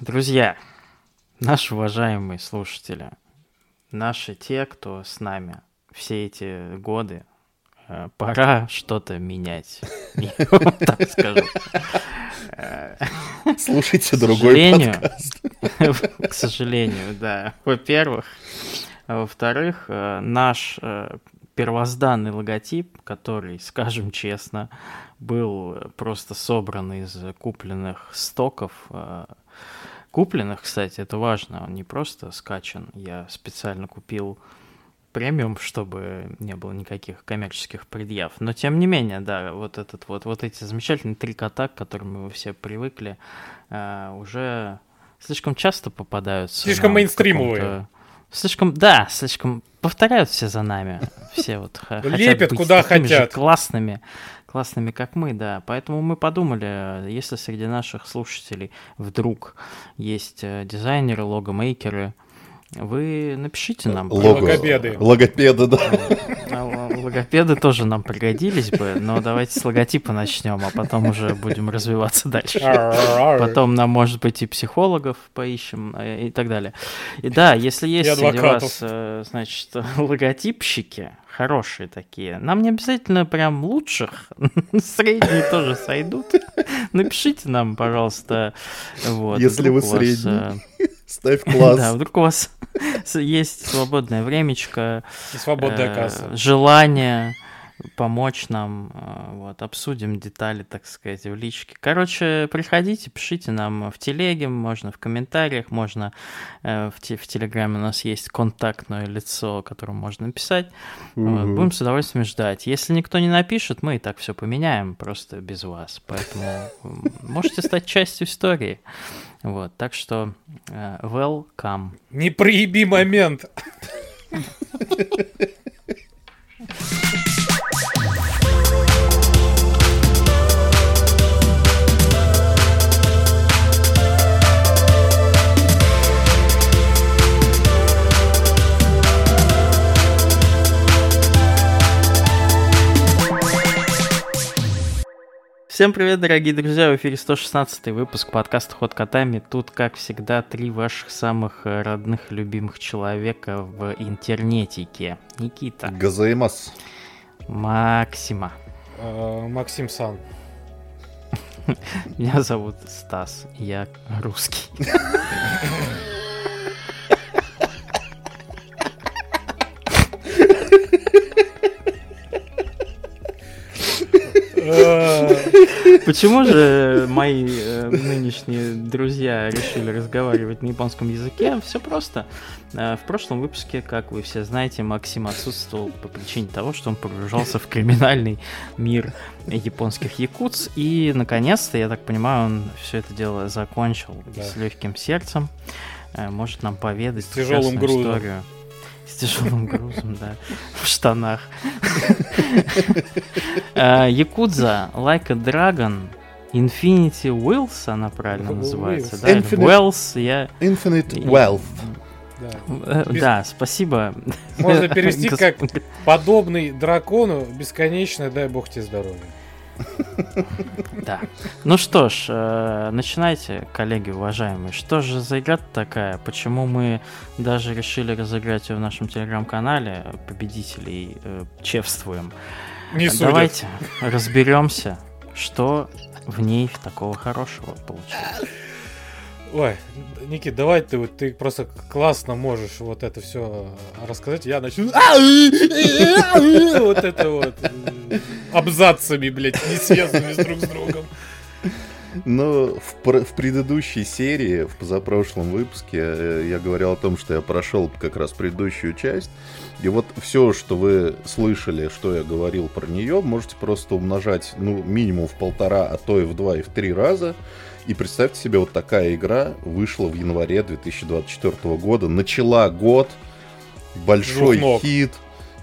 Друзья, наши уважаемые слушатели, наши те, кто с нами все эти годы, э, пора что-то менять. Я вам так скажу. Э, Слушайте К другой сожалению, подкаст. К сожалению, да. Во-первых. А Во-вторых, э, наш э, первозданный логотип, который, скажем честно, был просто собран из купленных стоков. Купленных, кстати, это важно, он не просто скачан. Я специально купил премиум, чтобы не было никаких коммерческих предъяв. Но тем не менее, да, вот этот вот, вот эти замечательные три кота, к которым мы все привыкли, э, уже слишком часто попадаются. Слишком мейнстримовые. Слишком, да, слишком повторяют все за нами. Все вот хотят Лепят быть куда такими же хотят. классными, классными, как мы, да. Поэтому мы подумали, э, если среди наших слушателей вдруг есть э, дизайнеры, логомейкеры, вы напишите нам. Лого. Логопеды. Логопеды, да. Логопеды тоже нам пригодились бы, но давайте с логотипа начнем, а потом уже будем развиваться дальше. Потом нам, может быть, и психологов поищем э, и так далее. И да, если есть среди вас, э, значит, логотипщики, хорошие такие, нам не обязательно прям лучших, средние тоже сойдут. Напишите нам, пожалуйста. Вот, Если вы у вас, Ставь Да, класс. вдруг у вас есть свободное времечко, И свободная э, касса. желание помочь нам, э, вот, обсудим детали, так сказать, в личке. Короче, приходите, пишите нам в телеге, можно в комментариях, можно э, в, те- в телеграме у нас есть контактное лицо, которому можно написать. Вот, Мгм. будем с удовольствием ждать. Если никто не напишет, мы и так все поменяем, просто без вас. Поэтому можете стать частью истории. Вот, так что э, welcome. Не проеби момент. Всем привет, дорогие друзья! В эфире 116 выпуск подкаста «Ход котами». Тут, как всегда, три ваших самых э, родных и любимых человека в интернетике. Никита, Газаимас. Максима, Э, Максим Сан. меня зовут Стас, я русский. Почему же мои э, нынешние друзья решили разговаривать на японском языке? Все просто. Э, в прошлом выпуске, как вы все знаете, Максим отсутствовал по причине того, что он погружался в криминальный мир японских якутс. И, наконец-то, я так понимаю, он все это дело закончил Да. с легким сердцем. Э, может нам поведать С тяжелым прекрасную грузом. историю. Тяжелым грузом, да, в штанах. Э, Якудза Like a Dragon Infinity Wills, она правильно называется, да? Wells, я... Infinite Wealth. да. Э, Да, спасибо. Можно перевести как подобный дракону бесконечно, дай бог тебе здоровья. Да. Ну что ж, э, начинайте, коллеги уважаемые. Что же за игра такая? Почему мы даже решили разыграть ее в нашем телеграм-канале? Победителей э, чествуем. Не судят. Давайте разберемся, что в ней такого хорошего получилось. Ой, Никит, давай ты вот ты просто классно можешь вот это все рассказать. Я начну вот это вот абзацами, блядь, не связанными друг с другом. Ну, в, пр- в предыдущей серии, в позапрошлом выпуске, э, я говорил о том, что я прошел как раз предыдущую часть. И вот все, что вы слышали, что я говорил про нее, можете просто умножать, ну, минимум в полтора, а то и в два, и в три раза. И представьте себе, вот такая игра вышла в январе 2024 года. Начала год, большой Двух ног. хит,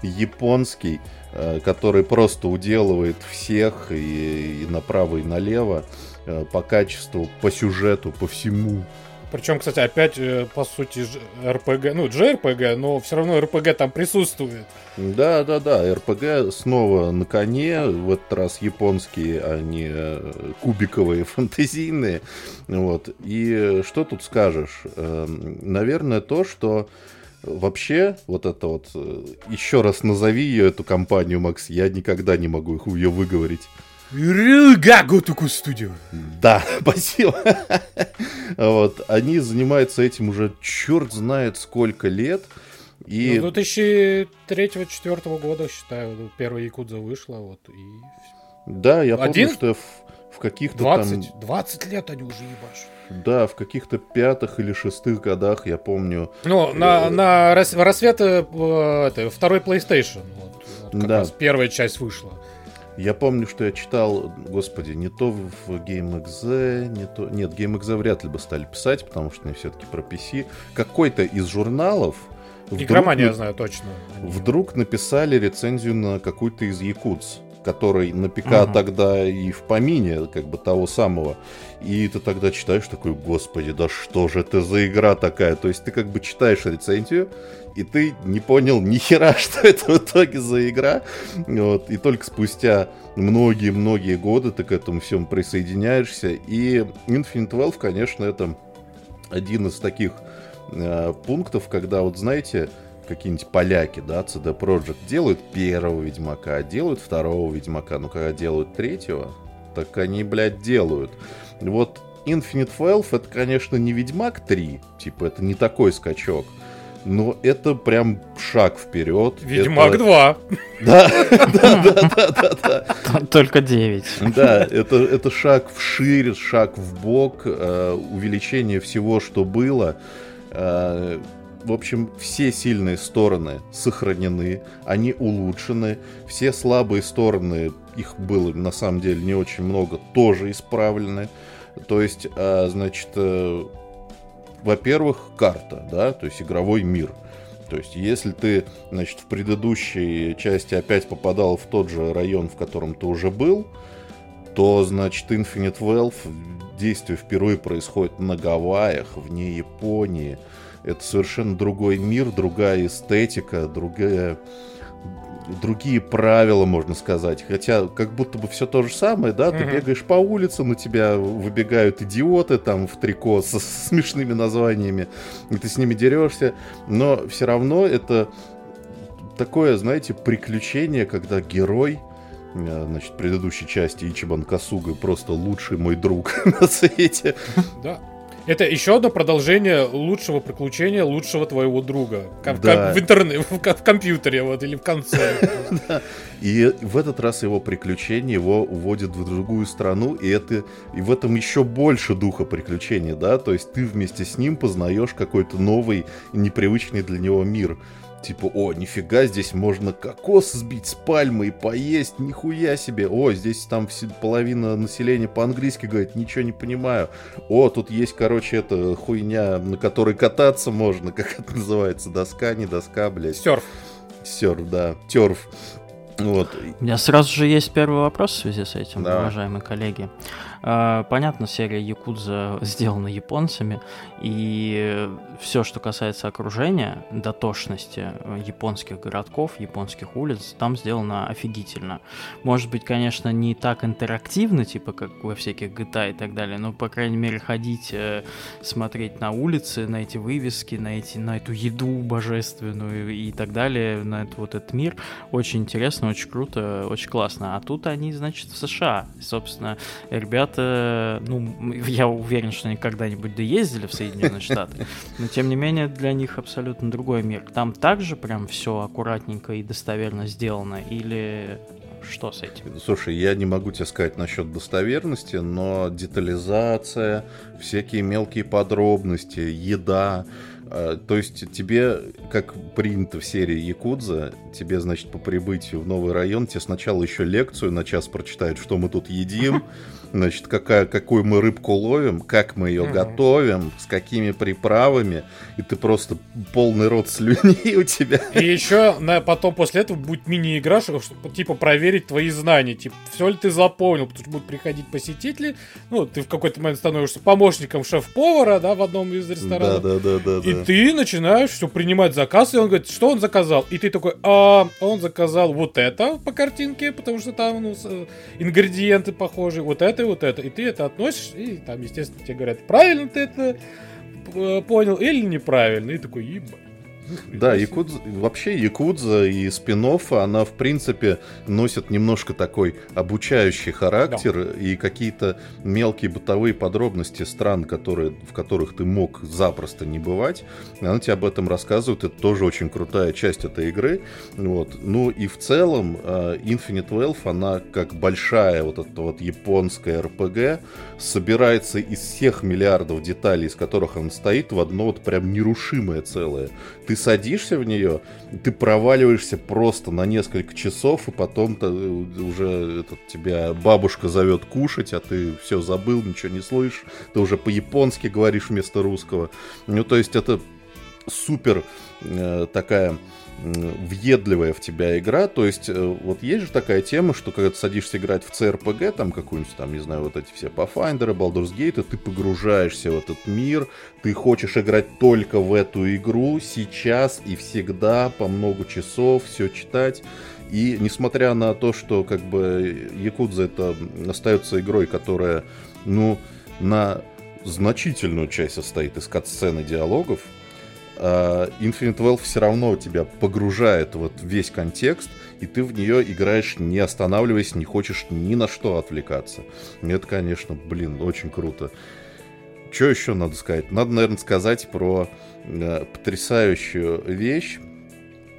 японский, э, который просто уделывает всех и, и направо, и налево э, по качеству, по сюжету, по всему. Причем, кстати, опять, э, по сути, РПГ, ну, JRPG, но все равно РПГ там присутствует. Да, да, да, РПГ снова на коне, в этот раз японские, а не э, кубиковые, фантазийные. Вот. И что тут скажешь? Эм, наверное, то, что вообще вот это вот... Э, Еще раз назови ее, эту компанию, Макс, я никогда не могу ее выговорить. Гаготуку студию. Да, спасибо. вот, они занимаются этим уже черт знает сколько лет. И... Ну, 2003-2004 года, считаю, первая Якудза вышла, вот, и... Да, я Один? помню, что в, в каких-то 20, там... 20 лет они уже ебашут. Да, в каких-то пятых или шестых годах, я помню. Ну, на, э... на рассвет э, это, второй PlayStation. Вот, вот как да. раз первая часть вышла. Я помню, что я читал, господи, не то в GameXZ, не то... Нет, GameXZ вряд ли бы стали писать, потому что они все-таки про PC. Какой-то из журналов... Игромания, я знаю точно. Вдруг написали рецензию на какую-то из Якутс который на ПК угу. тогда и в помине, как бы того самого. И ты тогда читаешь такой, господи, да что же это за игра такая? То есть ты как бы читаешь рецензию, и ты не понял ни хера, что это в итоге за игра. Вот, и только спустя многие-многие годы ты к этому всему присоединяешься. И Infinite Wealth, конечно, это один из таких э, пунктов, когда, вот знаете, какие-нибудь поляки, да, CD Projekt делают первого Ведьмака, делают второго Ведьмака, ну когда делают третьего, так они, блядь, делают. Вот Infinite Wealth это, конечно, не Ведьмак 3, типа это не такой скачок, но это прям шаг вперед. Ведьмак это... 2. Да, да, да, да, да. Только 9. Да, это, это шаг вширь, шаг в бок, э, увеличение всего, что было. В общем, все сильные стороны сохранены, они улучшены, все слабые стороны, их было на самом деле не очень много, тоже исправлены. То есть, э, значит, э, во-первых, карта, да, то есть игровой мир. То есть, если ты, значит, в предыдущей части опять попадал в тот же район, в котором ты уже был, то, значит, Infinite Wealth действие впервые происходит на Гавайях, вне Японии. Это совершенно другой мир, другая эстетика, другая другие правила, можно сказать. Хотя, как будто бы все то же самое, да, ты бегаешь по улице, на тебя выбегают идиоты там в трико со смешными названиями, и ты с ними дерешься, но все равно это такое, знаете, приключение, когда герой значит, предыдущей части Ичибан Касуга просто лучший мой друг на свете. Да. Это еще одно продолжение лучшего приключения лучшего твоего друга. Как, да. как в интернете, в, в компьютере, вот, или в конце. И в этот раз его приключение его уводит в другую страну, и это и в этом еще больше духа приключения, да, то есть ты вместе с ним познаешь какой-то новый, непривычный для него мир типа, о, нифига, здесь можно кокос сбить с пальмы и поесть, нихуя себе. О, здесь там половина населения по-английски говорит, ничего не понимаю. О, тут есть, короче, эта хуйня, на которой кататься можно, как это называется, доска, не доска, блядь. Серф. Серф, да, терф. Вот. У меня сразу же есть первый вопрос в связи с этим, да. уважаемые коллеги. А, понятно, серия Якудза сделана японцами, и все, что касается окружения, дотошности японских городков, японских улиц, там сделано офигительно. Может быть, конечно, не так интерактивно, типа как во всяких GTA и так далее, но, по крайней мере, ходить, э, смотреть на улицы, на эти вывески, на, эти, на эту еду божественную и так далее, на этот, вот этот мир, очень интересно, очень круто, очень классно. А тут они, значит, в США. Собственно, ребята ребята, ну, я уверен, что они когда-нибудь доездили в Соединенные Штаты, но тем не менее для них абсолютно другой мир. Там также прям все аккуратненько и достоверно сделано, или что с этим? Слушай, я не могу тебе сказать насчет достоверности, но детализация, всякие мелкие подробности, еда, э, то есть тебе, как принято в серии Якудза, тебе, значит, по прибытию в новый район, тебе сначала еще лекцию на час прочитают, что мы тут едим, значит, какая, какую мы рыбку ловим, как мы ее угу. готовим, с какими приправами, и ты просто полный рот слюни у тебя. И еще на, потом после этого будет мини-игра, чтобы типа проверить твои знания, типа все ли ты запомнил, потому что будут приходить посетители, ну, ты в какой-то момент становишься помощником шеф-повара, да, в одном из ресторанов. Да, да, да, да. И да. ты начинаешь все принимать заказ, и он говорит, что он заказал? И ты такой, а, он заказал вот это по картинке, потому что там ну, ингредиенты похожи, вот это вот это. И ты это относишь, и там, естественно, тебе говорят, правильно ты это э, понял или неправильно. И такой, ебать. Да, Якудза, вообще Якудза и спин она в принципе носит немножко такой обучающий характер да. и какие-то мелкие бытовые подробности стран, которые, в которых ты мог запросто не бывать. Она тебе об этом рассказывает, это тоже очень крутая часть этой игры. Вот. Ну и в целом э, Infinite Wealth, она как большая вот эта вот японская RPG, собирается из всех миллиардов деталей, из которых она стоит, в одно вот прям нерушимое целое. Ты садишься в нее, ты проваливаешься просто на несколько часов, и потом -то э, уже этот, тебя бабушка зовет кушать, а ты все забыл, ничего не слышишь, ты уже по-японски говоришь вместо русского. Ну, то есть это супер э, такая въедливая в тебя игра. То есть, э, вот есть же такая тема, что когда ты садишься играть в CRPG, там какую-нибудь, там, не знаю, вот эти все Pathfinder, Baldur's Gate, ты погружаешься в этот мир, ты хочешь играть только в эту игру сейчас и всегда по много часов, все читать. И несмотря на то, что как бы Якудза это остается игрой, которая, ну, на значительную часть состоит из кат-сцен диалогов, Infinite Wealth все равно тебя погружает вот весь контекст, и ты в нее играешь не останавливаясь, не хочешь ни на что отвлекаться. Это, конечно, блин, очень круто. Что еще надо сказать? Надо, наверное, сказать про э, потрясающую вещь.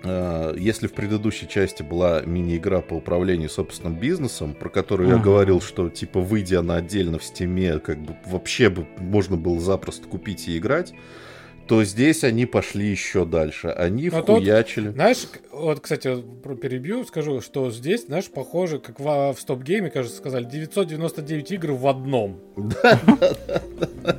Э, если в предыдущей части была мини-игра по управлению собственным бизнесом, про которую uh-huh. я говорил, что типа выйди она отдельно в Steam е, как бы вообще бы можно было запросто купить и играть, то здесь они пошли еще дальше. Они Но вхуячили. Тут, знаешь, вот, кстати, про перебью скажу, что здесь, знаешь, похоже, как в, в StopGame е, кажется, сказали, 999 игр в одном. Да,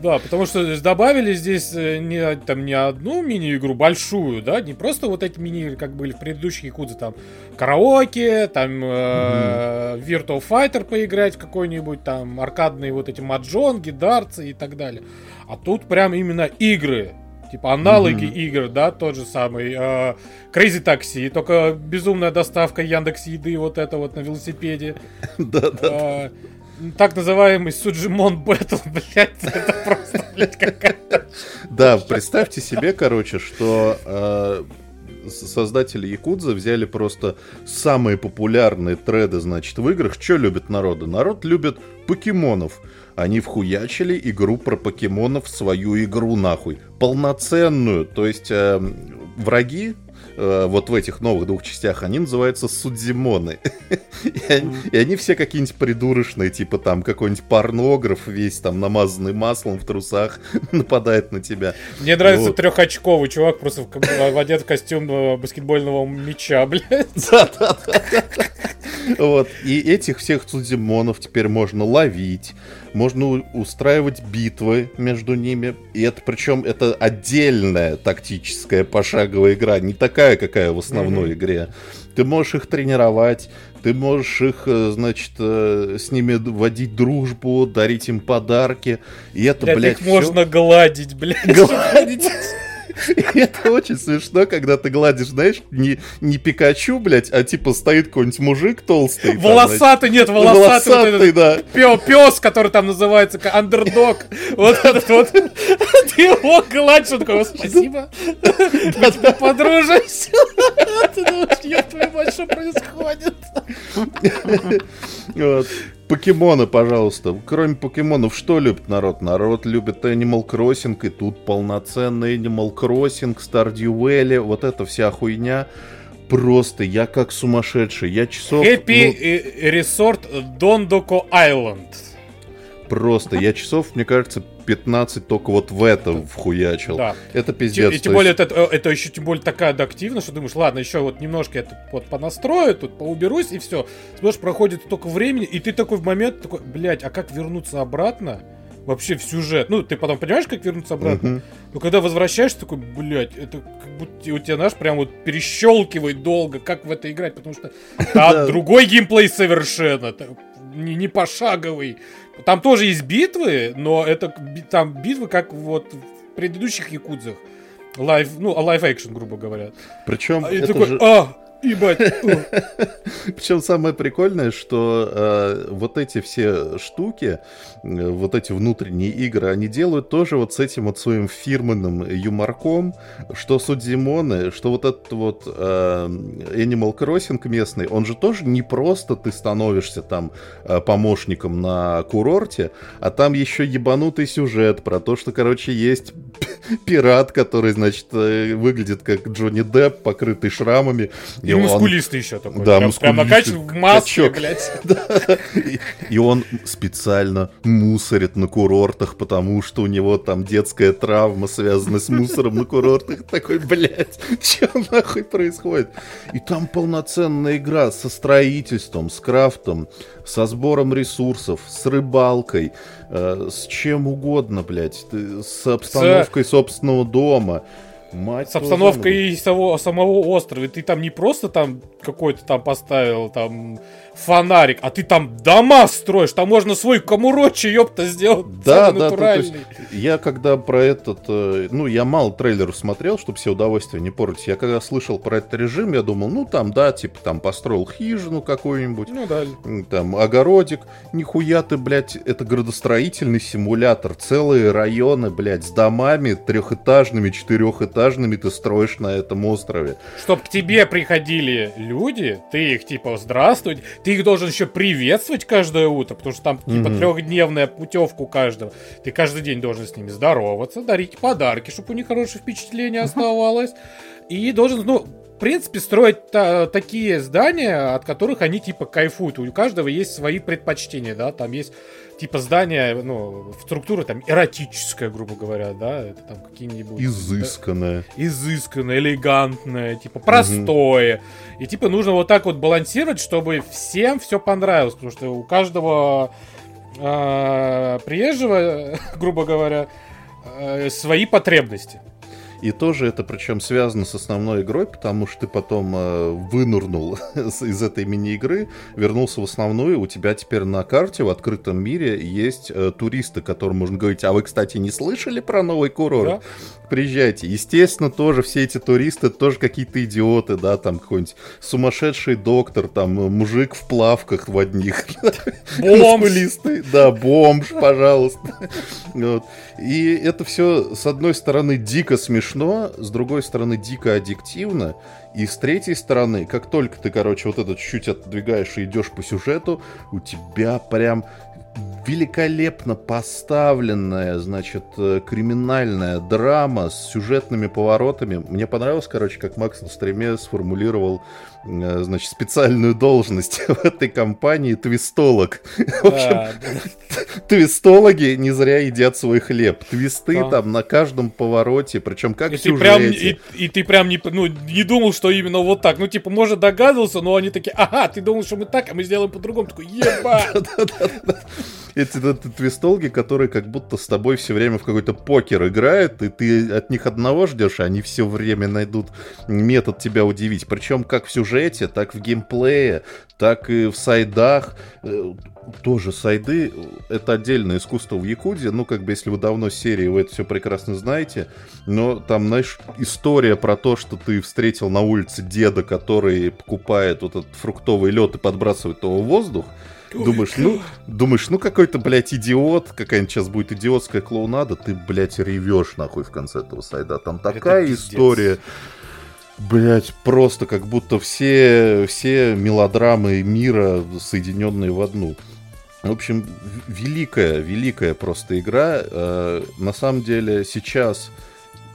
да, потому что добавили здесь э, не, там, не одну мини-игру большую, да, не просто вот эти мини-игры, как были в предыдущих Якудзе, там, караоке, там, э, Virtual Fighter поиграть какой-нибудь, там, аркадные вот эти маджонги, дартсы и так далее. А тут прям именно игры, Типа аналоги mm-hmm. игр, да, тот же самый э, Crazy Taxi, только безумная доставка Яндекс Еды вот это вот на велосипеде. Да-да. Э, так называемый Суджимон Бэтл, блядь, это просто, блядь, какая-то... Да, представьте себе, короче, что э, создатели Якудза взяли просто самые популярные треды, значит, в играх. Что любит народ? Народ любит покемонов они вхуячили игру про покемонов свою игру нахуй. Полноценную. То есть э, враги э, вот в этих новых двух частях, они называются Судзимоны. и, они, и они все какие-нибудь придурочные, типа там какой-нибудь порнограф, весь там намазанный маслом в трусах, нападает на тебя. Мне нравится вот. трехочковый чувак, просто в, в, одет в костюм э, баскетбольного мяча, блядь. Да-да-да. Вот. И этих всех Судзимонов теперь можно ловить можно устраивать битвы между ними. И это причем это отдельная тактическая пошаговая игра, не такая, какая в основной mm-hmm. игре. Ты можешь их тренировать, ты можешь их, э, значит, э, с ними водить дружбу, дарить им подарки. И это, блядь, блядь их все... можно гладить, блядь. Гладить. Это очень смешно, когда ты гладишь, знаешь, не, не Пикачу, блядь, а типа стоит какой-нибудь мужик толстый. Волосатый, нет, волосатый. Волосатый, да. Пес, который там называется, андердог. Вот этот вот. Ты его гладишь, он такой, спасибо. Подружимся. Ты думаешь, ёб твою мать, что происходит? Вот. Покемоны, пожалуйста. Кроме покемонов, что любит народ? Народ любит Animal Crossing, и тут полноценный Animal Crossing, Stardew Valley, вот эта вся хуйня. Просто я как сумасшедший, я часов... Happy ну... Resort Дондоко Island. Просто, я часов, мне кажется, 15 только вот в это вхуячил. Да. Это пиздец. И тем более есть... это, э, это еще тем более такая адаптивность, что думаешь, ладно, еще вот немножко это вот понастрою, тут поуберусь и все. Смотришь, проходит только времени, и ты такой в момент такой, блядь, а как вернуться обратно? вообще в сюжет. Ну, ты потом понимаешь, как вернуться обратно. Uh-huh. Но когда возвращаешься, такой, блядь, это как будто у тебя, знаешь, прям вот перещелкивает долго, как в это играть, потому что там другой геймплей совершенно, не пошаговый. Там тоже есть битвы, но это там битвы, как вот в предыдущих якудзах. Live, ну, а live action, грубо говоря. Причем а, это такой, же... а, Ебать. Причем самое прикольное, что э, вот эти все штуки, э, вот эти внутренние игры, они делают тоже вот с этим вот своим фирменным юморком, что Судзимоны, что вот этот вот э, Animal Crossing местный, он же тоже не просто ты становишься там э, помощником на курорте, а там еще ебанутый сюжет про то, что, короче, есть пират, который, значит, э, выглядит как Джонни Депп, покрытый шрамами, и, и он... мускулистый еще такой. Да, прям, прям накачан в маске, блядь. И он специально мусорит на курортах, потому что у него там детская травма, связанная с мусором на курортах. Такой, блядь, что нахуй происходит? И там полноценная игра со строительством, с крафтом, со сбором ресурсов, с рыбалкой, э, с чем угодно, блядь, с обстановкой собственного дома. Мать с обстановкой самого, самого острова. И ты там не просто там какой-то там поставил там фонарик, а ты там дома строишь, там можно свой камурочи, ёпта, сделать да, да, то есть, я когда про этот, э, ну, я мало трейлеров смотрел, чтобы все удовольствие не портить. Я когда слышал про этот режим, я думал, ну, там, да, типа, там, построил хижину какую-нибудь. Ну, да. Там, огородик. Нихуя ты, блядь, это градостроительный симулятор. Целые районы, блядь, с домами трехэтажными, четырехэтажными ты строишь на этом острове. Чтоб к тебе приходили люди, ты их, типа, здравствуйте, ты их должен еще приветствовать каждое утро, потому что там типа mm трехдневная путевка у каждого. Ты каждый день должен с ними здороваться, дарить подарки, чтобы у них хорошее впечатление оставалось. И должен, ну, в принципе, строить та, такие здания, от которых они типа кайфуют. У каждого есть свои предпочтения, да, там есть типа здание, ну, структура там эротическая, грубо говоря, да, это там какие-нибудь... Изысканное. Да, изысканное, элегантное, типа простое. Угу. И типа нужно вот так вот балансировать, чтобы всем все понравилось, потому что у каждого э, приезжего, грубо говоря, э, свои потребности. И тоже это причем связано с основной игрой, потому что ты потом э, вынурнул из этой мини-игры, вернулся в основную, у тебя теперь на карте в открытом мире есть э, туристы, которым можно говорить, а вы, кстати, не слышали про новый курорт? Да? Приезжайте. Естественно, тоже все эти туристы тоже какие-то идиоты, да, там какой-нибудь сумасшедший доктор, там мужик в плавках в одних. Бомж! Да, бомж, пожалуйста. И это все, с одной стороны, дико смешно, с другой стороны, дико аддиктивно, и с третьей стороны, как только ты, короче, вот это чуть-чуть отдвигаешь и идешь по сюжету, у тебя прям великолепно поставленная, значит, э, криминальная драма с сюжетными поворотами. Мне понравилось, короче, как Макс на стриме сформулировал значит, специальную должность в этой компании твистолог. В общем, твистологи не зря едят свой хлеб. Твисты там на каждом повороте, причем как в сюжете. И ты прям не ну, не думал, что именно вот так. Ну, типа, может, догадывался, но они такие, ага, ты думал, что мы так, а мы сделаем по-другому. Такой, ебать! Эти твистолги, которые как будто с тобой все время в какой-то покер играют, и ты от них одного ждешь, а они все время найдут метод тебя удивить. Причем как в сюжете сюжете, так в геймплее, так и в сайдах. Э, тоже сайды — это отдельное искусство в Якуде. Ну, как бы, если вы давно серии, вы это все прекрасно знаете. Но там, знаешь, история про то, что ты встретил на улице деда, который покупает вот этот фруктовый лед и подбрасывает его в воздух, Думаешь, ну, думаешь, ну какой-то, блядь, идиот, какая-нибудь сейчас будет идиотская клоунада, ты, блядь, ревешь нахуй в конце этого сайда. Там такая история. Блять, просто как будто все, все мелодрамы мира соединенные в одну. В общем, великая, великая просто игра. Э, на самом деле сейчас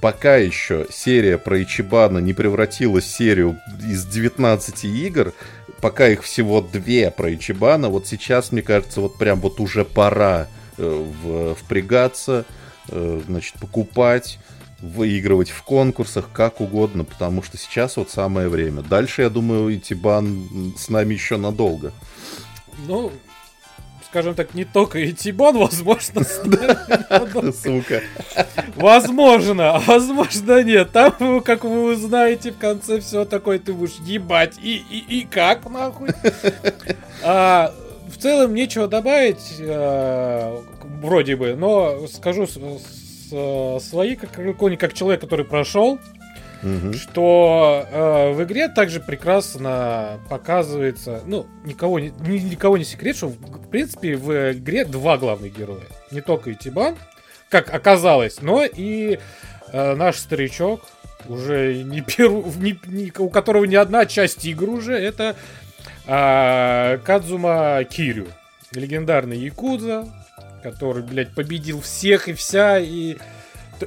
пока еще серия про Ичибана не превратилась в серию из 19 игр, пока их всего две про Ичибана, вот сейчас, мне кажется, вот прям вот уже пора э, впрягаться, э, значит, покупать, выигрывать в конкурсах, как угодно, потому что сейчас вот самое время. Дальше, я думаю, Итибан с нами еще надолго. Ну, скажем так, не только Итибан, возможно, Сука. Возможно, возможно нет. Там, как вы узнаете, в конце все такое, ты будешь ебать. И, и, и как, нахуй? А, в целом, нечего добавить, а, вроде бы, но скажу с, свои, как, как человек, который прошел, угу. что э, в игре также прекрасно показывается, ну, никого не, никого не секрет, что в, в принципе в игре два главных героя. Не только Итибан, как оказалось, но и э, наш старичок, уже не первый, не, не, у которого не одна часть игры уже, это э, Кадзума Кирю, легендарный Якудза, который, блядь, победил всех и вся, и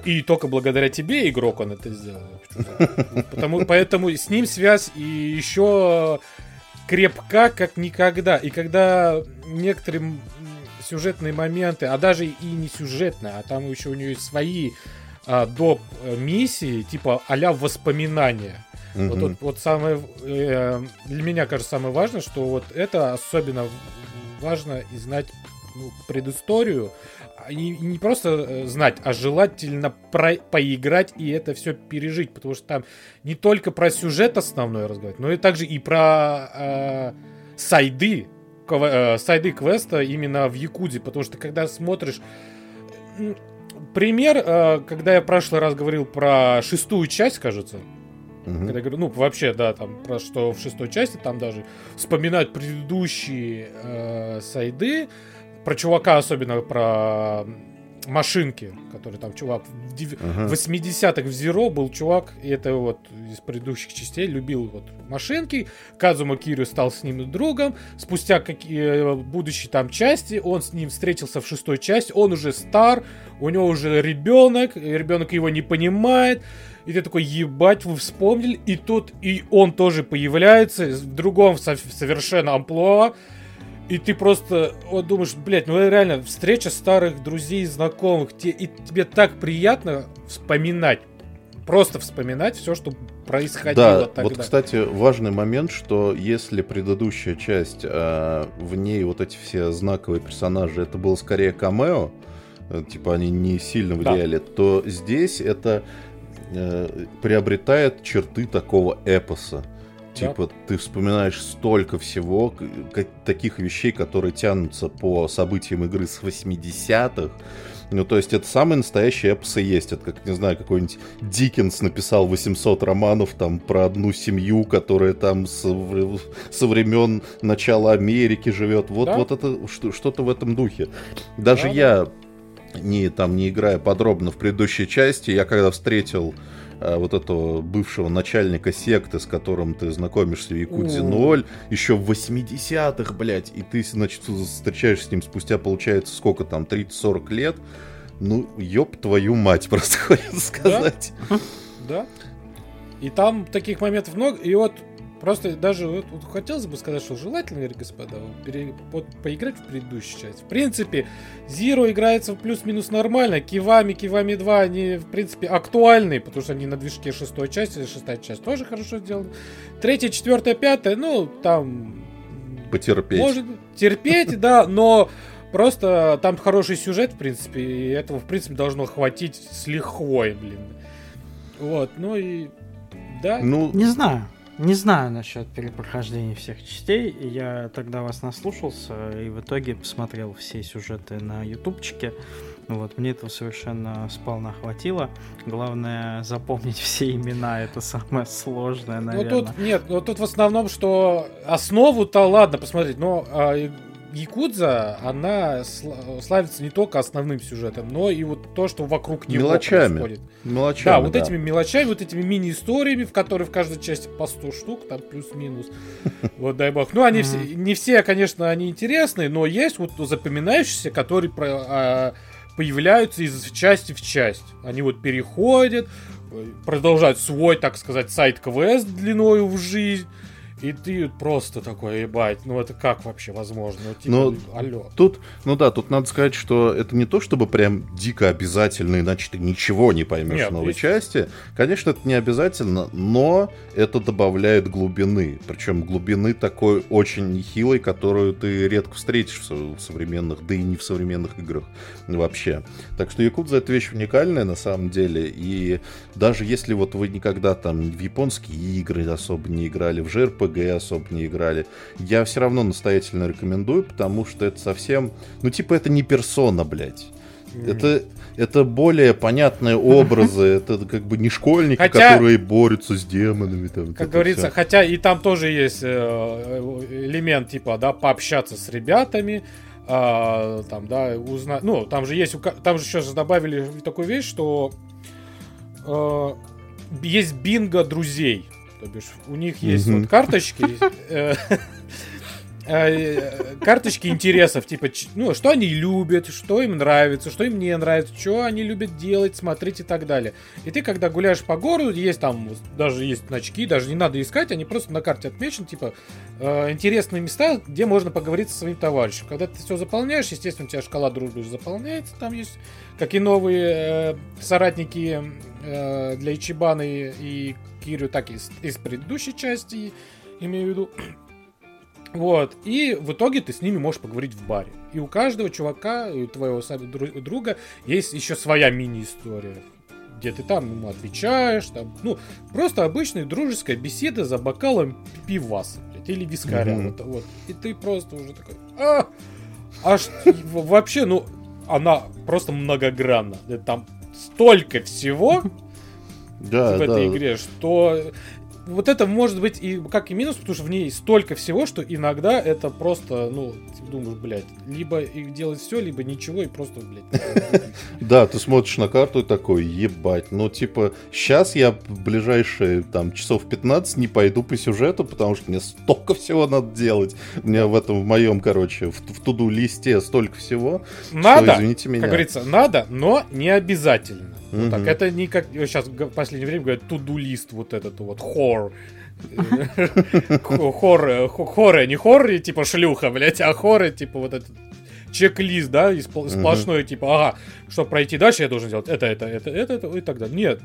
и только благодаря тебе, игрок, он это сделал. Потому, поэтому с ним связь и еще крепка, как никогда. И когда некоторые сюжетные моменты, а даже и не сюжетные, а там еще у нее есть свои а, доп. миссии, типа а-ля воспоминания. Mm-hmm. Вот, вот, вот самое, э, для меня кажется, самое важное, что вот это особенно важно и знать ну, предысторию, и, и не просто э, знать, а желательно про поиграть и это все пережить, потому что там не только про сюжет основной разговаривать, но и также и про э, сайды, э, сайды квеста именно в Якуде, потому что когда смотришь пример, э, когда я в прошлый раз говорил про шестую часть, кажется, Угу. Когда я говорю, ну, вообще, да, там, про что в шестой части, там даже вспоминают предыдущие э, сайды, про чувака, особенно про машинки, который там чувак в див... uh-huh. 80-х в Zero был чувак, и это вот из предыдущих частей любил вот машинки. Казума Кирю стал с ним другом. Спустя какие будущие там части, он с ним встретился в шестой части. Он уже стар, у него уже ребенок, ребенок его не понимает. И ты такой, ебать, вы вспомнили. И тут и он тоже появляется в другом совершенно амплуа. И ты просто вот думаешь, блядь, ну реально встреча старых друзей, знакомых, те, и тебе так приятно вспоминать, просто вспоминать все, что происходило да, тогда. Вот, кстати, важный момент, что если предыдущая часть, э, в ней вот эти все знаковые персонажи, это было скорее камео, э, типа они не сильно влияли, да. то здесь это э, приобретает черты такого эпоса. Типа, да. ты вспоминаешь столько всего, таких вещей, которые тянутся по событиям игры с 80-х. Ну, то есть, это самые настоящие эпосы есть. Это, как, не знаю, какой-нибудь Диккенс написал 800 романов там про одну семью, которая там со, со времен начала Америки живет. Вот, да? вот это что-то в этом духе. Даже да, я, не, там, не играя подробно в предыдущей части, я когда встретил вот этого бывшего начальника секты, с которым ты знакомишься в Якудзе 0, еще в 80-х, блядь, и ты, значит, встречаешься с ним спустя, получается, сколько там, 30-40 лет, ну, ёб твою мать, просто хочется сказать. Да? да. И там таких моментов много, и вот Просто даже вот, вот хотелось бы сказать, что желательно, господа, пере, вот, поиграть в предыдущую часть. В принципе, Zero играется плюс-минус нормально. Кивами, Кивами 2, они, в принципе, актуальны, потому что они на движке шестой части, шестая часть тоже хорошо сделаны. Третья, четвертая, пятая, ну, там... Потерпеть. Может терпеть, да, но просто там хороший сюжет, в принципе, и этого, в принципе, должно хватить с лихвой, блин. Вот, ну и... Да. Ну, не знаю. Не знаю насчет перепрохождения всех частей. Я тогда вас наслушался и в итоге посмотрел все сюжеты на ютубчике. Вот, мне этого совершенно сполна хватило. Главное запомнить все имена, это самое сложное, наверное. Ну тут нет, ну тут в основном, что основу-то ладно посмотреть, но а, Якудза, она славится не только основным сюжетом, но и вот то, что вокруг него мелочами. происходит. Мелочами, да, вот да. этими мелочами, вот этими мини-историями, в которых в каждой части по 100 штук, там плюс-минус. Вот дай бог. Ну, они все, не все, конечно, они интересные, но есть вот запоминающиеся, которые а, появляются из части в часть. Они вот переходят, продолжают свой, так сказать, сайт-квест длиною в жизнь И ты просто такой, ебать, ну это как вообще возможно? Ну, типа, Ну, алло. Тут, ну да, тут надо сказать, что это не то, чтобы прям дико обязательно, иначе ты ничего не поймешь Нет, в новой есть- части. Конечно, это не обязательно, но это добавляет глубины. Причем глубины такой очень нехилой, которую ты редко встретишь в со- в современных, да и не в современных играх вообще. Так что Якудза это вещь уникальная на самом деле. И даже если вот вы никогда там в японские игры особо не играли, в JRPG особо не играли, я все равно настоятельно рекомендую, потому что это совсем, ну типа это не персона, блядь. Это, это более понятные образы, это как бы не школьники, Хотя- которые борются с демонами. Там, Как говорится, всё. хотя и там тоже есть э, элемент, типа, да, пообщаться с ребятами, а, там, да, узнать, ну, там же есть, там же сейчас добавили такую вещь, что э, есть бинго друзей, то бишь у них есть вот карточки, э, э, карточки интересов, типа, ну, что они любят, что им нравится, что им не нравится, что они любят делать, смотреть и так далее. И ты, когда гуляешь по городу, есть там, даже есть значки, даже не надо искать, они просто на карте отмечены, типа, э, интересные места, где можно поговорить со своим товарищем. Когда ты все заполняешь, естественно, у тебя шкала дружбы заполняется, там есть, как и новые э, соратники э, для Ичибана и, и Кирю, так и из, из предыдущей части, имею в виду. Вот. И в итоге ты с ними можешь поговорить в баре. И у каждого чувака, у твоего друга, есть еще своя мини-история. Где ты там ему отвечаешь, там, ну, просто обычная дружеская беседа за бокалом пиваса, блядь, или вискаря. Мгм. Вот, вот. И ты просто уже такой, а, аж вообще, ну, она просто многогранна. Это Там столько всего, да, в этой да. игре, что вот это может быть и как и минус, потому что в ней столько всего, что иногда это просто, ну, думаешь, блядь, либо и делать все, либо ничего, и просто, блядь. Да, ты смотришь на карту и такой, ебать, ну типа, сейчас я в ближайшие там часов 15 не пойду по сюжету, потому что мне столько всего надо делать. У меня в этом, в моем, короче, в, в туду листе столько всего. Надо, извините меня. как говорится, надо, но не обязательно. Вот так, это не как сейчас в последнее время говорят туду лист вот этот вот хор. Хор, э, хо- хоры, не хоры, типа шлюха, блядь, а хоры, типа вот этот чек-лист, да, и спл- сплошной, типа, ага, чтобы пройти дальше, я должен сделать это, это, это, это, это и так далее. Нет,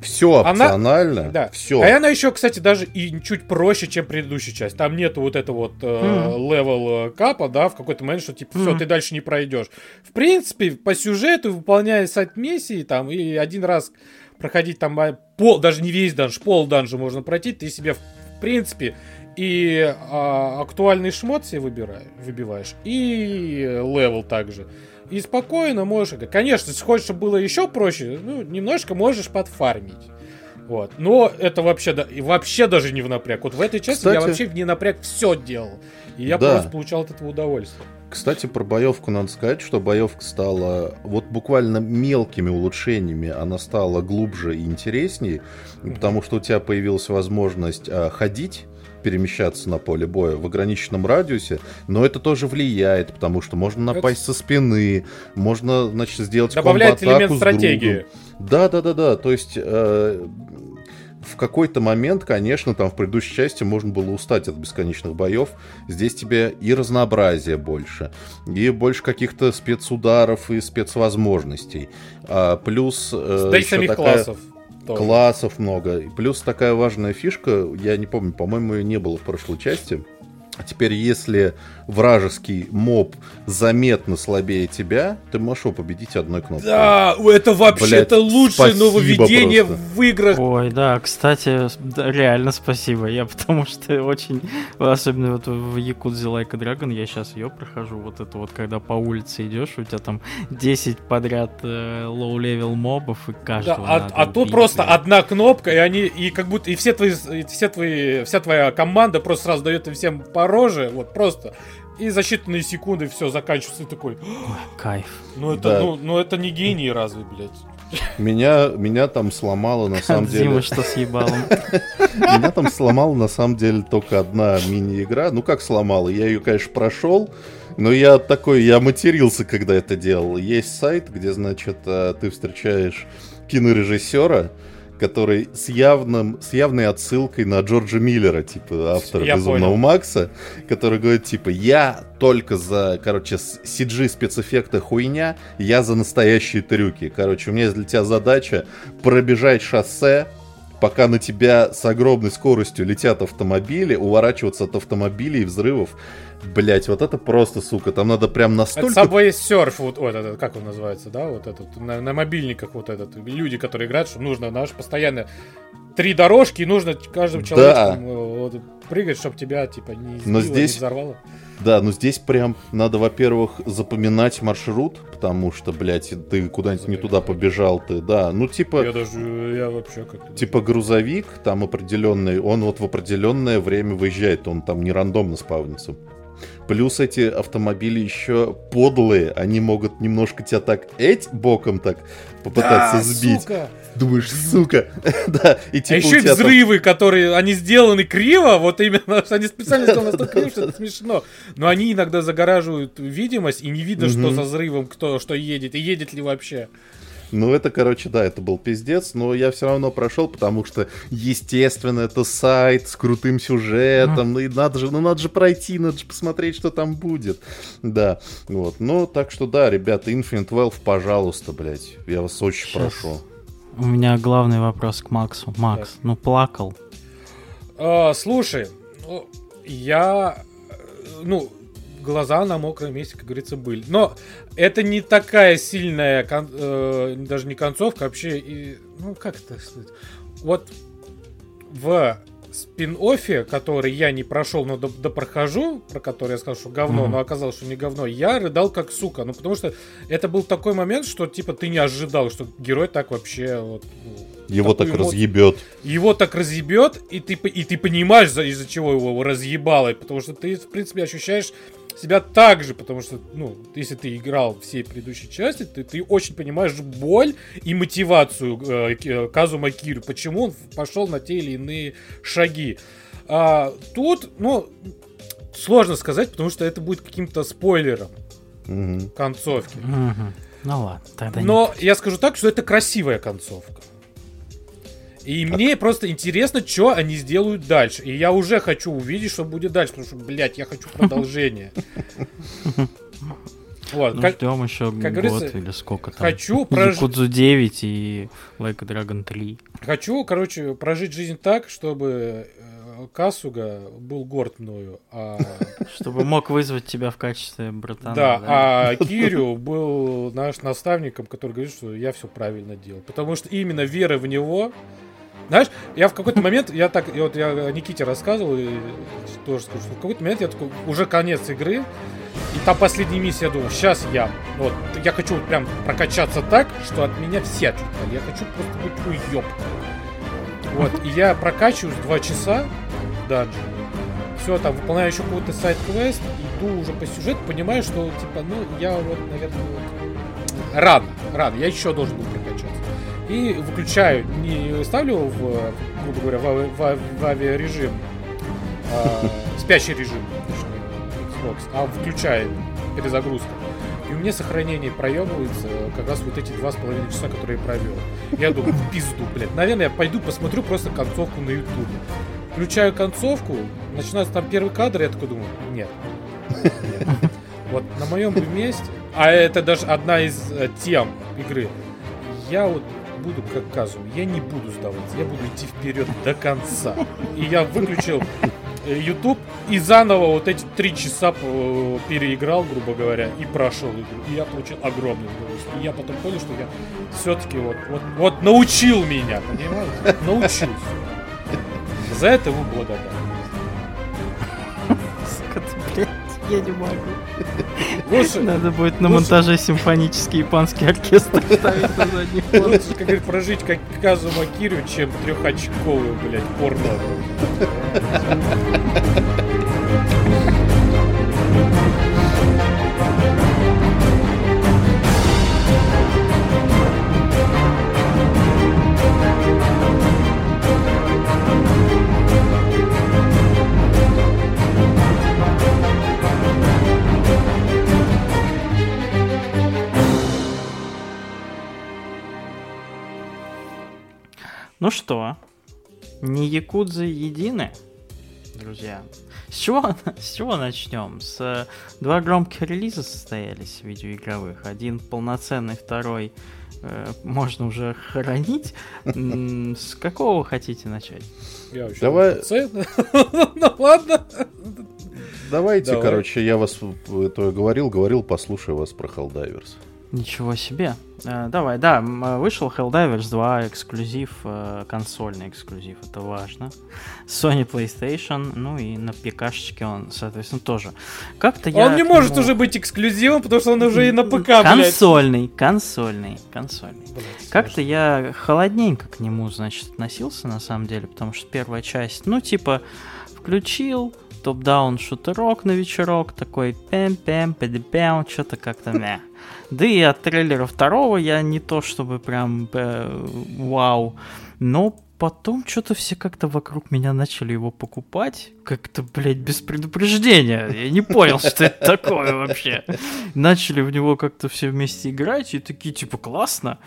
Все Она- опционально, да. все. А она еще, кстати, даже и чуть проще, чем предыдущая часть. Там нету вот этого вот э, Мгм. level э, cap а, да, в какой-то момент, что типа, все, Мгм. ты дальше не пройдешь. В принципе, по сюжету, выполняя side миссии, там, и один раз проходить там а, пол, даже не весь данж, пол данжа можно пройти, ты себе, в принципе, и а, актуальный шмот себе выбираешь, выбиваешь, и level также. И спокойно можешь... Конечно, если хочешь, чтобы было еще проще, ну, немножко можешь подфармить. Вот. Но это вообще, да, и вообще даже не в напряг. Вот в этой части я Кстати- вообще в не напряг все делал. И я Да. просто получал от этого удовольствие. Кстати, про боевку надо сказать, что боевка стала вот буквально мелкими улучшениями, она стала глубже и интереснее, потому что у тебя появилась возможность а, ходить перемещаться на поле боя в ограниченном радиусе, но это тоже влияет, потому что можно напасть со спины, можно, значит, сделать Добавляет элемент стратегии. Да, да, да, да. То есть э, в какой-то момент, конечно, там в предыдущей части можно было устать от бесконечных боев. Здесь тебе и разнообразие больше, и больше каких-то спецударов и спецвозможностей. А, плюс э, самих такая- классов. тоже. Классов много. И Плюс такая важная фишка, я не помню, по-моему, ее не было в прошлой части. А теперь, если вражеский моб заметно слабее тебя, ты можешь его победить одной кнопкой. Да, это вообще Блядь, это лучшее нововведение просто. в играх. Ой, да, кстати, да, реально спасибо. Я потому что очень, особенно вот в Якудзе Like a Dragon, я сейчас ее прохожу, вот это вот, когда по улице идешь, у тебя там 10 подряд э, low-level мобов, и Да, каждого а, надо а тут убить, просто блядь. одна кнопка, и они, и как будто, и все твои, и все твои, вся твоя команда просто сразу дает им всем по роже, вот просто. И за считанные секунды все заканчивается, и такой, Ой, кайф. ну это, Да. ну, ну это не гений разве, блядь. Меня, меня там сломало на самом От деле. Что с ебалом. Меня там сломала на самом деле только одна мини-игра. Ну как сломала? Я ее, конечно, прошел, но я такой, я матерился, когда это делал. Есть сайт, где, значит, э, ты встречаешь кинорежиссера, который с, явным, с явной отсылкой на Джорджа Миллера, типа автора я Безумного понял. Макса, который говорит, типа, я только за, короче, CG спецэффекты хуйня, я за настоящие трюки. Короче, у меня есть для тебя задача пробежать шоссе, пока на тебя с огромной скоростью летят автомобили, уворачиваться от автомобилей и взрывов. Блять, вот это просто, сука, там надо прям настолько... Это Subway Surf, вот, вот этот, как он называется, да, вот этот, на, на мобильниках вот этот, люди, которые играют, что нужно, наш постоянно три дорожки, и нужно каждому человеку да. вот, прыгать, чтобы тебя, типа, не избило, Но здесь... не взорвало. Да, ну здесь прям надо, во-первых, запоминать маршрут, потому что, блядь, ты куда-нибудь не туда побежал, ты, да, ну типа... Я даже, я вообще как-то... Типа грузовик там определенный, он вот в определенное время выезжает, он там не рандомно спавнится. Плюс эти автомобили еще подлые, они могут немножко тебя так эть боком так попытаться да, сбить. Сука. Думаешь, сука. да, и типа а еще и взрывы, там... которые, они сделаны криво, вот именно, что они специально сделаны настолько криво, что это смешно. Но они иногда загораживают видимость, и не видно, что за взрывом кто что едет, и едет ли вообще. Ну, это, короче, да, это был пиздец, но я все равно прошел, потому что, естественно, это сайт с крутым сюжетом, ну и надо же, ну надо же пройти, надо же посмотреть, что там будет. Да, вот. Ну, так что да, ребята, Infinite Wealth, пожалуйста, блядь, я вас очень Сейчас. прошу. У меня главный вопрос к Максу. Макс, да. ну плакал. А, слушай, ну, я, ну, глаза на мокром месте, как говорится, были. Но это не такая сильная, кон, э, даже не концовка, вообще, и, ну как это сказать? Вот в спин-оффе, который я не прошел, но допрохожу, про который я сказал, что говно, mm-hmm. но оказалось, что не говно, я рыдал как сука. Ну, потому что это был такой момент, что, типа, ты не ожидал, что герой так вообще вот, ну, его так эмоцию. разъебет. Его так разъебет, и ты, и ты понимаешь, из-за чего его разъебало, потому что ты, в принципе, ощущаешь себя так же, потому что, ну, если ты играл все предыдущие части, ты, ты очень понимаешь боль и мотивацию э, э Казума Кирю, почему он пошел на те или иные шаги. А, тут, ну, сложно сказать, потому что это будет каким-то спойлером угу. концовки. Угу. Ну ладно, тогда Но не я скажу так, что это красивая концовка. И так. мне просто интересно, что они сделают дальше. И я уже хочу увидеть, что будет дальше, потому что, блядь, я хочу продолжение. Вот, ну, как, ждем еще как год или сколько там. Хочу прожить... Якудзу 9 и Like Dragon 3. Хочу, короче, прожить жизнь так, чтобы э, Касуга был горд мною. А... Чтобы мог вызвать тебя в качестве братана. Да, да, а Кирю был наш наставником, который говорит, что я все правильно делал. Потому что именно вера в него знаешь, я в какой-то момент, я так, вот я Никите рассказывал, и тоже скажу, в какой-то момент я такой, уже конец игры, и там последняя миссия, я думаю, сейчас я, вот, я хочу вот прям прокачаться так, что от меня все отлетали, я хочу просто быть уеб. Вот, и я прокачиваюсь два часа данжи, все, там, выполняю еще какой-то сайт-квест, иду уже по сюжету, понимаю, что, типа, ну, я вот, наверное, вот, рано, рано, я еще должен был прокачаться и выключаю, не ставлю в, грубо говоря, в, в, в авиарежим, а, спящий режим, точнее, Xbox, а включаю перезагрузку. И у меня сохранение проебывается как раз вот эти два с половиной часа, которые я провел. Я думаю, в пизду, блядь. Наверное, я пойду посмотрю просто концовку на ютубе. Включаю концовку, начинается там первый кадр, я такой думаю, нет. нет. Вот на моем месте, а это даже одна из э, тем игры, я вот буду как Казу, я не буду сдаваться, я буду идти вперед до конца. И я выключил э, YouTube и заново вот эти три часа э, переиграл, грубо говоря, и прошел игру. И я получил огромное удовольствие. И я потом понял, что я все-таки вот, вот, вот научил меня, понимаете? Научился. За это ему благодарен. Я не могу. Лучше... Надо будет на лучше... монтаже симфонический японский оркестр ставить на задний фон. Лучше, как говорит, прожить как Казума Кирю, чем трехочковую, блядь, порно. Ну что, не якудзы едины, друзья? С чего, с чего начнем? С э, два громких релиза состоялись видеоигровых. Один полноценный, второй э, можно уже хоронить. С какого хотите начать? Я Давай. ну ладно. Давайте, Давай. короче, я вас это говорил, говорил, послушаю вас про Helldivers. Ничего себе. Э, давай, да, э, вышел Helldivers 2 эксклюзив, э, консольный эксклюзив, это важно. Sony PlayStation, ну и на ПКшечке он, соответственно, тоже. Как-то я... Он не может нему... уже быть эксклюзивом, потому что он уже и на ПК, Консольный, блядь. консольный, консольный. Как-то я холодненько к нему, значит, относился, на самом деле, потому что первая часть, ну, типа, включил, топ-даун шутерок на вечерок, такой пэм-пэм, пэм что-то как-то мя. Да и от трейлера второго я не то чтобы прям э, вау, но потом что-то все как-то вокруг меня начали его покупать. Как-то, блядь, без предупреждения. Я не понял, что это такое вообще. Начали в него как-то все вместе играть и такие, типа, классно.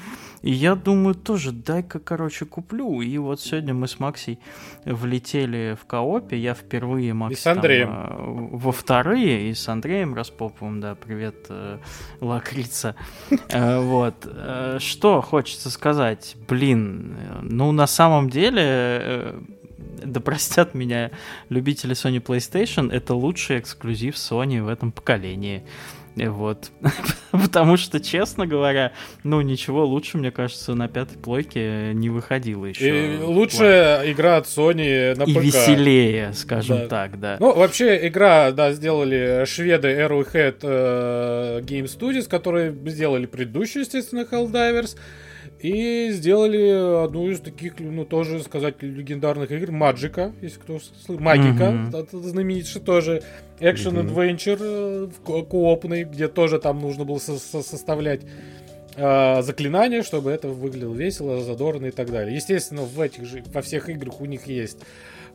И я думаю, тоже дай-ка, короче, куплю. И вот сегодня мы с Максей влетели в коопе. Я впервые, Макс, и с Андреем. Там, э, во вторые. И с Андреем Распоповым, да, привет, э, лакрица. Э, вот. Что хочется сказать? Блин, ну на самом деле да простят меня любители Sony PlayStation, это лучший эксклюзив Sony в этом поколении. Вот. Потому что, честно говоря, ну, ничего лучше, мне кажется, на пятой плойке не выходило еще. И лучшая игра от Sony на И ПК. веселее, скажем да. так, да. Ну, вообще, игра, да, сделали шведы Arrowhead э, Game Studios, которые сделали предыдущую, естественно, Helldivers. И сделали одну из таких, ну, тоже сказать, легендарных игр, Маджика, если кто слышал, Магика, mm-hmm. знаменитейший тоже, mm-hmm. Adventure э, коопный, где тоже там нужно было со- со- составлять э, заклинания, чтобы это выглядело весело, задорно и так далее. Естественно, в этих же, во всех играх у них есть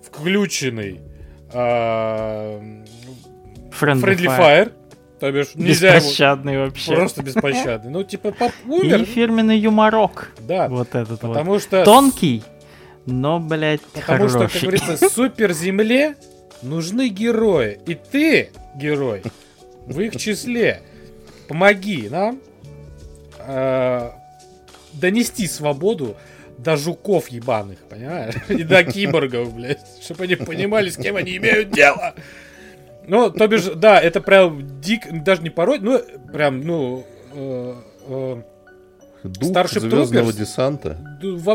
включенный э, Friendly, Friendly Fire. Fire то бишь нельзя Беспощадный его... вообще. Просто беспощадный. Ну, типа, пап умер. И фирменный юморок. Да. Вот этот Потому вот. что... Тонкий, но, блядь, Потому хороший. что, как говорится, супер земле нужны герои. И ты, герой, в их числе. Помоги нам э, донести свободу до жуков ебаных, понимаешь? И до киборгов, блядь. Чтобы они понимали, с кем они имеют дело. Ну, то бишь, да, это прям дик, даже не порой, ну, прям, ну, э, э, Дух Старший звездного Труперс, десанта.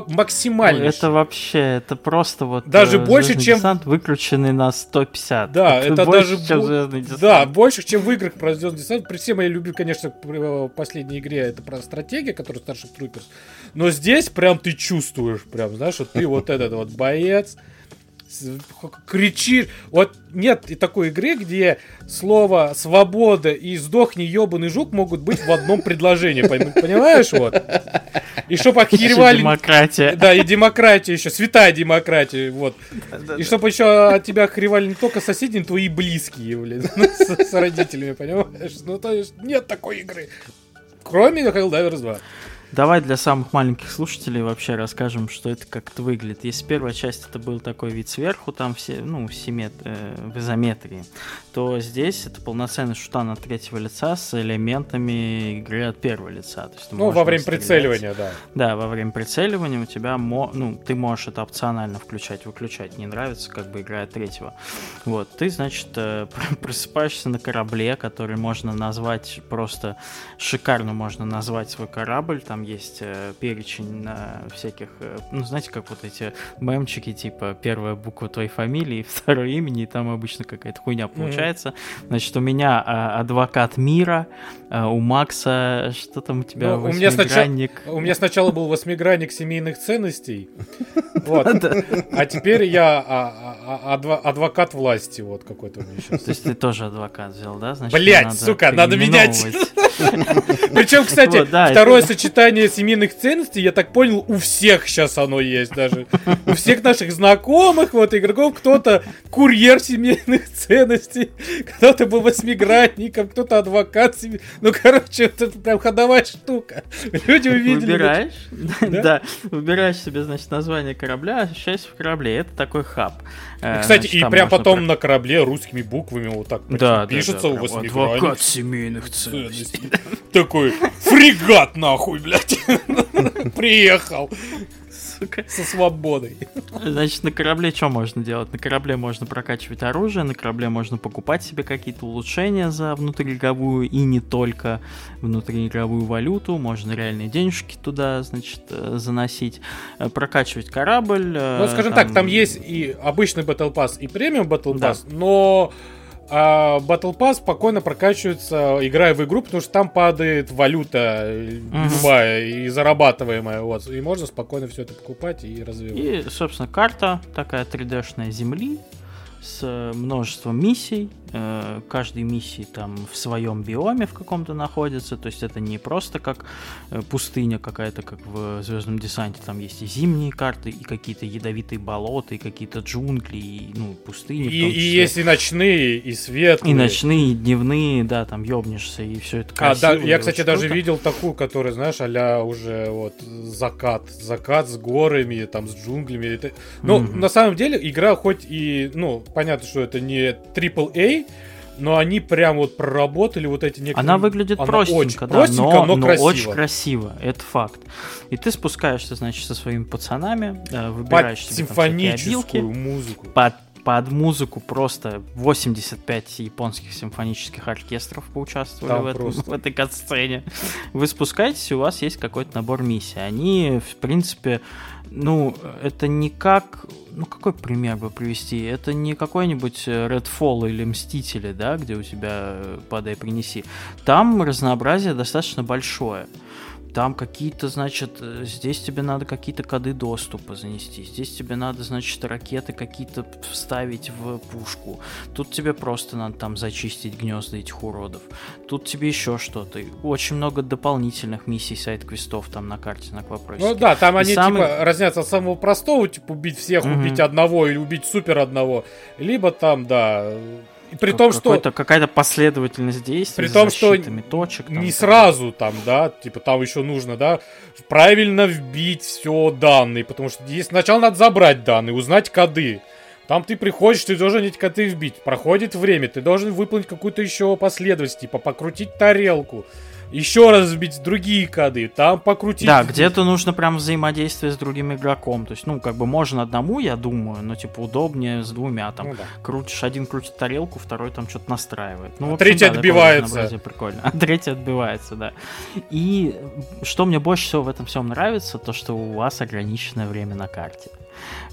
Максимально. Это вообще, это просто вот даже э, больше, чем десант, выключенный на 150. Да, это, это больше, даже чем звездный десант. Да, больше, чем в играх про звездный десант. При всем я люблю, конечно, в последней игре это про стратегию, которая Старший Труперс. Но здесь прям ты чувствуешь, прям, знаешь, вот ты вот этот вот боец кричит. Вот нет и такой игры, где слово свобода и сдохни ебаный жук могут быть в одном предложении. Понимаешь, вот? И чтобы охеревали... демократия. Да, и демократия еще, святая демократия, вот. И чтобы еще от тебя охеревали не только соседи, но твои близкие, блин, с родителями, понимаешь? Ну, то есть нет такой игры. Кроме Helldivers 2. Давай для самых маленьких слушателей вообще расскажем, что это как-то выглядит. Если первая часть это был такой вид сверху, там все, ну, симмет, э, в изометрии, то здесь это полноценный шутан от третьего лица с элементами игры от первого лица. То есть ну, во время прицеливания, да. Да, во время прицеливания у тебя, мо, ну, ты можешь это опционально включать, выключать. Не нравится, как бы игра от третьего. Вот, ты, значит, э, просыпаешься на корабле, который можно назвать просто шикарно можно назвать свой корабль, там там есть э, перечень на всяких, э, ну, знаете, как вот эти мемчики, типа, первая буква твоей фамилии, второе имени, и там обычно какая-то хуйня получается. Mm-hmm. Значит, у меня а, адвокат мира, а, у Макса, что там у тебя, ну, у меня, сначала, у меня сначала был восьмигранник семейных ценностей, вот, а теперь я а, а, адва, адвокат власти вот какой-то у меня сейчас. То есть ты тоже адвокат взял, да? Блять, сука, надо менять. Причем, кстати, второе это... сочетание семейных ценностей, я так понял, у всех сейчас оно есть даже. У всех наших знакомых, вот, игроков, кто-то курьер семейных ценностей, кто-то был восьмигранником, кто-то адвокат. Семи... Ну, короче, это прям ходовая штука. Люди увидели. Выбираешь? Да? да, выбираешь себе, значит, название корабля, ощущаешься в корабле. Это такой хаб. Э, кстати, значит, и прям потом про... на корабле русскими буквами вот так да, пишется да, да, у восьмигранник. Адвокат семейных ценностей. Такой, фрегат нахуй, блядь. Приехал. Сука. Со свободой. Значит, на корабле что можно делать? На корабле можно прокачивать оружие, на корабле можно покупать себе какие-то улучшения за внутриигровую и не только внутриигровую валюту. Можно реальные денежки туда, значит, э, заносить. Э, прокачивать корабль. Ну, скажем там... так, там есть и обычный Battle Pass, и премиум Battle Pass, да. но а Battle Pass спокойно прокачивается, играя в игру, потому что там падает валюта mm-hmm. любая и зарабатываемая. Вот, и можно спокойно все это покупать и развивать. И, собственно, карта такая 3D-шная земли с множеством миссий. Э, каждой миссии там в своем биоме в каком-то находится. То есть это не просто как э, пустыня какая-то, как в Звездном десанте. Там есть и зимние карты, и какие-то ядовитые болота, и какие-то джунгли, и ну, пустыни. И, и есть и ночные, и светлые. И ночные, и дневные, да, там ёбнешься, и все это красиво. А, да, я, кстати, даже видел такую, которая, знаешь, а уже вот закат. Закат с горами, там, с джунглями. Это... Ну, mm-hmm. на самом деле, игра хоть и, ну, понятно, что это не AAA, но они прям вот проработали вот эти некоторые... Она выглядит Она простенько, очень да, простенько, но, но, но очень красиво, это факт. И ты спускаешься, значит, со своими пацанами, э, выбираешь под себе симфоническую там музыку. Под под музыку просто 85 японских симфонических оркестров поучаствовали в, этом, в этой кат-сцене. Вы спускаетесь, у вас есть какой-то набор миссий. Они, в принципе, ну, это не как... Ну, какой пример бы привести? Это не какой-нибудь Redfall или Мстители, да, где у тебя э, «Падай, принеси». Там разнообразие достаточно большое. Там какие-то, значит, э, здесь тебе надо какие-то коды доступа занести, здесь тебе надо, значит, ракеты какие-то вставить в пушку. Тут тебе просто надо там зачистить гнезда этих уродов. Тут тебе еще что-то. Очень много дополнительных миссий сайт-квестов там на карте на вопросе. Ну да, там И они самый... типа разнятся от самого простого, типа убить всех, mm-hmm. убить одного или убить супер одного. Либо там, да, при том, что... Какая-то последовательность действий При том, что точек, там, не сразу там, да, типа там еще нужно, да, правильно вбить все данные, потому что есть, сначала надо забрать данные, узнать коды. Там ты приходишь, ты должен эти коды вбить. Проходит время, ты должен выполнить какую-то еще последовательность, типа покрутить тарелку еще раз вбить другие коды, там покрутить. Да, где-то нужно прям взаимодействие с другим игроком. То есть, ну, как бы можно одному, я думаю, но типа удобнее с двумя. Там ну, да. крутишь, один крутит тарелку, второй там что-то настраивает. Ну, а общем, третий да, отбивается. Прикольно. А третий отбивается, да. И что мне больше всего в этом всем нравится, то что у вас ограниченное время на карте.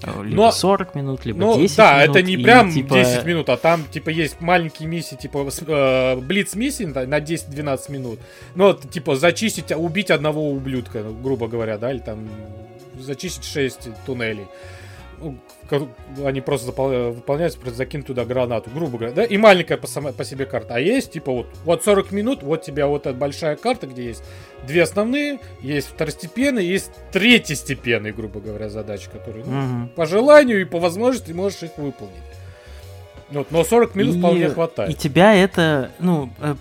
Э, либо но, 40 минут, либо ну, 10 да, минут. это не прям типа... 10 минут, а там, типа, есть маленькие миссии, типа, э, блиц миссии на 10-12 минут. Ну, типа, зачистить, убить одного ублюдка, грубо говоря, да, или там зачистить 6 туннелей. Ну, они просто выполняются, просто закинуть туда гранату, грубо говоря, да, и маленькая по, сама, по себе карта. А есть, типа, вот, вот 40 минут, вот тебя вот эта большая карта, где есть две основные, есть второстепенные, есть третьестепенные, грубо говоря, задачи, которые, ну, угу. по желанию и по возможности можешь их выполнить. Вот, но 40 минут и, вполне хватает. И тебя это, ну, э,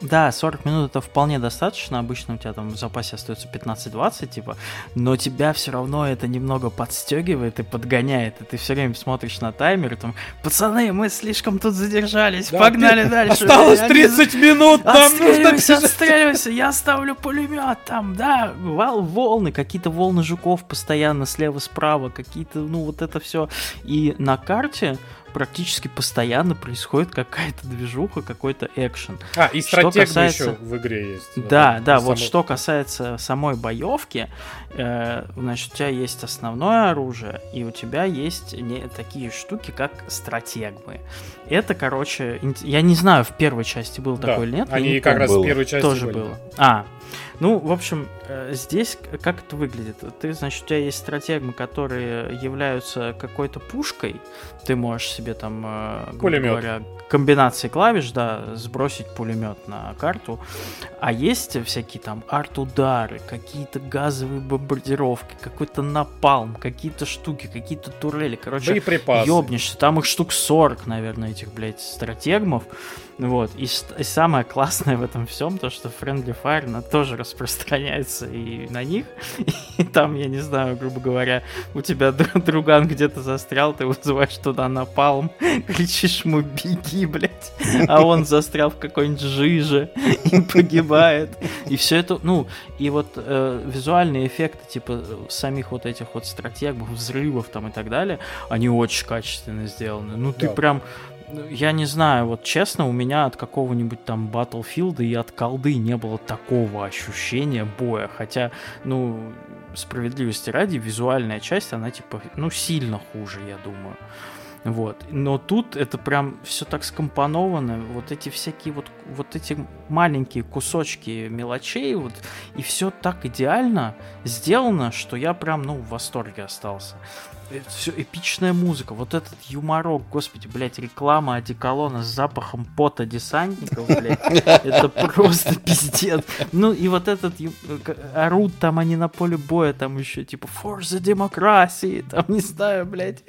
да, 40 минут это вполне достаточно. Обычно у тебя там в запасе остается 15-20, типа, но тебя все равно это немного подстегивает и подгоняет. И ты все время смотришь на таймер и там, пацаны, мы слишком тут задержались, да, погнали дальше. Осталось 30 минут, нам нужно Отстреливайся, я ставлю пулемет там, да, вал, волны, какие-то волны жуков постоянно слева-справа, какие-то, ну, вот это все. И на карте практически постоянно происходит какая-то движуха, какой-то экшен. А, и стратег касается... еще в игре есть. Да, да, вот что касается самой боевки, э, значит, у тебя есть основное оружие, и у тебя есть не такие штуки, как стратегмы. Это, короче, я не знаю, в первой части был да, такой или нет. Они как раз в первой части тоже были. было. А, Ну, в общем, э, здесь как это выглядит? Ты, значит, у тебя есть стратегмы, которые являются какой-то пушкой. Ты можешь себе там, э, грубо Пулемет. говоря, комбинации клавиш, да, сбросить пулемет на карту. А есть всякие там арт-удары, какие-то газовые бомбардировки, какой-то напалм, какие-то штуки, какие-то турели. Короче, ёбнешься. Там их штук 40, наверное, этих, блядь, стратегмов. Вот. И, и самое классное в этом всем, то, что Friendly Fire, она тоже распространяется и на них. И там, я не знаю, грубо говоря, у тебя друган где-то застрял, ты вызываешь туда напалм, кричишь ему «беги, блядь», а он застрял в какой-нибудь жиже и погибает. И все это, ну, и вот э, визуальные эффекты, типа э, самих вот этих вот стратегов, взрывов там и так далее, они очень качественно сделаны. Ну, ты Да. прям я не знаю, вот честно, у меня от какого-нибудь там Battlefield и от колды не было такого ощущения боя. Хотя, ну, справедливости ради, визуальная часть, она типа, ну, сильно хуже, я думаю. Вот. Но тут это прям все так скомпоновано, вот эти всякие вот, вот эти маленькие кусочки мелочей, вот, и все так идеально сделано, что я прям, ну, в восторге остался. Все эпичная музыка, вот этот юморок, господи, блядь, реклама одеколона с запахом пота десантников, блядь, это просто пиздец. Ну и вот этот, орут там они на поле боя, там еще типа for the democracy, там не знаю, блядь.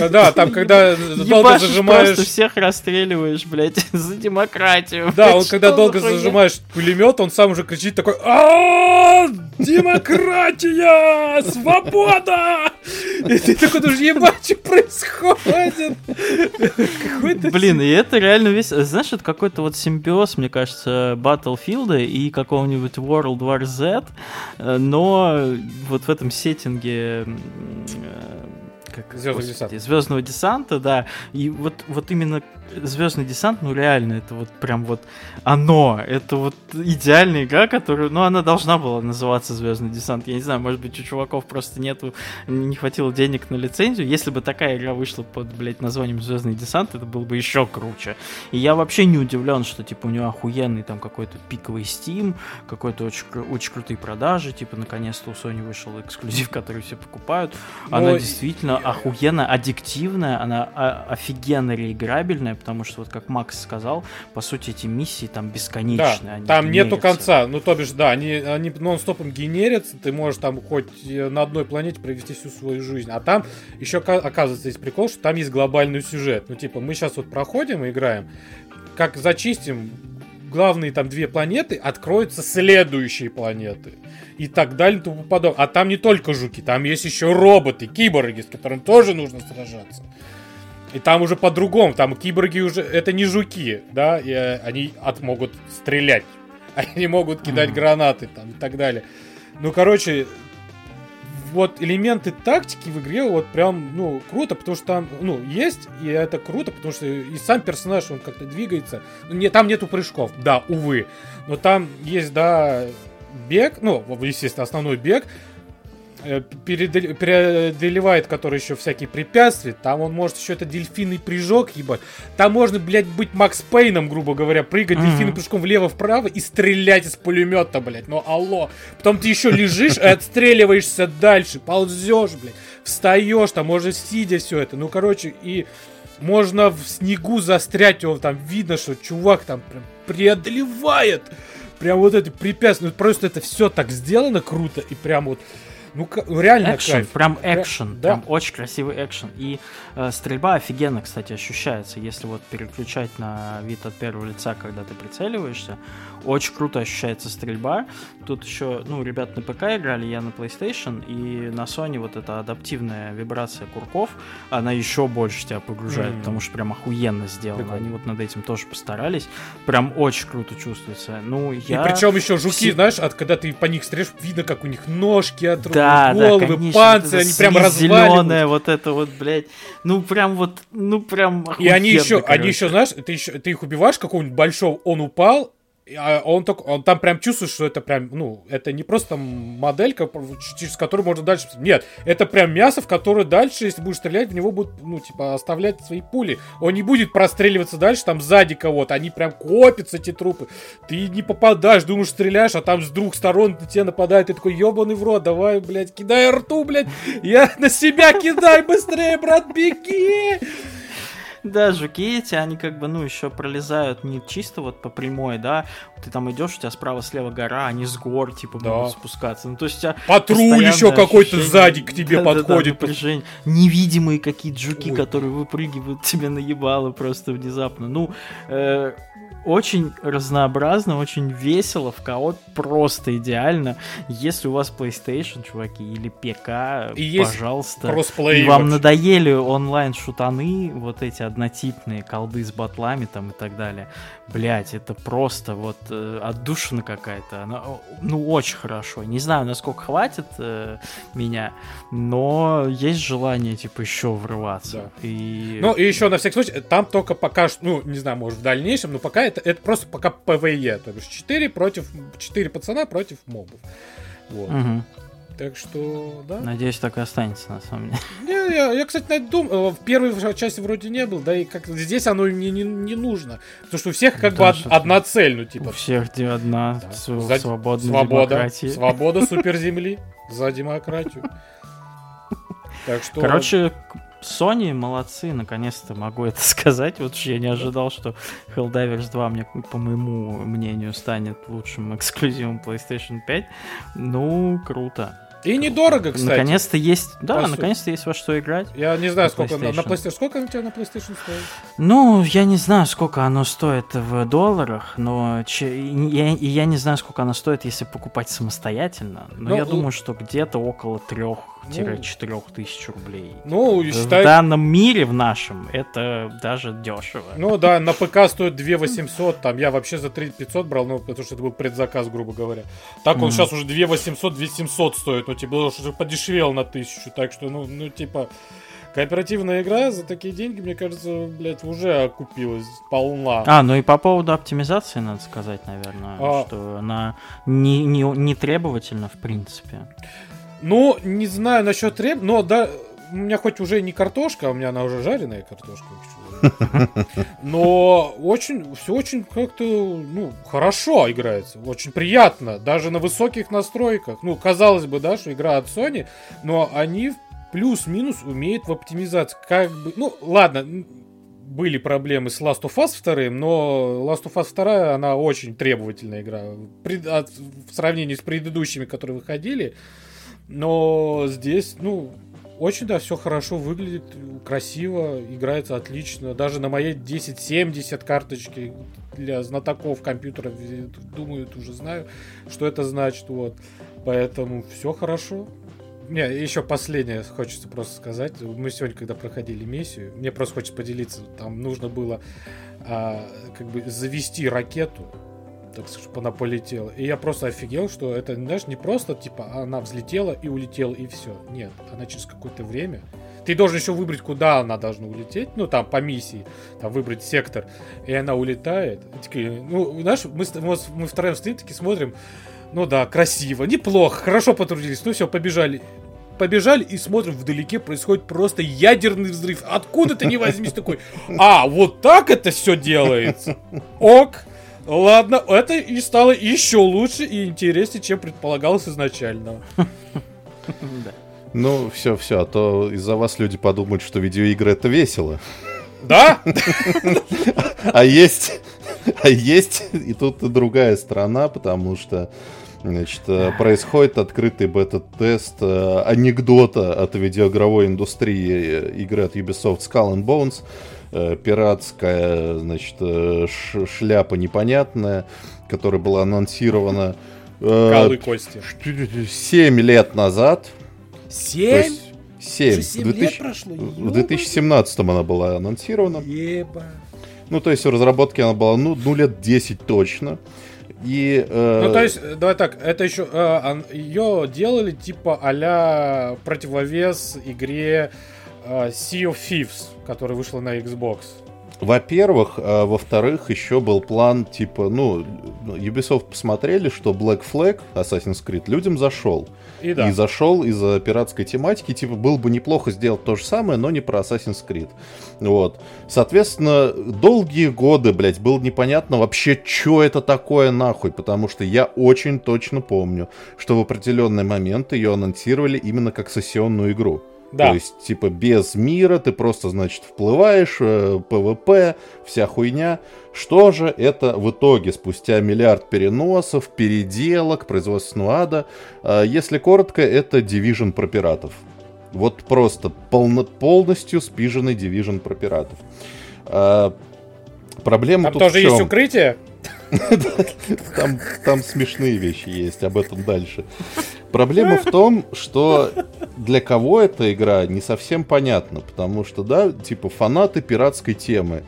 А, Да, там, когда долго зажимаешь... просто всех расстреливаешь, блядь, за демократию. Да, он когда долго зажимаешь пулемет, он сам уже кричит такой «А, Демократия! Свобода! И ты такой думаешь, ебать, что происходит? Блин, и это реально весь... Знаешь, это какой-то вот симбиоз, мне кажется, Battlefield и какого-нибудь World War Z, но вот в этом сеттинге... э, Как, Звездного господи, Звездного десанта, да. И вот, вот именно Звездный десант, ну реально, это вот прям вот оно. Это вот идеальная игра, которую, ну, она должна была называться Звездный десант. Я не знаю, может быть, у чуваков просто нету, не хватило денег на лицензию. Если бы такая игра вышла под, блядь, названием Звездный десант, это было бы еще круче. И я вообще не удивлен, что, типа, у него охуенный там какой-то пиковый Steam, какой-то очень, очень крутые продажи, типа, наконец-то у Sony вышел эксклюзив, который все покупают. Она Но действительно охуенно аддиктивная, она офигенно реиграбельная, потому что, вот как Макс сказал, по сути, эти миссии там Да, бесконечные. они там нету генерятся. конца. Ну, то бишь, да, они, они нон-стопом генерятся, ты можешь там хоть э, на одной планете провести всю свою жизнь. А там еще, ока- оказывается, есть прикол, что там есть глобальный сюжет. Ну, типа, мы сейчас вот проходим и играем, как зачистим главные там две планеты, откроются следующие планеты. И так далее, и тому подобное. А там не только жуки, там есть еще роботы, киборги, с которыми тоже нужно сражаться. И там уже по-другому, там киборги уже, это не жуки, да, и э, они от, могут стрелять, они могут кидать Мгм. гранаты там и так далее. Ну, короче, вот элементы тактики в игре вот прям, ну, круто, потому что там, ну, есть, и это круто, потому что и сам персонаж, он как-то двигается. Ну, не, там нету прыжков, да, увы. Но там есть, да, бег, ну, естественно, основной бег, преодолевает, который еще всякие препятствия. Там он может еще это дельфинный прыжок, ебать. Там можно, блядь, быть Макс Пейном, грубо говоря, прыгать Мгм. дельфинным прыжком влево-вправо и стрелять из пулемета, блядь. Ну алло. Потом ты еще лежишь и отстреливаешься дальше, ползешь, блядь, встаешь, там можно сидя все это. Ну, короче, и можно в снегу застрять, его там видно, что чувак там прям преодолевает. Прям вот это препятствие. Ну, просто это все так сделано круто и прям вот ну, ну, реально Экшен, кайф. прям экшен, да. прям очень красивый экшен. И э, стрельба офигенно, кстати, ощущается, если вот переключать на вид от первого лица, когда ты прицеливаешься. Очень круто ощущается стрельба. Тут еще, ну, ребят на ПК играли, я на PlayStation, и на Sony вот эта адаптивная вибрация курков, она еще больше тебя погружает, Мгм. потому что прям охуенно сделано. Прикольно. Они вот над этим тоже постарались. Прям очень круто чувствуется. Ну, я... И причем еще жуки, все- знаешь, от когда ты по них стреляешь, видно, как у них ножки отрублены, Да, головы, да, конечно, вот они прям зеленое, вот это вот, блядь. Ну, прям вот, ну, прям И они охуенно, еще, они короче. еще, знаешь, ты, еще, ты их убиваешь какого-нибудь большого, он упал, он, только, он там прям чувствует, что это прям, ну, это не просто моделька, через которую можно дальше... Нет, это прям мясо, в которое дальше, если будешь стрелять, в него будут, ну, типа, оставлять свои пули. Он не будет простреливаться дальше, там, сзади кого-то. Они прям копятся, эти трупы. Ты не попадаешь, думаешь, стреляешь, а там с двух сторон на тебя нападает. Ты такой, ебаный в рот, давай, блядь, кидай рту, блядь. Я на себя кидай быстрее, брат, беги! Да, жуки эти, они как бы, ну, еще пролезают не чисто вот по прямой, да, ты там идешь, у тебя справа-слева гора, они с гор, типа, да. будут спускаться. Ну, то есть у тебя Патруль еще какой-то сзади к тебе да, подходит. Да, да, Невидимые какие-то жуки, Ой. которые выпрыгивают тебе наебало просто внезапно. Ну, э, очень разнообразно, очень весело, в кого просто идеально. Если у вас PlayStation, чуваки, или ПК, и пожалуйста. И вам надоели онлайн-шутаны, вот эти однотипные колды с батлами там и так далее. Блять, это просто вот э, отдушина какая-то. Она, ну, очень хорошо. Не знаю, насколько хватит э, меня, но есть желание, типа, еще врываться. Да. И... Ну, и еще на всякий случай, там только пока, ну, не знаю, может, в дальнейшем, но пока это, это просто пока PvE. То есть 4 против, 4 пацана против мобов. Вот. Угу. Так что, да. Надеюсь, так и останется, на самом деле. Не, я, я кстати, думал, в первой части вроде не был, да и как здесь оно мне не, не нужно. Потому что у всех как да, бы од, одна цель, ну типа. У всех где одна да. За, свободная свобода, демократия. Свобода суперземли за демократию. Так что... Короче, Sony молодцы, наконец-то могу это сказать. Вот я не ожидал, что Helldivers 2, мне, по моему мнению, станет лучшим эксклюзивом PlayStation 5. Ну, круто. И недорого, кстати. Наконец-то есть, да, наконец-то есть во что играть. Я не знаю, сколько на, на PlayStation. Сколько у тебя на PlayStation стоит? Ну, я не знаю, сколько оно стоит в долларах, но че, я, я не знаю, сколько оно стоит, если покупать самостоятельно. Но ну, я думаю, что где-то около трех 4 ну, тысяч рублей. Ну, считай... В данном мире, в нашем, это даже дешево. Ну да, на ПК стоит 2 800, там я вообще за 3 500 брал, ну, потому что это был предзаказ, грубо говоря. Так он mm-hmm. сейчас уже 2 800, 2 700 стоит, ну, типа, уже подешевел на тысячу, так что, ну, ну, типа... Кооперативная игра за такие деньги, мне кажется, блядь, уже окупилась полна. А, ну и по поводу оптимизации надо сказать, наверное, а... что она не, не, не требовательна, в принципе. Ну, не знаю насчет реп, но да, у меня хоть уже не картошка, а у меня она уже жареная картошка. Но очень, все очень как-то, ну, хорошо играется, очень приятно, даже на высоких настройках. Ну, казалось бы, да, что игра от Sony, но они плюс-минус умеют в оптимизации. Как бы, ну, ладно, были проблемы с Last of Us 2, но Last of Us 2, она очень требовательная игра. в сравнении с предыдущими, которые выходили, но здесь, ну, очень, да, все хорошо выглядит, красиво, играется отлично. Даже на моей 1070 карточке для знатоков компьютера, думаю, уже знаю, что это значит. Вот. Поэтому все хорошо. Не, еще последнее хочется просто сказать. Мы сегодня, когда проходили миссию, мне просто хочется поделиться. Там нужно было а, как бы завести ракету так скажем, она полетела. И я просто офигел, что это, знаешь, не просто, типа, она взлетела и улетела, и все. Нет, она через какое-то время... Ты должен еще выбрать, куда она должна улететь, ну, там, по миссии, там, выбрать сектор, и она улетает. И такие, ну, знаешь, мы, мы, мы втроем стоим, таки смотрим, ну да, красиво, неплохо, хорошо потрудились, ну все, побежали побежали и смотрим, вдалеке происходит просто ядерный взрыв. Откуда ты не возьмись такой? А, вот так это все делается. Ок. Ладно, это и стало еще лучше и интереснее, чем предполагалось изначально. Ну, все, все, а то из-за вас люди подумают, что видеоигры это весело. Да? А есть, а есть и тут другая сторона, потому что Значит, происходит открытый бета-тест э, анекдота от видеоигровой индустрии э, игры от Ubisoft Skull and Bones. Э, пиратская, значит, э, шляпа непонятная, которая была анонсирована... Э, Калы кости. 7 лет назад. 7? 7. 7 в 2000... лет прошло? В 2017 она была анонсирована. Еба. Ну, то есть в разработке она была, ну, ну лет 10 точно. И, э... Ну, то есть, давай так, это еще э, ее делали типа а противовес игре э, Sea of Thieves, которая вышла на Xbox. во-первых, а, во-вторых, еще был план, типа, ну, Ubisoft посмотрели, что Black Flag, Assassin's Creed, людям зашел. И, да. и зашел из-за пиратской тематики, типа, было бы неплохо сделать то же самое, но не про Assassin's Creed. Вот. Соответственно, долгие годы, блядь, было непонятно вообще, что это такое нахуй, потому что я очень точно помню, что в определенный момент ее анонсировали именно как сессионную игру. Да. То есть, типа, без мира, ты просто, значит, вплываешь, э, ПВП, вся хуйня. Что же это в итоге, спустя миллиард переносов, переделок, производственного ада? Э, если коротко, это Division про пиратов. Вот просто полно, полностью спиженный Division про пиратов. Э, проблема Там тут тоже есть укрытие? Там, там смешные вещи есть, об этом дальше. Проблема в том, что для кого эта игра не совсем понятно, потому что, да, типа фанаты пиратской темы,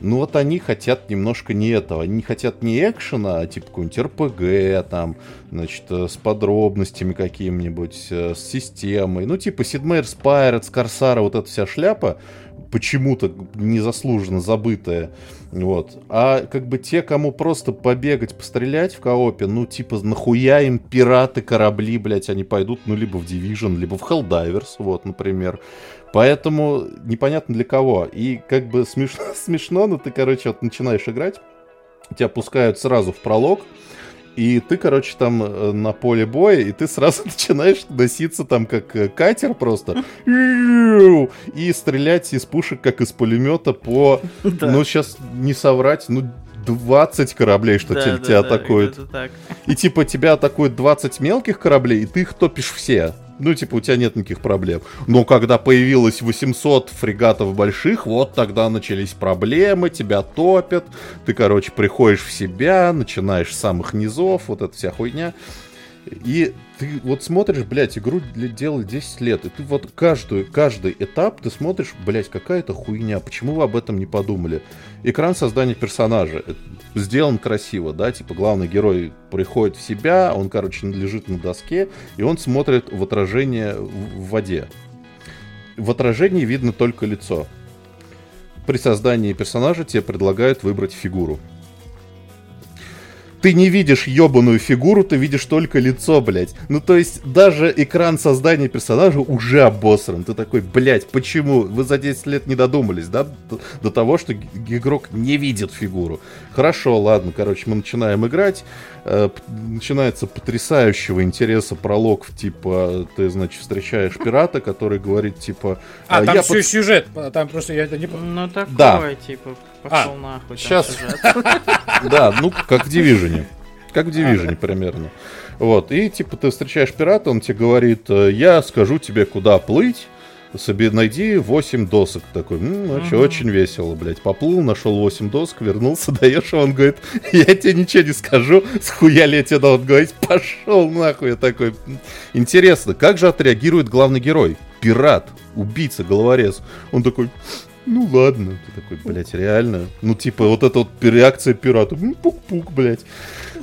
ну вот они хотят немножко не этого. Они хотят не экшена, а типа какой-нибудь РПГ, там, значит, э, с подробностями какими-нибудь, э, с системой. Ну, типа Sid Meier's Pirates, Корсара, вот эта вся шляпа, почему-то незаслуженно забытая. Вот. А как бы те, кому просто побегать, пострелять в коопе, ну, типа, нахуя им пираты, корабли, блядь, они пойдут, ну, либо в Division, либо в Helldivers, вот, например. Поэтому непонятно для кого. И как бы смешно, смешно но ты, короче, вот начинаешь играть, тебя пускают сразу в пролог, и ты, короче, там э, на поле боя, и ты сразу начинаешь носиться там как э, катер просто. И стрелять из пушек, как из пулемета по... Ну, сейчас не соврать, ну, 20 кораблей, что да, тебя, да, тебя да, атакуют. И типа тебя атакуют 20 мелких кораблей, и ты их топишь все. Ну, типа, у тебя нет никаких проблем. Но когда появилось 800 фрегатов больших, вот тогда начались проблемы, тебя топят, ты, короче, приходишь в себя, начинаешь с самых низов, вот эта вся хуйня. И ты вот смотришь, блядь, игру делали 10 лет, и ты вот каждую, каждый этап ты смотришь, блядь, какая-то хуйня, почему вы об этом не подумали? Экран создания персонажа сделан красиво, да, типа главный герой приходит в себя, он, короче, лежит на доске, и он смотрит в отражение в воде. В отражении видно только лицо. При создании персонажа тебе предлагают выбрать фигуру ты не видишь ебаную фигуру, ты видишь только лицо, блядь. Ну, то есть, даже экран создания персонажа уже обосран. Ты такой, блядь, почему? Вы за 10 лет не додумались, да, до, до того, что игрок не видит фигуру. Хорошо, ладно, короче, мы начинаем играть. Э, начинается потрясающего интереса пролог, типа, ты, значит, встречаешь пирата, который говорит, типа... А, там все под... сюжет, там просто я это не... Ну, такое, да. типа, пошел а, нахуй. Сейчас. Да, ну, как в Division. Как в Division примерно. Вот, и типа ты встречаешь пирата, он тебе говорит, «Э, я скажу тебе, куда плыть, себе найди 8 досок. Такой, ну, угу. очень весело, блядь. Поплыл, нашел 8 досок, вернулся, даешь, а он говорит, я тебе ничего не скажу, схуя ли я тебе должен говорить, пошел нахуй. Я такой, интересно, как же отреагирует главный герой? Пират, убийца, головорез. Он такой, ну ладно. Ты такой, блядь, реально? Ну, типа, вот эта вот реакция пирата. Пук-пук, блядь.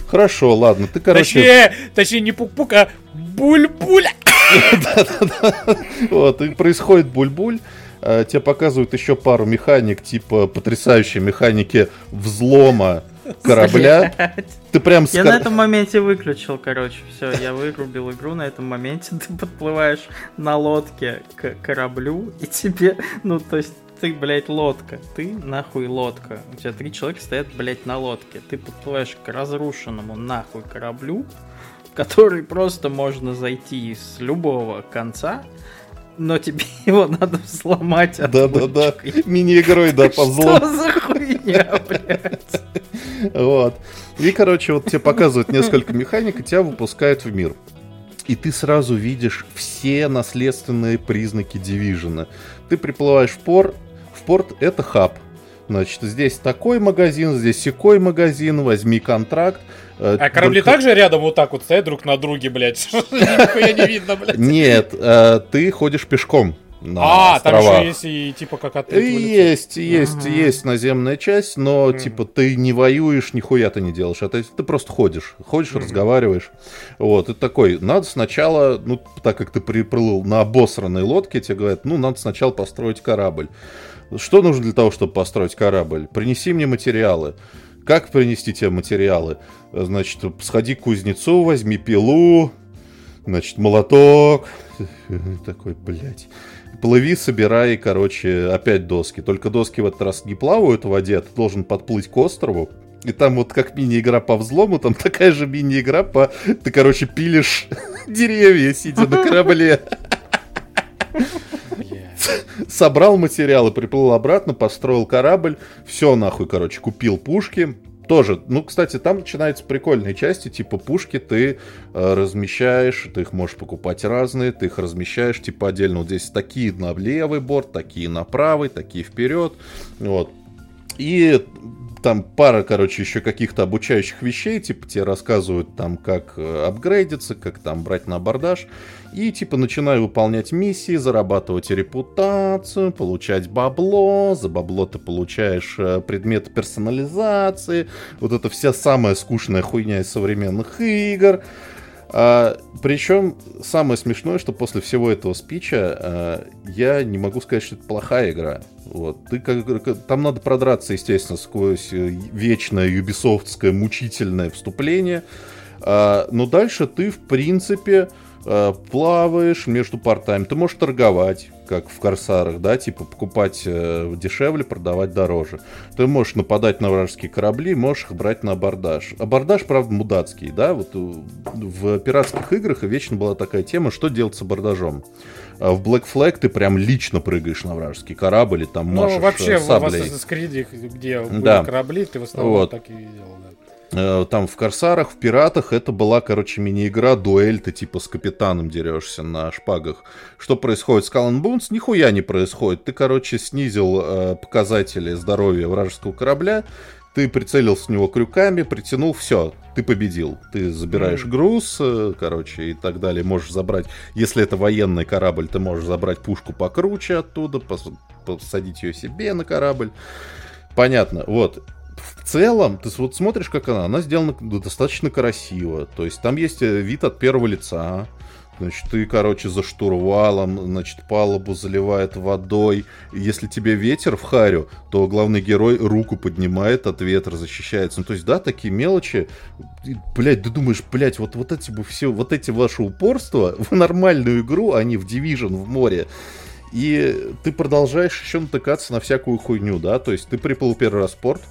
Хорошо, ладно, ты, короче... Точнее, точнее не пук-пук, а буль-буль. Да-да-да. Вот, и происходит буль-буль. А, тебе показывают еще пару механик, типа потрясающей механики взлома корабля. Ты прям... Я на этом моменте выключил, короче, все, я вырубил игру на этом моменте. Ты подплываешь на лодке к кораблю, и тебе, ну, то есть ты, блядь, лодка. Ты нахуй лодка. У тебя три человека стоят, блядь, на лодке. Ты подплываешь к разрушенному нахуй кораблю, который просто можно зайти с любого конца, но тебе его надо взломать Да-да-да, мини-игрой, да, по взлому. Что за хуйня, блядь? Вот. И, короче, вот тебе показывают несколько механик, и тебя выпускают в мир. И ты сразу видишь все наследственные признаки Дивижена. Ты приплываешь в порт, порт это хаб. Значит, здесь такой магазин, здесь секой магазин, возьми контракт. Э, а корабли Только... также рядом вот так вот стоят друг на друге, блядь? Нихуя не видно, блядь. Нет, э, ты ходишь пешком на а, острова. там еще есть и типа как отель. Есть, есть, ага. есть наземная часть, но ага. типа ты не воюешь, нихуя ты не делаешь. Это ты просто ходишь, ходишь, ага. разговариваешь. Вот, и такой, надо сначала, ну, так как ты приплыл на обосранной лодке, тебе говорят, ну, надо сначала построить корабль. Что нужно для того, чтобы построить корабль? Принеси мне материалы. Как принести тебе материалы? Значит, сходи к кузнецу, возьми пилу, значит, молоток. Такой, блядь. Плыви, собирай, короче, опять доски. Только доски в этот раз не плавают в воде, а ты должен подплыть к острову. И там вот как мини-игра по взлому, там такая же мини-игра по... Ты, короче, пилишь деревья, сидя на корабле. Собрал материалы, приплыл обратно, построил корабль. Все нахуй, короче, купил пушки. Тоже, ну, кстати, там начинаются прикольные части, типа пушки ты э, размещаешь, ты их можешь покупать разные, ты их размещаешь, типа отдельно вот здесь такие на левый борт, такие на правый, такие вперед, вот. И там пара, короче, еще каких-то обучающих вещей, типа тебе рассказывают там, как э, апгрейдиться, как там брать на абордаж. И типа начинаю выполнять миссии, зарабатывать репутацию, получать бабло. За бабло ты получаешь э, предметы персонализации. Вот это вся самая скучная хуйня из современных игр. А, причем самое смешное, что после всего этого спича а, я не могу сказать, что это плохая игра. Вот. Ты как, там надо продраться, естественно, сквозь э, вечное юбисофтское мучительное вступление. А, но дальше ты, в принципе, плаваешь между портами. Ты можешь торговать как в Корсарах, да, типа покупать э, дешевле, продавать дороже. Ты можешь нападать на вражеские корабли, можешь их брать на абордаж. Абордаж, правда, мудацкий, да, вот в пиратских играх вечно была такая тема, что делать с абордажом. А в Black Flag ты прям лично прыгаешь на вражеский корабль и там ну, машешь Ну, вообще саблей. в Assassin's Creed, где были да. корабли, ты в основном вот. так и делал, да. Э, там в Корсарах, в Пиратах это была, короче, мини-игра, дуэль, ты типа с капитаном дерешься на шпагах. Что происходит с Калан Бунс? Нихуя не происходит. Ты, короче, снизил э, показатели здоровья вражеского корабля, ты прицелился в него крюками, притянул, все, ты победил. Ты забираешь mm. груз, э, короче, и так далее. Можешь забрать, если это военный корабль, ты можешь забрать пушку покруче оттуда, пос посадить ее себе на корабль. Понятно, вот в целом, ты вот смотришь, как она, она сделана достаточно красиво. То есть там есть э, вид от первого лица. Значит, ты, короче, за штурвалом, значит, палубу заливает водой. Если тебе ветер в харю, то главный герой руку поднимает, от ветра защищается. Ну, то есть, да, такие мелочи. Блять, ты думаешь, блять, вот, вот эти бы все, вот эти ваши упорства в нормальную игру, а не в Division в море. И ты продолжаешь еще натыкаться на всякую хуйню, да, то есть ты приплыл первый раз в порт,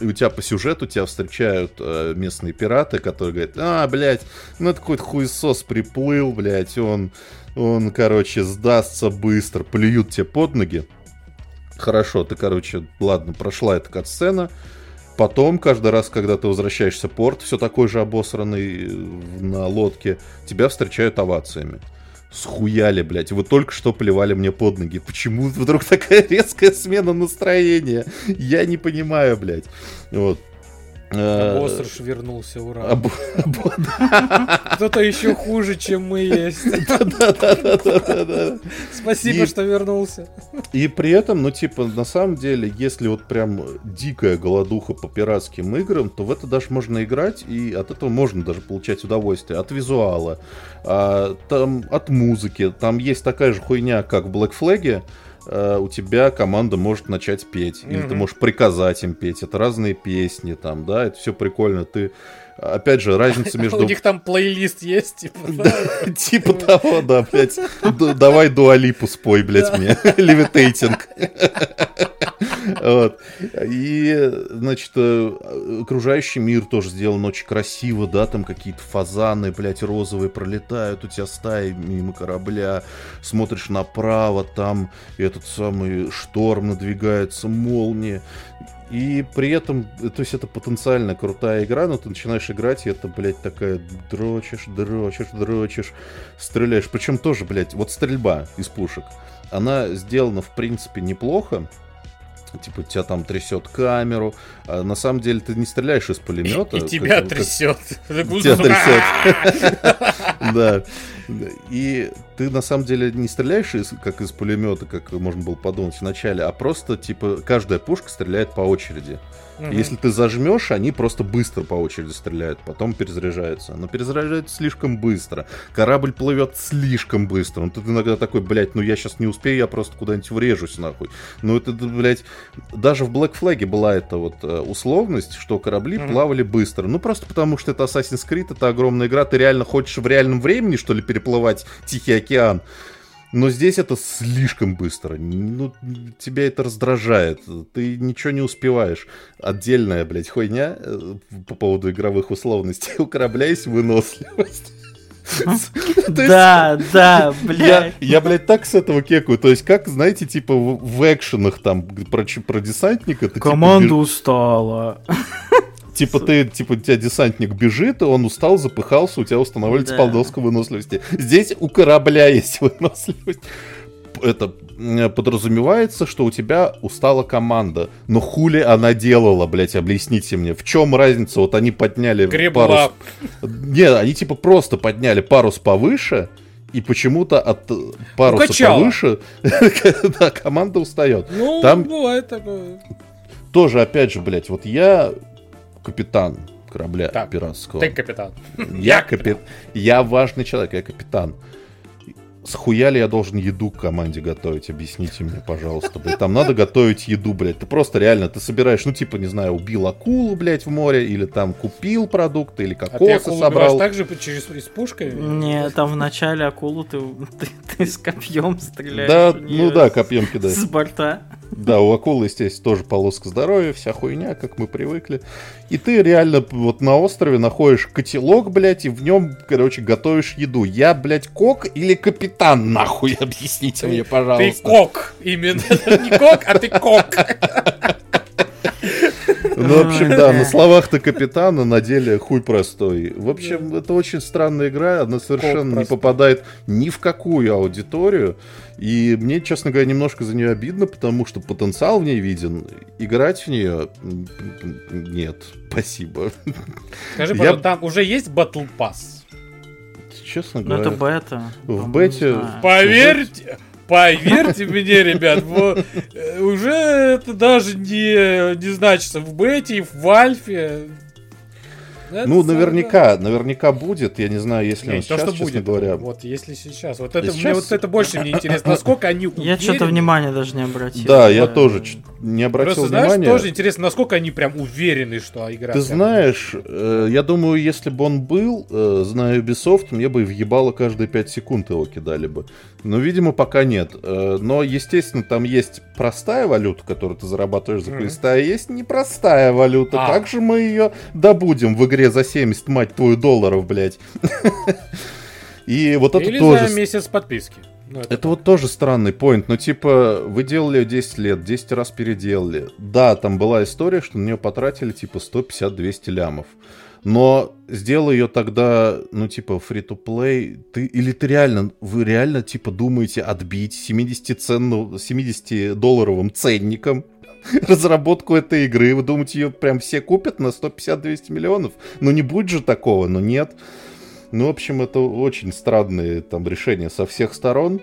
и у тебя по сюжету тебя встречают э, местные пираты, которые говорят, а, блядь, ну это какой-то хуесос приплыл, блядь, он, он, короче, сдастся быстро, плюют тебе под ноги. Хорошо, ты, короче, ладно, прошла эта катсцена. Потом, каждый раз, когда ты возвращаешься в порт, все такой же обосранный э, на лодке, тебя встречают овациями схуяли, блядь. Вы только что плевали мне под ноги. Почему вдруг такая резкая смена настроения? Я не понимаю, блядь. Вот. Босс вернулся, ура. Кто-то еще хуже, чем мы есть. Спасибо, что вернулся. И при этом, ну, типа, на самом деле, если вот прям дикая голодуха по пиратским играм, то в это даже можно играть, и от этого можно даже получать удовольствие. От визуала, а, там, от музыки. Там есть такая же хуйня, как в Black Flag, Э, у тебя команда может начать петь. Или mm-hmm. ты можешь приказать им петь. Это разные песни там, да, это все прикольно. Ты опять же, разница между... У них там плейлист есть, типа, Типа того, да, блядь. Давай дуалипу спой, блядь, мне. Левитейтинг. Вот. И, значит, э, окружающий мир тоже сделан очень красиво, да, там какие-то фазаны, блядь, розовые пролетают, у тебя стаи мимо корабля, смотришь направо, там этот самый шторм надвигается, молния. И при этом, то есть это потенциально крутая игра, но ты начинаешь играть, и это, блядь, такая дрочишь, дрочишь, дрочишь, стреляешь. Причем тоже, блядь, вот стрельба из пушек, она сделана, в принципе, неплохо, Типа тебя там трясет камеру. А на самом деле ты не стреляешь из пулемета. И, тебя трясет. Тебя трясет. Да. И ты на самом деле не стреляешь из, как из пулемета, как можно было подумать вначале, а просто типа каждая пушка стреляет по очереди. Угу. Если ты зажмешь, они просто быстро по очереди стреляют, потом перезаряжаются. Но перезаряжаются слишком быстро. Корабль плывет слишком быстро. Ну ты иногда такой, блядь, ну я сейчас не успею, я просто куда-нибудь врежусь нахуй. Ну это, блядь, даже в Black Flag была эта вот э, условность, что корабли угу. плавали быстро. Ну просто потому, что это Assassin's Creed, это огромная игра, ты реально хочешь в реальном времени, что ли, переплывать Тихий океан. Но здесь это слишком быстро. Ну, тебя это раздражает. Ты ничего не успеваешь. Отдельная, блядь, хуйня э, по поводу игровых условностей. У корабля есть выносливость. Да, да, блядь. Я, блядь, так с этого кекаю. То есть, как, знаете, типа в экшенах там про, про десантника. Типа Команда устала. Типа ты, типа у тебя десантник бежит, и он устал, запыхался, у тебя устанавливается да. полдоска выносливости. Здесь у корабля есть выносливость. Это подразумевается, что у тебя устала команда. Но хули она делала, блять, объясните мне. В чем разница? Вот они подняли Гребла. парус... Нет, они типа просто подняли парус повыше, и почему-то от паруса Укачало. повыше да, команда устает. Ну, Там бывает такое. Тоже, опять же, блядь, вот я капитан корабля так, пиратского. Ты капитан. Я капитан. Я важный человек, я капитан. Схуя ли я должен еду к команде готовить? Объясните мне, пожалуйста. Блядь. Там надо готовить еду, блядь. Ты просто реально, ты собираешь, ну, типа, не знаю, убил акулу, блядь, в море, или там купил продукты, или кокосы а ты собрал. так же через с пушкой? Не, там в начале акулу ты, ты, ты с копьем стреляешь. Да, ну да, копьем кидаешь. С борта. Да, у акулы, естественно, тоже полоска здоровья, вся хуйня, как мы привыкли. И ты реально вот на острове находишь котелок, блядь, и в нем, короче, готовишь еду. Я, блядь, кок или капитан, нахуй, объясните мне, пожалуйста. Ты кок, именно. Не кок, а ты кок. Ну, в общем, да, на словах ты капитан, а на деле хуй простой. В общем, это очень странная игра, она совершенно не попадает ни в какую аудиторию. И мне, честно говоря, немножко за нее обидно, потому что потенциал в ней виден. Играть в нее нет. Спасибо. Скажи, Я... там уже есть Battle Pass? Честно говоря. Ну, это бета. В бете... Поверьте, Поверьте мне, ребят, э, уже это даже не, не значится в бете и в альфе. Это ну, наверняка, да. наверняка будет. Я не знаю, если не, он сейчас, то, что будет, говоря. Вот, если сейчас. Вот это, сейчас... мне вот это больше мне интересно, насколько они уверены. Я что-то внимания даже не обратил. Да, я тоже не обратил Просто, внимания. знаешь, тоже интересно, насколько они прям уверены, что игра... Ты знаешь, э, я думаю, если бы он был, э, зная Ubisoft, мне бы въебало каждые 5 секунд его кидали бы. Но, видимо, пока нет. Э, но, естественно, там есть простая валюта, которую ты зарабатываешь за mm-hmm. а есть непростая валюта. А. Как же мы ее добудем в игре за 70, мать твою, долларов, блядь? И вот это Или тоже... за месяц подписки. Ну, это это вот тоже странный поинт. Ну, типа, вы делали 10 лет, 10 раз переделали. Да, там была история, что на нее потратили, типа, 150-200 лямов. Но сделай ее тогда, ну, типа, free-to-play, ты, или ты реально, вы реально, типа, думаете отбить 70 ценну, 70-долларовым ценником разработку этой игры, вы думаете, ее прям все купят на 150-200 миллионов? Ну, не будет же такого, но нет. Ну, в общем, это очень странные там решения со всех сторон.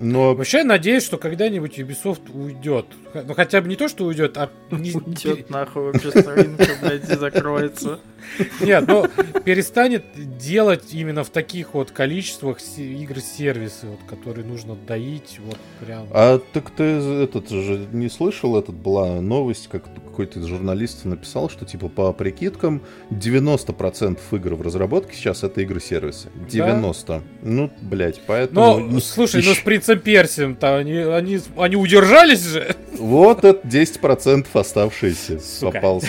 Но... Вообще, я надеюсь, что когда-нибудь Ubisoft уйдет. Ну, хотя бы не то, что уйдет, а... Уйдет нахуй вообще с рынка, блядь, и закроется. Нет, но перестанет делать именно в таких вот количествах игр-сервисы, вот, которые нужно доить, вот прям. А так ты этот же не слышал, этот была новость, как какой-то журналист написал, что типа по прикидкам 90% игр в разработке сейчас это игры-сервисы. 90. Да? Ну, блять, поэтому... Ну, слушай, ну с принцем Персием-то они, они, они удержались же. Вот это 10% оставшиеся Сука. попался.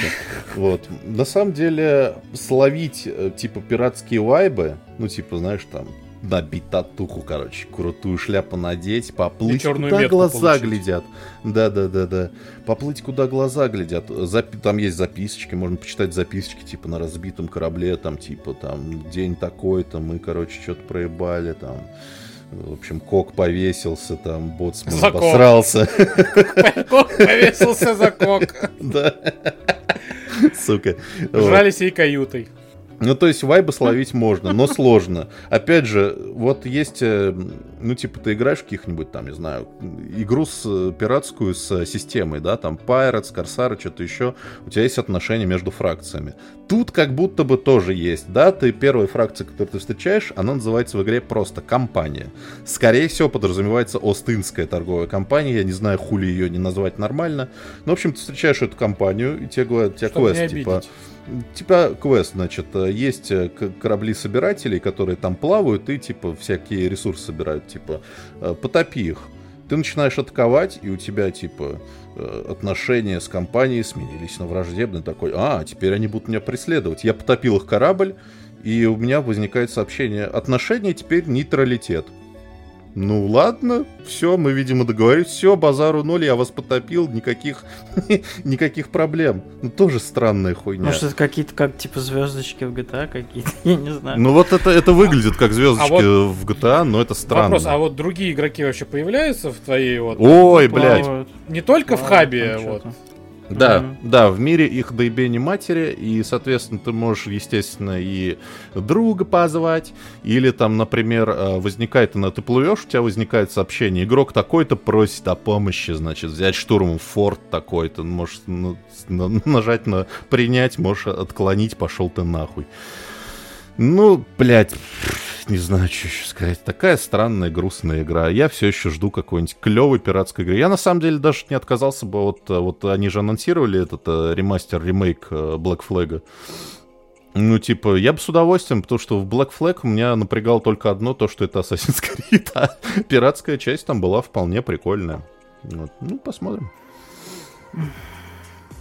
Вот. На самом деле, словить, э, типа, пиратские вайбы, ну, типа, знаешь, там, набить татуху, короче, крутую шляпу надеть, поплыть, куда глаза получить. глядят. Да-да-да-да. Поплыть, куда глаза глядят. Запи- там есть записочки, можно почитать записочки, типа, на разбитом корабле, там, типа, там, день такой-то, мы, короче, что-то проебали, там, в общем, Кок повесился, там, Боцман за обосрался. Кок повесился за Кок. Да. Сука. Жрали сей каютой. Ну, то есть вайбы словить можно, но сложно. Опять же, вот есть, э, ну, типа, ты играешь в каких-нибудь там, не знаю, игру с э, пиратскую с системой, да, там Pirates, Corsair, что-то еще, у тебя есть отношения между фракциями. Тут как будто бы тоже есть, да, ты первая фракция, которую ты встречаешь, она называется в игре просто компания. Скорее всего, подразумевается Остинская торговая компания, я не знаю, хули ее не назвать нормально. Но, в общем, ты встречаешь эту компанию, и тебе говорят, у тебя квест, типа... Обидеть Типа квест, значит, э, есть э, корабли-собирателей, которые там плавают и, типа, всякие ресурсы собирают, типа, э, потопи их. Ты начинаешь атаковать, и у тебя, типа, отношения с компанией сменились на враждебные. Такой, а, теперь они будут меня преследовать. Я потопил их корабль, и у меня возникает сообщение, отношения теперь нейтралитет. Ну ладно, все, мы, видимо, договорились. Все, базару ноль, я вас потопил, никаких, никаких проблем. Ну тоже странная хуйня. Может, это какие-то как типа звездочки в GTA какие-то, я не знаю. Ну вот это, это выглядит как звездочки а вот в GTA, но это странно. Вопрос, а вот другие игроки вообще появляются в твоей вот... Ой, блядь. Не только в хабе, вот. Да, mm-hmm. да, в мире их доебени матери, и, соответственно, ты можешь, естественно, и друга позвать, или там, например, э, возникает, ты плывешь, у тебя возникает сообщение, игрок такой-то просит о помощи, значит, взять штурмом форт такой-то, можешь нажать на принять, можешь отклонить, пошел ты нахуй. Ну, блядь, не знаю, что еще сказать. Такая странная, грустная игра. Я все еще жду какой-нибудь клевой пиратской игры. Я на самом деле даже не отказался бы от... Вот они же анонсировали этот э, ремастер, ремейк э, Black Flag. Ну, типа, я бы с удовольствием, потому что в Black Flag меня напрягало только одно, то, что это Assassin's Creed, а пиратская часть там была вполне прикольная. Вот. Ну, посмотрим.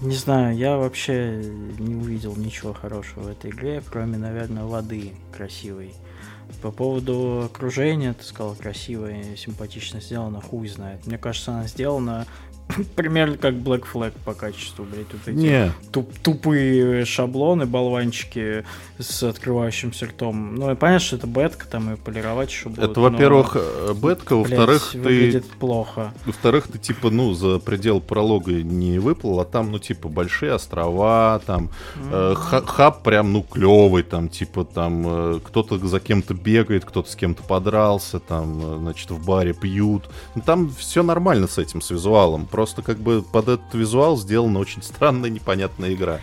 Не знаю, я вообще не увидел ничего хорошего в этой игре, кроме, наверное, воды красивой. По поводу окружения, ты сказал, красивое, симпатично сделано, хуй знает. Мне кажется, она сделана примерно как Black Flag по качеству, блядь, вот эти Не. Туп тупые шаблоны, болванчики с открывающимся ртом. Ну, и понятно, что это бетка, там и полировать еще будет. Это, во-первых, но... бетка, во-вторых, ты... выглядит плохо. Во-вторых, ты, типа, ну, за предел пролога не выплыл, а там, ну, типа, большие острова, там, mm-hmm. э, хаб прям, ну, клевый, там, типа, там, э, кто-то за кем-то бегает, кто-то с кем-то подрался, там, э, значит, в баре пьют. Ну, там все нормально с этим, с визуалом Просто как бы под этот визуал сделана очень странная, непонятная игра.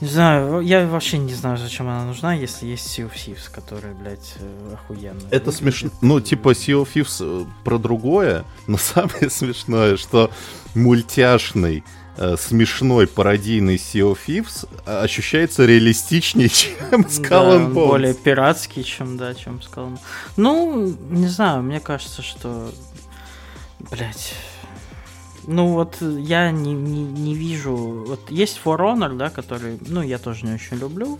Не знаю, я вообще не знаю, зачем она нужна, если есть Sea of Thieves, который, блядь, э, охуенно. Это смешно. Ну, типа Sea of Thieves э, про другое, но самое смешное, что мультяшный э, смешной пародийный Sea of Thieves ощущается реалистичнее, чем Skull да, and Bones. более пиратский, чем, да, чем Skull and Ну, не знаю, мне кажется, что... Блять, ну вот я не, не, не вижу. Вот есть For Honor, да, который, ну, я тоже не очень люблю.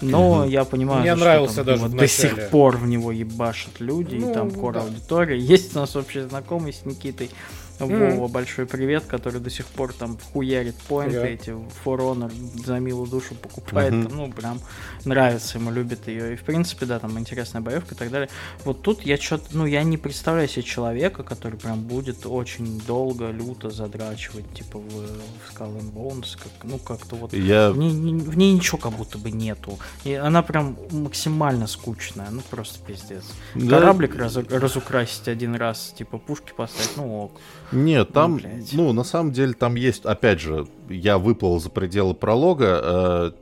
Но mm-hmm. я понимаю, Мне что нравился там, даже вот, до сих пор в него ебашат люди, ну, и там кор да. аудитория. Есть у нас общий знакомый с Никитой. Mm-hmm. Вова, большой привет, который до сих пор там хуярит поинты yeah. эти, For Honor за милую душу покупает. Mm-hmm. ну, прям нравится ему, любит ее. И, в принципе, да, там интересная боевка и так далее. Вот тут я что-то, ну, я не представляю себе человека, который прям будет очень долго, люто задрачивать, типа, в, в Skull and Bones. Как, ну, как-то вот... Я... В, ней, в ней ничего как будто бы нету. И она прям максимально скучная. Ну, просто пиздец. Да. Кораблик раз, разукрасить один раз, типа, пушки поставить, ну, ок. Нет, там, ну, ну, на самом деле, там есть, опять же, я выплыл за пределы пролога, э,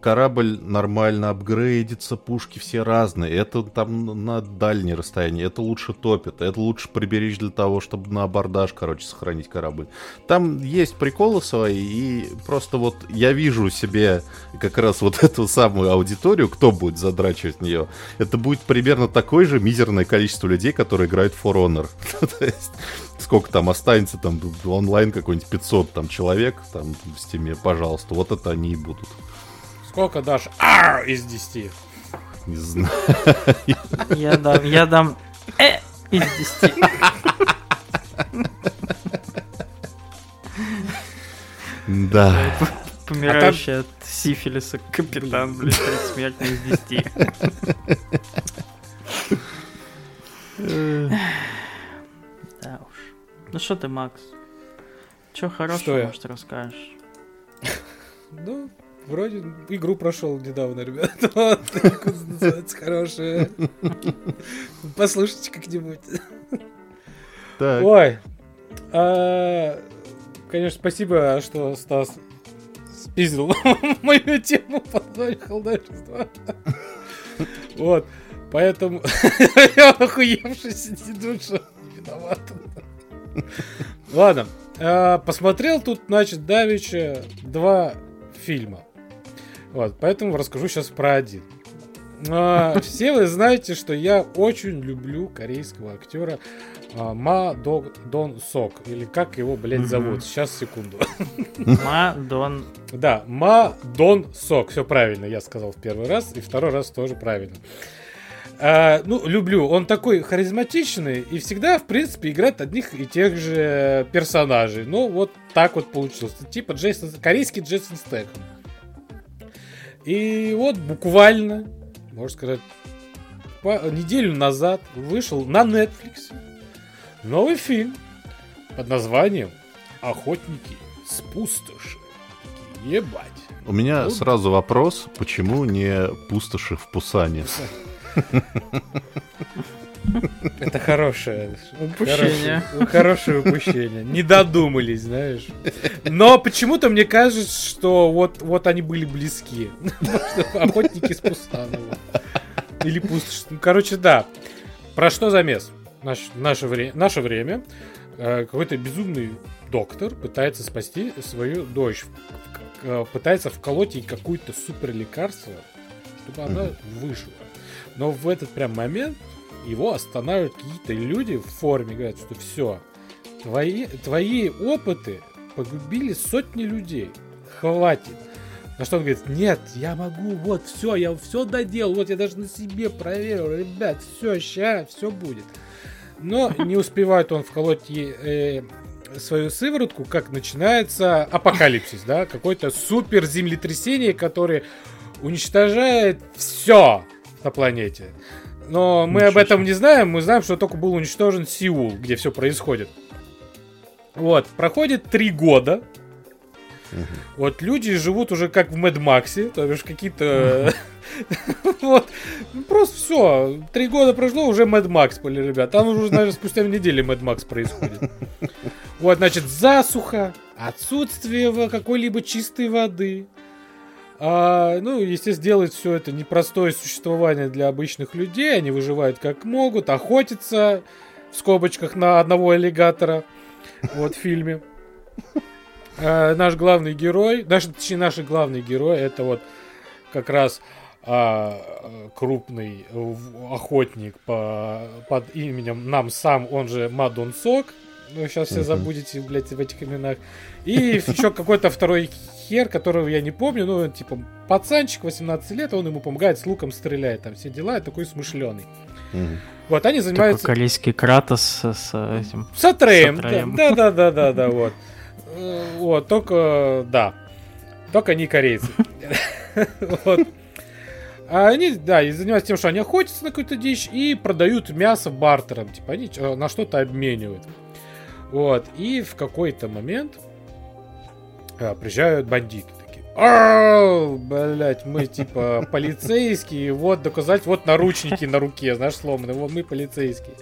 корабль нормально апгрейдится, пушки все разные. Это там на дальнее расстояние, это лучше топит, это лучше приберечь для того, чтобы на абордаж, короче, сохранить корабль. Там есть приколы свои, и просто вот я вижу себе как раз вот эту самую аудиторию, кто будет задрачивать нее. Это будет примерно такое же мизерное количество людей, которые играют в For Honor. То есть сколько там останется, там онлайн какой-нибудь 500 там человек там в стиме, пожалуйста, вот это они и будут. Сколько дашь Ар из 10? Не знаю. Я дам, я дам э из 10. Да. Помирающий а от сифилиса капитан, блядь, смертный из 10. Да уж. Ну что ты, Макс? Что хорошего, что может, расскажешь? Ну, Вроде игру прошел недавно, ребят. Вот, называется, хорошая. Послушайте как-нибудь. Так. Ой. А, конечно, спасибо, что Стас спиздил мою тему под колдовства. Вот. Поэтому я охуевший сидит, что виноват. Ладно. А, посмотрел тут, значит, Давича два фильма. Вот, поэтому расскажу сейчас про один. А, все вы знаете, что я очень люблю корейского актера а, Ма Дон Сок. Или как его, блядь, зовут? Сейчас, секунду. Ма Дон... Да, Ма Дон Сок. Все правильно я сказал в первый раз. И второй раз тоже правильно. А, ну, люблю. Он такой харизматичный и всегда, в принципе, играет одних и тех же персонажей. Ну, вот так вот получилось. Типа Джейсон, корейский Джейсон Стэком. И вот буквально, можно сказать, по, неделю назад вышел на Netflix новый фильм под названием «Охотники с пустоши». Ебать. У меня вот. сразу вопрос, почему не пустоши в Пусане? Это хорошее упущение. Хорошее, хорошее упущение. Не додумались, знаешь. Но почему-то мне кажется, что вот, вот они были близки. Охотники с Пустанова. Или пустошь. Ну, короче, да. Про что замес? Наш, наше, вре наше время. Э, какой-то безумный доктор пытается спасти свою дочь. Пытается вколоть ей какое-то супер лекарство, чтобы она выжила. Но в этот прям момент его останавливают какие-то люди в форме, говорят, что все, твои, твои опыты погубили сотни людей, хватит. На что он говорит, нет, я могу, вот, все, я все доделал, вот я даже на себе проверил, ребят, все, сейчас, все будет. Но не успевает он вколоть э, свою сыворотку, как начинается апокалипсис, да, какое-то супер землетрясение, которое уничтожает все на планете. Но мы Ничего об этом не знаем, мы знаем, что только был уничтожен Сеул, где все происходит. Вот, проходит три года. Угу. Вот люди живут уже как в Мэд Максе, то бишь какие-то... Вот, ну, просто все, три года прошло, уже Мэд Макс были, ребят. Там уже, наверное, спустя недели Мэд Макс происходит. Вот, значит, засуха, отсутствие какой-либо чистой воды, а, ну, естественно, делает все это непростое существование для обычных людей. Они выживают как могут, охотятся в скобочках на одного аллигатора. Вот в фильме. А, наш главный герой, наш, точнее, наши главные герои, это вот как раз а, крупный охотник по, под именем Нам Сам, он же Мадон Сок. Ну, сейчас все забудете, блядь, в этих именах. И еще какой-то второй хер, которого я не помню, ну, типа, пацанчик 18 лет, он ему помогает, с луком стреляет, там все дела, такой смышленый. Mm. Вот, они занимаются... Такой корейский Кратос с, с этим... С Атреем, да-да-да-да-да, вот. Э, вот, только, да, только не корейцы. Вот. А они, да, и занимаются тем, что они охотятся на какую-то дичь и продают мясо бартером. Типа они на что-то обменивают. Вот. И в какой-то момент а, приезжают бандиты такие. Блять, мы типа полицейские, вот доказать, вот наручники на руке, знаешь, сломаны, вот мы полицейские.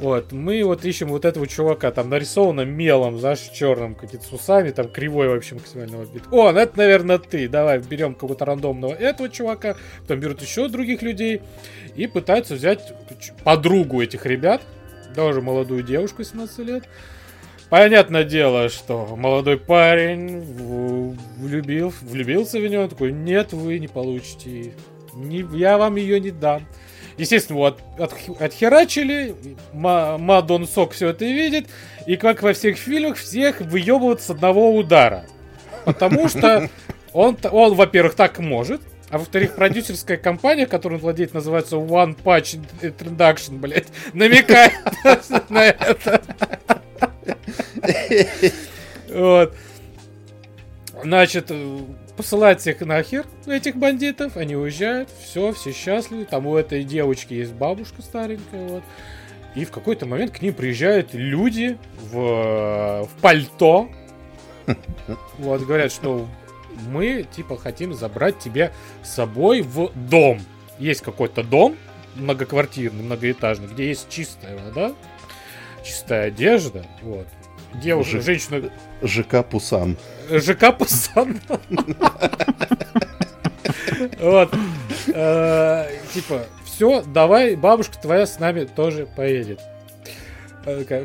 Вот, мы вот ищем вот этого чувака, там нарисовано мелом, знаешь, черным, какие-то с усами, там кривой вообще максимально вид. О, ну это, наверное, ты, давай берем какого-то рандомного этого чувака, потом берут еще других людей и пытаются взять подругу этих ребят, даже молодую девушку 17 лет, Понятное дело, что молодой парень влюбил, влюбился в нее, такой, нет, вы не получите, не, я вам ее не дам. Естественно, вот от, отхерачили, Мадон Сок все это видит, и как во всех фильмах, всех выебывают с одного удара. Потому что он, он во-первых, так может, а во-вторых, продюсерская компания, которую он владеет, называется One Punch Introduction, блядь, намекает на это. Вот. Значит, посылать всех нахер, этих бандитов, они уезжают, все, все счастливы, там у этой девочки есть бабушка старенькая, вот. И в какой-то момент к ним приезжают люди в, в пальто. Вот, говорят, что мы, типа, хотим забрать тебя с собой в дом. Есть какой-то дом, многоквартирный, многоэтажный, где есть чистая вода, чистая одежда, вот. Девушка, Ж- женщина... ЖК Пусан. ЖК Пусан. Вот. Э, Типа, все, давай, бабушка твоя с нами тоже поедет.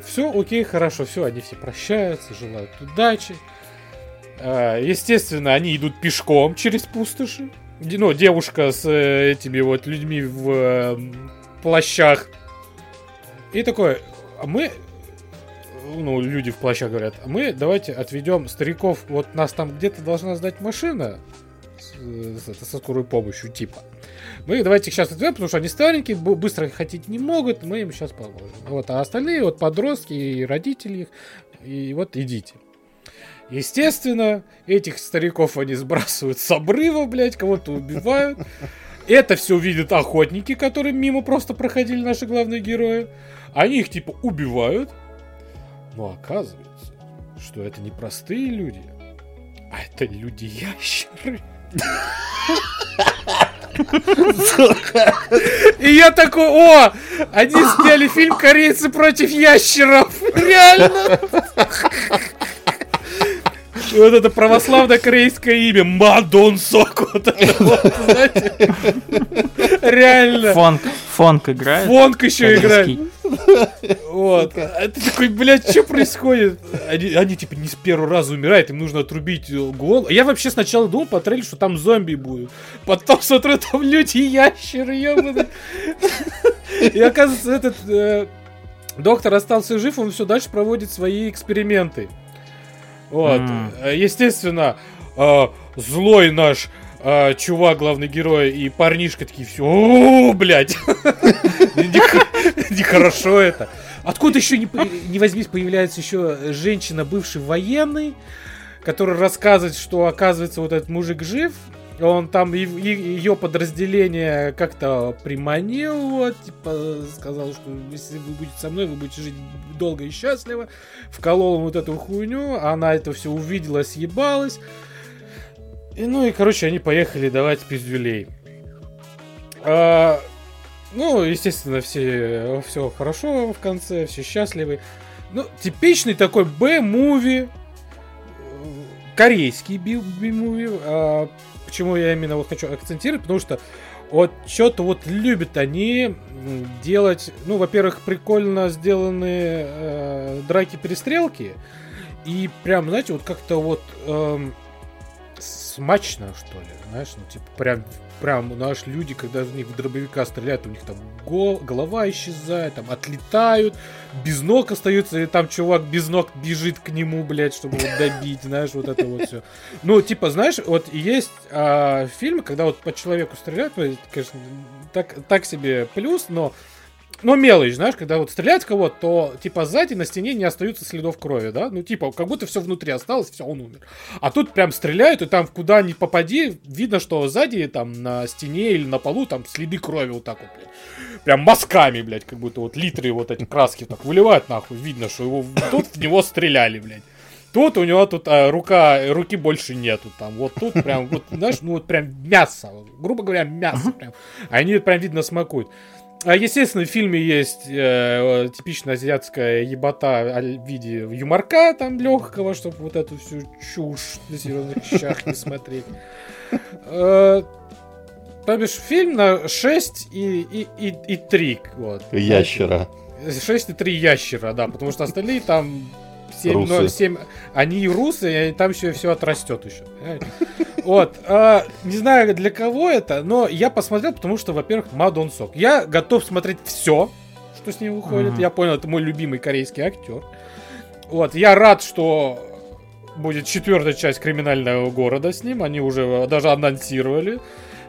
Все, окей, хорошо, все, они все прощаются, желают удачи. Э, Естественно, они идут пешком через пустоши. Ну, девушка с э, этими вот людьми в плащах. И такой, а мы, ну, люди в плащах говорят, «А мы давайте отведем стариков, вот нас там где-то должна сдать машина с- с- это, со скорой помощью, типа. Мы давайте сейчас отведем, потому что они старенькие, быстро хотеть не могут, мы им сейчас поможем. Вот, а остальные вот подростки и родители их, и вот идите. Естественно, этих стариков они сбрасывают с обрыва, блядь, кого-то убивают. Это все видят охотники, которые мимо просто проходили наши главные герои. Они их типа убивают. Но оказывается, что это не простые люди, а это люди-ящеры. И я такой, о, они сняли фильм «Корейцы против ящеров». Реально. И Вот это православное корейское имя Мадон Сок. Вот это вот, знаете. Реально. Фонк, фонк играет. Фонк еще играет. Вот. А ты такой, блядь, что происходит? Они, они, типа не с первого раза умирают, им нужно отрубить э, голову. Я вообще сначала думал по трейлеру, что там зомби будут. Потом смотрю, там люди и ящеры, ёбаный. И оказывается, этот э, доктор остался жив, он все дальше проводит свои эксперименты. Вот. Э, Естественно, э, злой наш э, чувак, главный герой, и парнишка такие все, о, блядь. Нех- Нехорошо это. Откуда еще не возьмись, появляется еще женщина, бывший военный, который рассказывает, что оказывается вот этот мужик жив. Он там ее подразделение как-то приманил, типа, сказал, что если вы будете со мной, вы будете жить долго и счастливо. Вколол вот эту хуйню, она это все увидела, съебалась. И, ну и, короче, они поехали давать пиздюлей. А, ну, естественно, все, все хорошо в конце, все счастливы. Ну, типичный такой Б-муви, корейский би-муви. А, почему я именно вот хочу акцентировать? Потому что вот что-то вот любят они делать, ну, во-первых, прикольно сделанные э, драки-перестрелки. И прям, знаете, вот как-то вот эм, смачно, что ли, знаешь, ну, типа, прям, прям, знаешь, люди, когда в них в дробовика стреляют, у них там го- голова исчезает, там, отлетают, без ног остаются, и там чувак без ног бежит к нему, блядь, чтобы его добить, знаешь, вот это вот все. Ну, типа, знаешь, вот есть а, фильмы, когда вот по человеку стреляют, конечно, так, так себе плюс, но но мелочь, знаешь, когда вот стреляют в кого-то, то типа сзади на стене не остаются следов крови, да? Ну, типа, как будто все внутри осталось, все, он умер. А тут прям стреляют, и там куда ни попади, видно, что сзади там на стене или на полу там следы крови вот так вот, блядь. Прям мазками, блядь, как будто вот литры вот эти краски так выливают нахуй. Видно, что его тут в него стреляли, блядь. Тут у него тут а, рука, руки больше нету. Там вот тут прям, вот, знаешь, ну вот прям мясо. Грубо говоря, мясо прям. Они прям видно смакуют. А, Естественно, в фильме есть э, типичная азиатская ебота в виде юморка там легкого, чтобы вот эту всю чушь на серьезных щах не смотреть. Э, То бишь, фильм на 6 и, и, и, и 3. Вот. Ящера. 6 и 3 ящера, да, потому что остальные там 7, Русы. ну, 7 они русы, и там еще все отрастет еще. Вот, а, не знаю для кого это, но я посмотрел, потому что, во-первых, Мадон Сок. Я готов смотреть все, что с ним выходит. Мгм. Я понял, это мой любимый корейский актер. Вот, я рад, что будет четвертая часть криминального города с ним. Они уже даже анонсировали.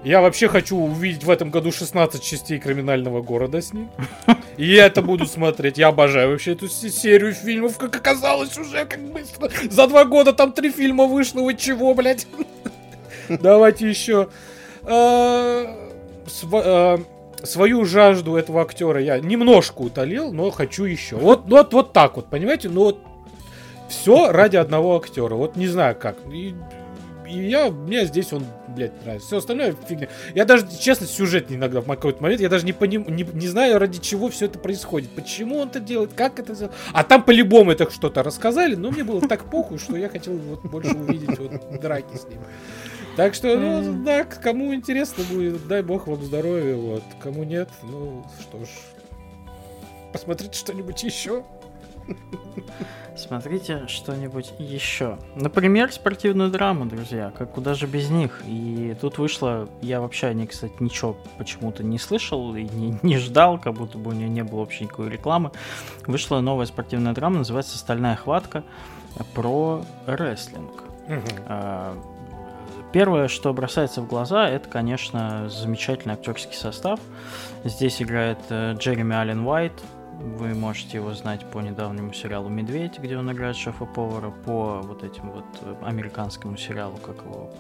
Я вообще хочу увидеть в этом году 16 частей криминального города с ним. И я это буду смотреть. Я обожаю вообще эту се- серию фильмов, как оказалось уже, как быстро. За два года там три фильма вышло. Вы чего, блядь? Давайте еще. А, а, Свою жажду этого актера я немножко утолил, но хочу еще. Вот, вот, вот так вот, понимаете? Ну вот все ради одного актера. Вот не знаю как. И и я, мне здесь он, блядь, нравится. Все остальное фигня. Я даже, честно, сюжет иногда в какой-то момент, я даже не, поним, не, не знаю, ради чего все это происходит. Почему он это делает, как это делает. А там по-любому это что-то рассказали, но мне было так похуй, что я хотел вот больше увидеть вот драки с ним. Так что, ну, да, кому интересно будет, дай бог вам здоровья, вот. Кому нет, ну, что ж, посмотрите что-нибудь еще. Смотрите что-нибудь еще. Например, спортивную драму, друзья. Как куда же без них? И тут вышло, я вообще о ней, кстати, ничего почему-то не слышал и не, не ждал, как будто бы у нее не было вообще никакой рекламы. Вышла новая спортивная драма, называется «Стальная хватка» про рестлинг. Угу. Первое, что бросается в глаза, это, конечно, замечательный актерский состав. Здесь играет э, Джереми Аллен Уайт, вы можете его знать по недавнему сериалу «Медведь», где он играет шефа-повара, по вот этим вот э, американскому сериалу, как его,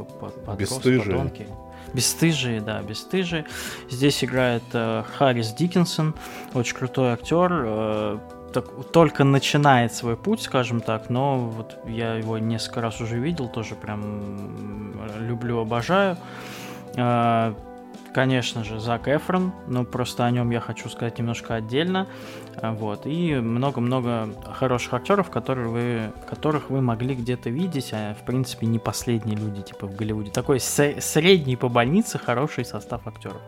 «Бесстыжие». Подонки. «Бесстыжие», да, «Бесстыжие». Здесь играет э, Харрис Диккенсон, очень крутой актер, э, так, только начинает свой путь, скажем так, но вот я его несколько раз уже видел, тоже прям люблю, обожаю. Э, конечно же, Зак Эфрон, но просто о нем я хочу сказать немножко отдельно. А, вот. И много-много хороших актеров, которые вы, которых вы могли где-то видеть, а в принципе не последние люди типа в Голливуде. Такой средний по больнице хороший состав актеров.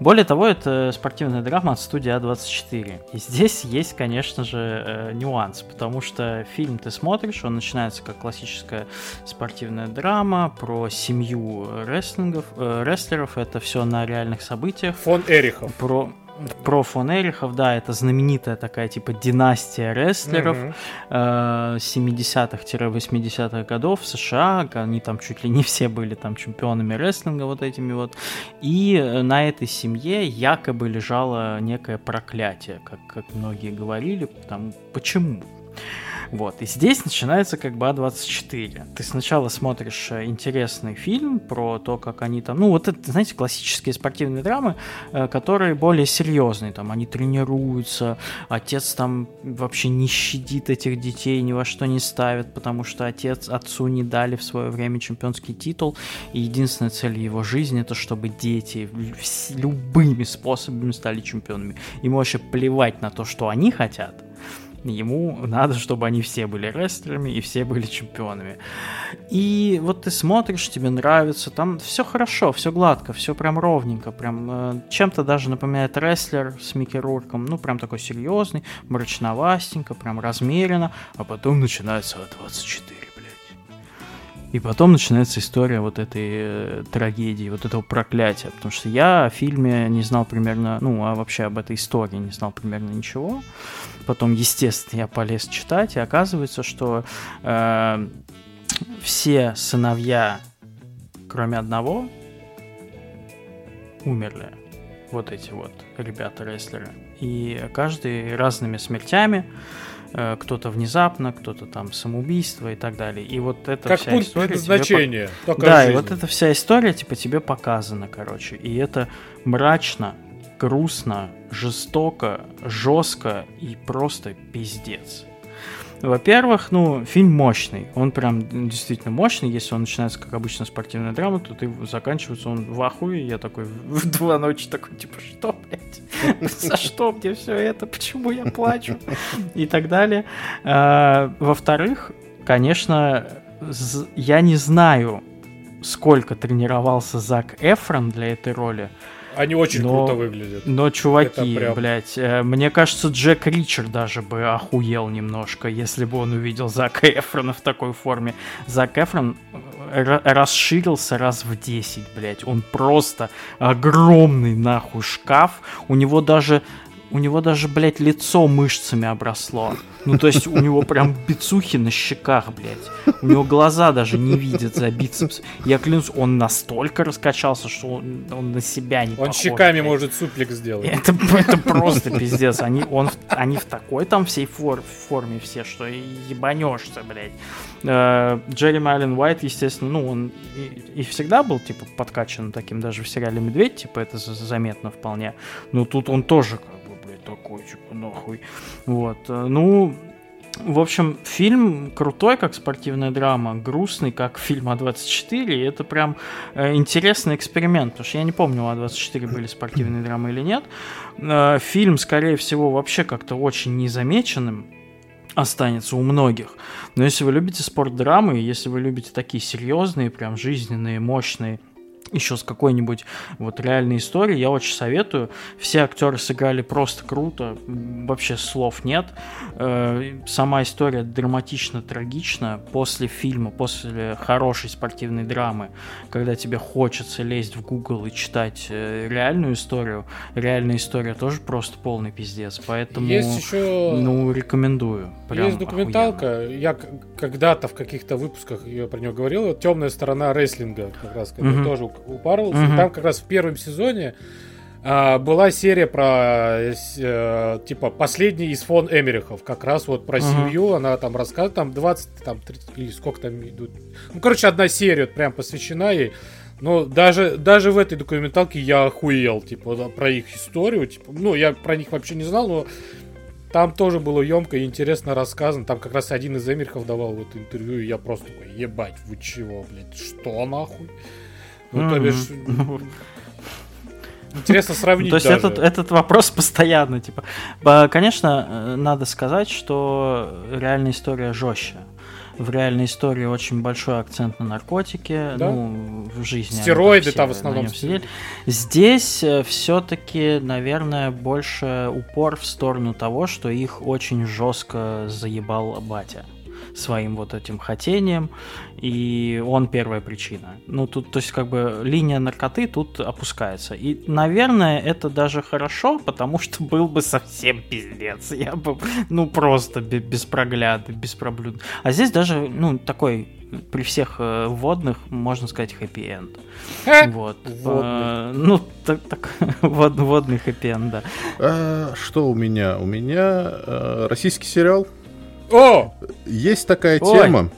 Более того, это спортивная драма от студии А24. И здесь есть, конечно же, э, нюанс, потому что фильм ты смотришь, он начинается как классическая спортивная драма про семью рестлингов, э, рестлеров, это все на реальных событиях. Фон Эрихов. Про про фон Эрихов, да, это знаменитая такая типа династия рестлеров mm-hmm. э, 70-х-80-х годов в США, они там чуть ли не все были там чемпионами рестлинга вот этими вот, и на этой семье якобы лежало некое проклятие, как, как многие говорили, там, почему? Вот. И здесь начинается как бы А24. Ты сначала смотришь э, интересный фильм про то, как они там... Ну, вот это, знаете, классические спортивные драмы, э, которые более серьезные. Там они тренируются, отец там вообще не щадит этих детей, ни во что не ставит, потому что отец отцу не дали в свое время чемпионский титул. И единственная цель его жизни это чтобы дети любыми способами стали чемпионами. Ему вообще плевать на то, что они хотят ему надо, чтобы они все были рестлерами и все были чемпионами. И вот ты смотришь, тебе нравится, там все хорошо, все гладко, все прям ровненько, прям э, чем-то даже напоминает рестлер с Микки Рурком, ну прям такой серьезный, мрачновастенько, прям размеренно, а потом начинается А24. И потом начинается история вот этой э, трагедии, вот этого проклятия. Потому что я о фильме не знал примерно, ну, а вообще об этой истории не знал примерно ничего. Потом, естественно, я полез читать, и оказывается, что э, все сыновья, кроме одного, умерли. Вот эти вот ребята-рестлеры. И каждый разными смертями. Э, кто-то внезапно, кто-то там самоубийство и так далее. И вот это как вся пункт история. Назначения, тебе... Да, и вот эта вся история типа тебе показана, короче. И это мрачно, грустно, жестоко, жестко и просто пиздец. Во-первых, ну, фильм мощный. Он прям действительно мощный. Если он начинается, как обычно, спортивная драма, то ты заканчивается он в ахуе. Я такой в два ночи такой, типа, что, блядь? За что мне все это? Почему я плачу? И так далее. А, во-вторых, конечно, я не знаю, сколько тренировался Зак Эфрон для этой роли. Они очень но, круто выглядят. Но, чуваки, прям... блядь, э, мне кажется, Джек Ричер даже бы охуел немножко, если бы он увидел Зака Эфрона в такой форме. Зак Эфрон э, расширился раз в 10, блядь. Он просто огромный, нахуй, шкаф. У него даже у него даже, блядь, лицо мышцами обросло. Ну, то есть у него прям бицухи на щеках, блядь. У него глаза даже не видят за бицепс. Я клянусь, он настолько раскачался, что он, он на себя не Он похож, щеками блядь. может суплик сделать. Это, это просто пиздец. Они, он, они в такой там всей фор, форме все, что ебанешься, блядь. Э, Джерри Майлен Уайт, естественно, ну, он и, и всегда был, типа, подкачан таким, даже в сериале «Медведь», типа, это заметно вполне. Но тут он тоже такой, типа, нахуй. Вот. Э, ну, в общем, фильм крутой, как спортивная драма, грустный, как фильм А24. И это прям э, интересный эксперимент, потому что я не помню, у А24 были спортивные драмы или нет. Э, фильм, скорее всего, вообще как-то очень незамеченным останется у многих. Но если вы любите спорт-драмы, если вы любите такие серьезные, прям жизненные, мощные еще с какой-нибудь вот реальной историей, я очень советую. Все актеры сыграли просто круто, вообще слов нет. Э, сама история драматично трагична. После фильма, после хорошей спортивной драмы, когда тебе хочется лезть в Google и читать э, реальную историю, реальная история тоже просто полный пиздец. Поэтому, есть еще... ну, рекомендую. Прям есть документалка. Охуенно. Я когда-то в каких-то выпусках я про нее говорил. Темная сторона рестлинга, как раз, mm-hmm. тоже упарывался. Mm-hmm. Там как раз в первом сезоне а, была серия про э, типа последний из фон Эмерихов, как раз вот про uh-huh. семью, она там рассказывает, там 20, там 30, или сколько там идут. Ну, короче, одна серия вот прям посвящена ей. Но даже, даже в этой документалке я охуел, типа, про их историю. Типа, ну, я про них вообще не знал, но там тоже было емко и интересно рассказано. Там как раз один из Эмерихов давал вот интервью, и я просто такой, ебать, вы чего, блядь, что нахуй? Ну, то бишь... Интересно сравнить. То есть даже. этот, этот вопрос постоянно, типа. Конечно, э, надо сказать, что реальная история жестче. В реальной истории очень большой акцент на наркотики, да? ну, в жизни. Стероиды там в основном сидели. Здесь э, все-таки, наверное, больше упор в сторону того, что их очень жестко заебал батя своим вот этим хотением, и он первая причина. Ну, тут, то есть, как бы, линия наркоты тут опускается. И, наверное, это даже хорошо, потому что был бы совсем пиздец. Я бы, ну, просто без прогляда, без проблюд. А здесь даже, ну, такой при всех э, водных, можно сказать, хэппи-энд. Вот. Э, ну, так, так вод, водный хэппи-энд, да. А, что у меня? У меня э, российский сериал о! Есть такая Ой. тема.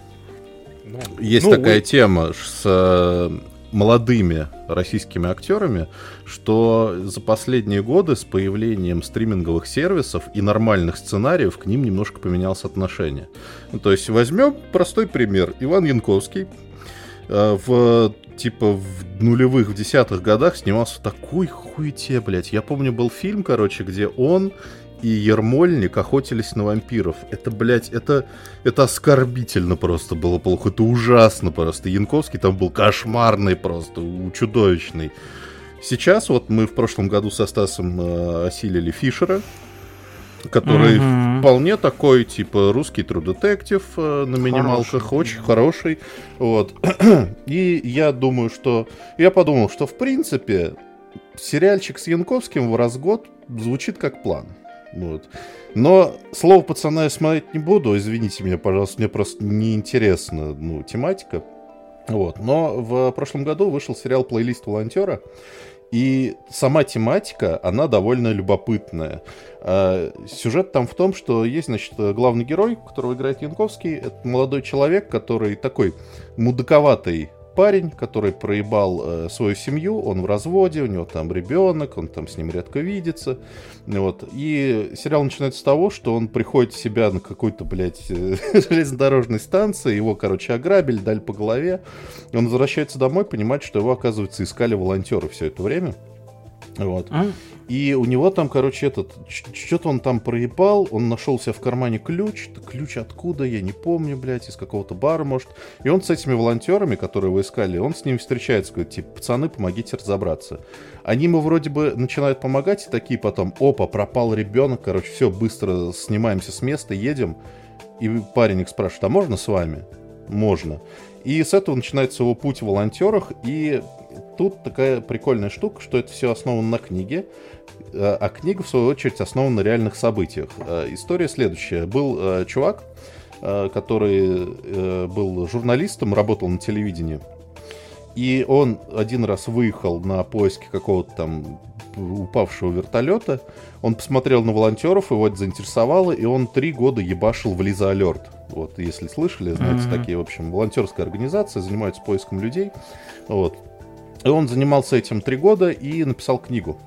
Ну, есть ну, такая вы... тема с э, молодыми российскими актерами, что за последние годы с появлением стриминговых сервисов и нормальных сценариев к ним немножко поменялось отношение. Ну, то есть возьмем простой пример. Иван Янковский э, в типа в нулевых, в десятых годах снимался в такой хуете, блядь. Я помню, был фильм, короче, где он и Ермольник охотились на вампиров. Это, блядь, это, это оскорбительно просто было плохо. Это ужасно просто. Янковский там был кошмарный просто, чудовищный. Сейчас вот мы в прошлом году со Стасом э, осилили Фишера, который mm-hmm. вполне такой, типа, русский true детектив э, на минималках, хороший. очень хороший. Вот. И я думаю, что... Я подумал, что, в принципе, сериальчик с Янковским в раз год звучит как план. Вот. Но слово пацана я смотреть не буду, извините меня, пожалуйста, мне просто неинтересна ну, тематика. Вот. Но в прошлом году вышел сериал «Плейлист волонтера», и сама тематика, она довольно любопытная. А, сюжет там в том, что есть, значит, главный герой, которого играет Янковский. Это молодой человек, который такой мудаковатый парень, который проебал э, свою семью, он в разводе, у него там ребенок, он там с ним редко видится. Вот. И сериал начинается с того, что он приходит в себя на какой-то, блядь, железнодорожной станции, его, короче, ограбили, дали по голове. Он возвращается домой, понимает, что его, оказывается, искали волонтеры все это время. Вот. А? И у него там, короче, этот, что-то он там проебал, он нашел себе в кармане ключ, ключ откуда, я не помню, блядь, из какого-то бара, может. И он с этими волонтерами, которые вы искали, он с ними встречается, говорит, типа, пацаны, помогите разобраться. Они ему вроде бы начинают помогать, и такие потом, опа, пропал ребенок, короче, все, быстро снимаемся с места, едем. И парень их спрашивает, а можно с вами? Можно. И с этого начинается его путь в волонтерах, и тут такая прикольная штука, что это все основано на книге, э, а книга, в свою очередь, основана на реальных событиях. Э, история следующая. Был э, чувак, который был журналистом, работал на телевидении, и он один раз выехал на поиски какого-то там упавшего вертолета. Он посмотрел на волонтеров, его это заинтересовало, и он три года ебашил в Лиза Алерт. Вот, если слышали, знаете, mm-hmm. такие, в общем, волонтерская организация, занимаются поиском людей. Вот. И он занимался этим три года и написал книгу.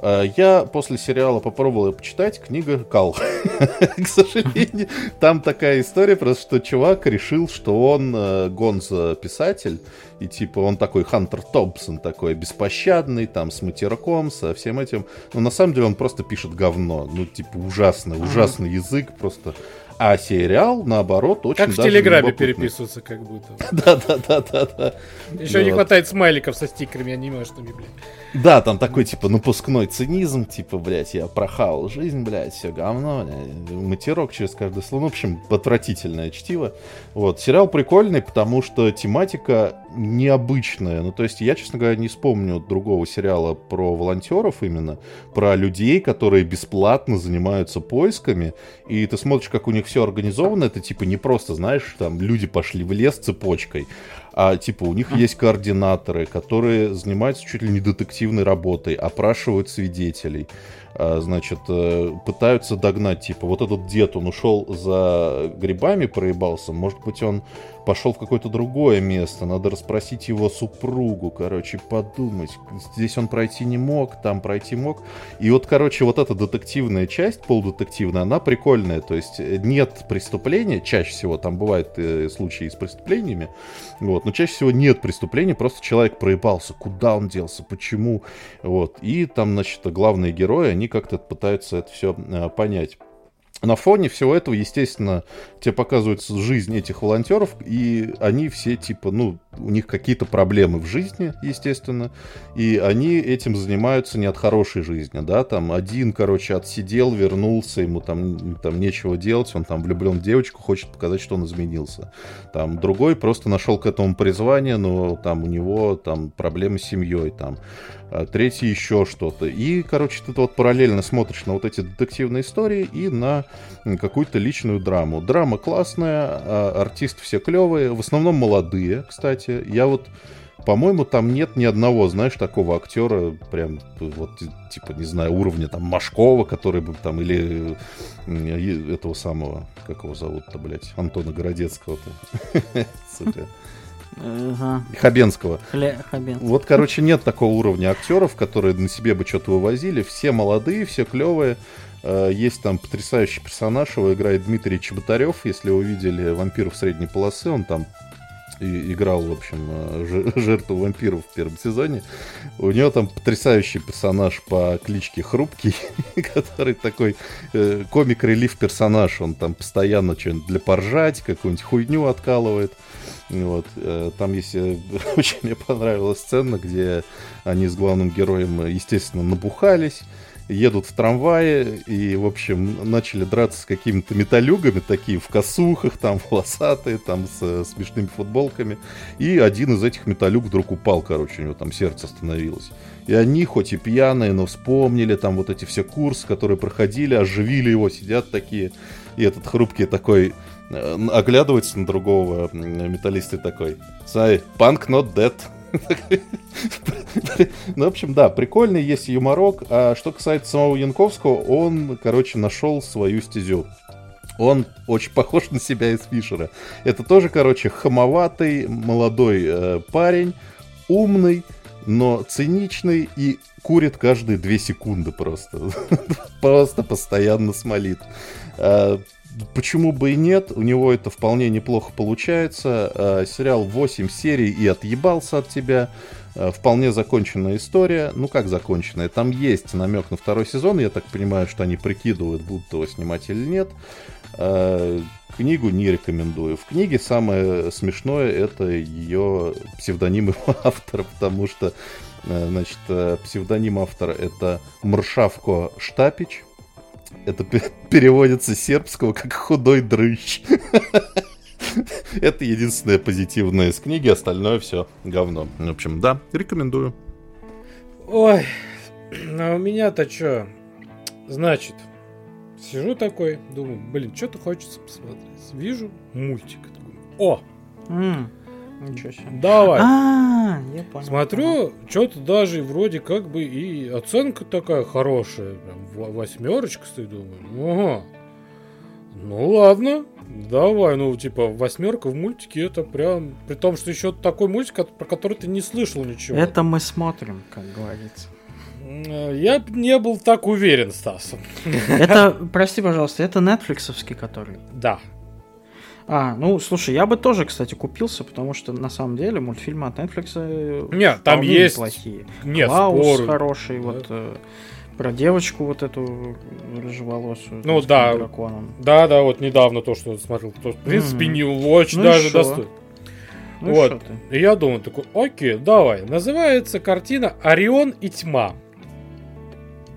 Э, я после сериала попробовал ее почитать, книга кал. К сожалению, там такая история, просто что чувак решил, что он э, гонза-писатель, и типа он такой Хантер Томпсон, такой беспощадный, там с матерком, со всем этим. Но на самом деле он просто пишет говно. Ну, типа, ужасный, ужасный язык, просто а сериал, наоборот, очень Как в Телеграме переписываться, как будто. Да-да-да-да-да. Еще не хватает смайликов со стикерами анимешными, блядь. Да, там такой, типа, напускной цинизм, типа, блядь, я прохавал жизнь, блядь, все говно, блядь, матерок через каждое слово. Ну, в общем, отвратительное чтиво. Вот, сериал прикольный, потому что тематика необычная. Ну, то есть, я, честно говоря, не вспомню другого сериала про волонтеров именно, про людей, которые бесплатно занимаются поисками, и ты смотришь, как у них все организовано, это, типа, не просто, знаешь, там, люди пошли в лес цепочкой, а типа у них есть координаторы, которые занимаются чуть ли не детективной работой, опрашивают свидетелей, а, значит, э, пытаются догнать, типа, вот этот дед, он ушел за грибами, проебался, может быть, он пошел в какое-то другое место, надо расспросить его супругу, короче, подумать. Здесь он пройти не мог, там пройти мог. И вот, короче, вот эта детективная часть, полудетективная, она прикольная. То есть э, нет преступления, чаще всего там бывают э, случаи с преступлениями, вот, но чаще всего нет преступления, просто человек проебался, куда он делся, почему, вот. И там, значит, главные герои, они как-то пытаются это все э, понять. На фоне всего этого, естественно, тебе показывается жизнь этих волонтеров, и они все, типа, ну, у них какие-то проблемы в жизни, естественно, и они этим занимаются не от хорошей жизни, да, там один, короче, отсидел, вернулся, ему там, там нечего делать, он там влюблен в девочку, хочет показать, что он изменился. Там другой просто нашел к этому призвание, но там у него там проблемы с семьей, там а третий еще что-то. И, короче, ты вот параллельно смотришь на вот эти детективные истории и на какую-то личную драму. Драма классная, а артисты все клевые, в основном молодые, кстати. Я вот по-моему, там нет ни одного, знаешь, такого актера, прям, вот, типа, не знаю, уровня там Машкова, который бы там, или этого самого, как его зовут-то, блядь, Антона Городецкого-то. Ага. Хабенского. Хле... Хабенского. Вот, короче, нет такого уровня актеров, которые на себе бы что-то вывозили. Все молодые, все клевые. Э, есть там потрясающий персонаж, его играет Дмитрий Чеботарев. Если вы видели «Вампиров средней полосы», он там и играл, в общем, э, жертву вампиров в первом сезоне. У него там потрясающий персонаж по кличке Хрупкий, который такой э, комик-релив персонаж. Он там постоянно что-нибудь для поржать, какую-нибудь хуйню откалывает. Вот. Э, там есть... Очень мне понравилась сцена, где они с главным героем, естественно, набухались, едут в трамвае и, в общем, начали драться с какими-то металюгами, такие в косухах, там, волосатые, там, с э, смешными футболками. И один из этих металюг вдруг упал, короче, у него там сердце остановилось. И они, хоть и пьяные, но вспомнили там вот эти все курсы, которые проходили, оживили его, сидят такие. И этот хрупкий такой, Э, оглядывается на другого металлиста такой, say, punk not dead. Ну, в общем, да, прикольный есть юморок. А что касается самого Янковского, он, короче, нашел свою стезю. Он очень похож на себя из Фишера. Это тоже, короче, хамоватый молодой э, парень, умный, но циничный и курит каждые две секунды просто. просто постоянно смолит. Э, почему бы и нет, у него это вполне неплохо получается. Э, сериал 8 серий и отъебался от тебя. Э, вполне законченная история. Ну как законченная? Там есть намек на второй сезон. Я так понимаю, что они прикидывают, будут его снимать или нет. Э, книгу не рекомендую. В книге самое смешное это ее псевдоним автора, потому что значит, псевдоним автора это Мршавко Штапич. Это переводится с сербского как худой дрыщ. Это единственное позитивное из книги, остальное все говно. В общем, да, рекомендую. Ой, а у меня-то что? Значит, сижу такой, думаю, блин, что-то хочется посмотреть. Вижу мультик. О! Ничего себе. Давай. А, я понял. Смотрю, что-то даже вроде как бы и оценка такая хорошая. Прям восьмерочка стоит, думаю. Ага. Ну ладно, давай, ну типа восьмерка в мультике это прям, при том, что еще такой мультик, про который ты не слышал ничего. Это мы смотрим, как говорится. Я не был так уверен, Стас. Это, прости, пожалуйста, это Netflixовский который? Да. А, ну, слушай, я бы тоже, кстати, купился, потому что на самом деле мультфильмы от Netflix э, Нет, там есть плохие. Нет, Клаус спору. хороший, да. вот э, про девочку вот эту рыжеволосую. Ну да. Драконом. Да, да, вот недавно то, что смотрел, то, в принципе, mm-hmm. не очень ну даже достойно. Ну вот. И я думаю, такой, окей, давай. Называется картина Орион и тьма.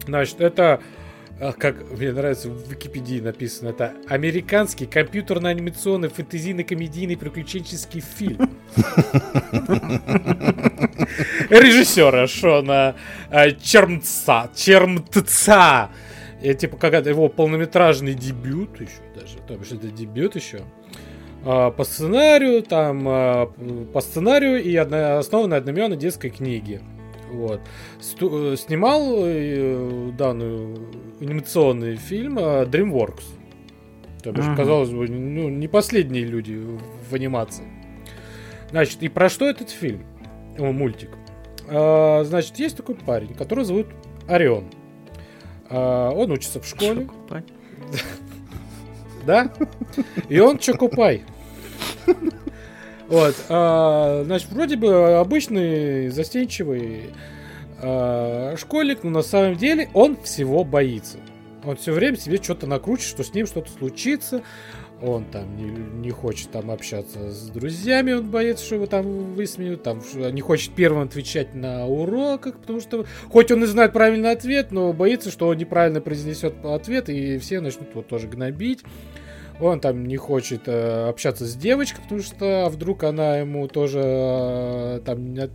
Значит, это как мне нравится в Википедии написано, это американский компьютерно-анимационный фэнтезийно-комедийный приключенческий фильм. Режиссера Шона а, Чермца. Чермтца. И, типа, какая-то его полнометражный дебют еще даже. То есть это дебют еще. А, по сценарию, там, а, по сценарию и основан на одноименной детской книге. Вот. Сту- э, снимал э, данную анимационный фильм э, DreamWorks. То бишь, ага. казалось бы, ну, не последние люди в анимации. Значит, и про что этот фильм? О, мультик. А, значит, есть такой парень, который зовут Орион. А, он учится в школе. Да? И он Чокопай. Вот, а, значит, вроде бы обычный застенчивый а, школьник, но на самом деле он всего боится. Он все время себе что-то накручивает, что с ним что-то случится. Он там не, не хочет там общаться с друзьями, он боится, что его там высмеют, там не хочет первым отвечать на уроках, потому что хоть он и знает правильный ответ, но боится, что он неправильно произнесет ответ, и все начнут его тоже гнобить. Он там не хочет э, общаться с девочкой, потому что а вдруг она ему тоже э, там от,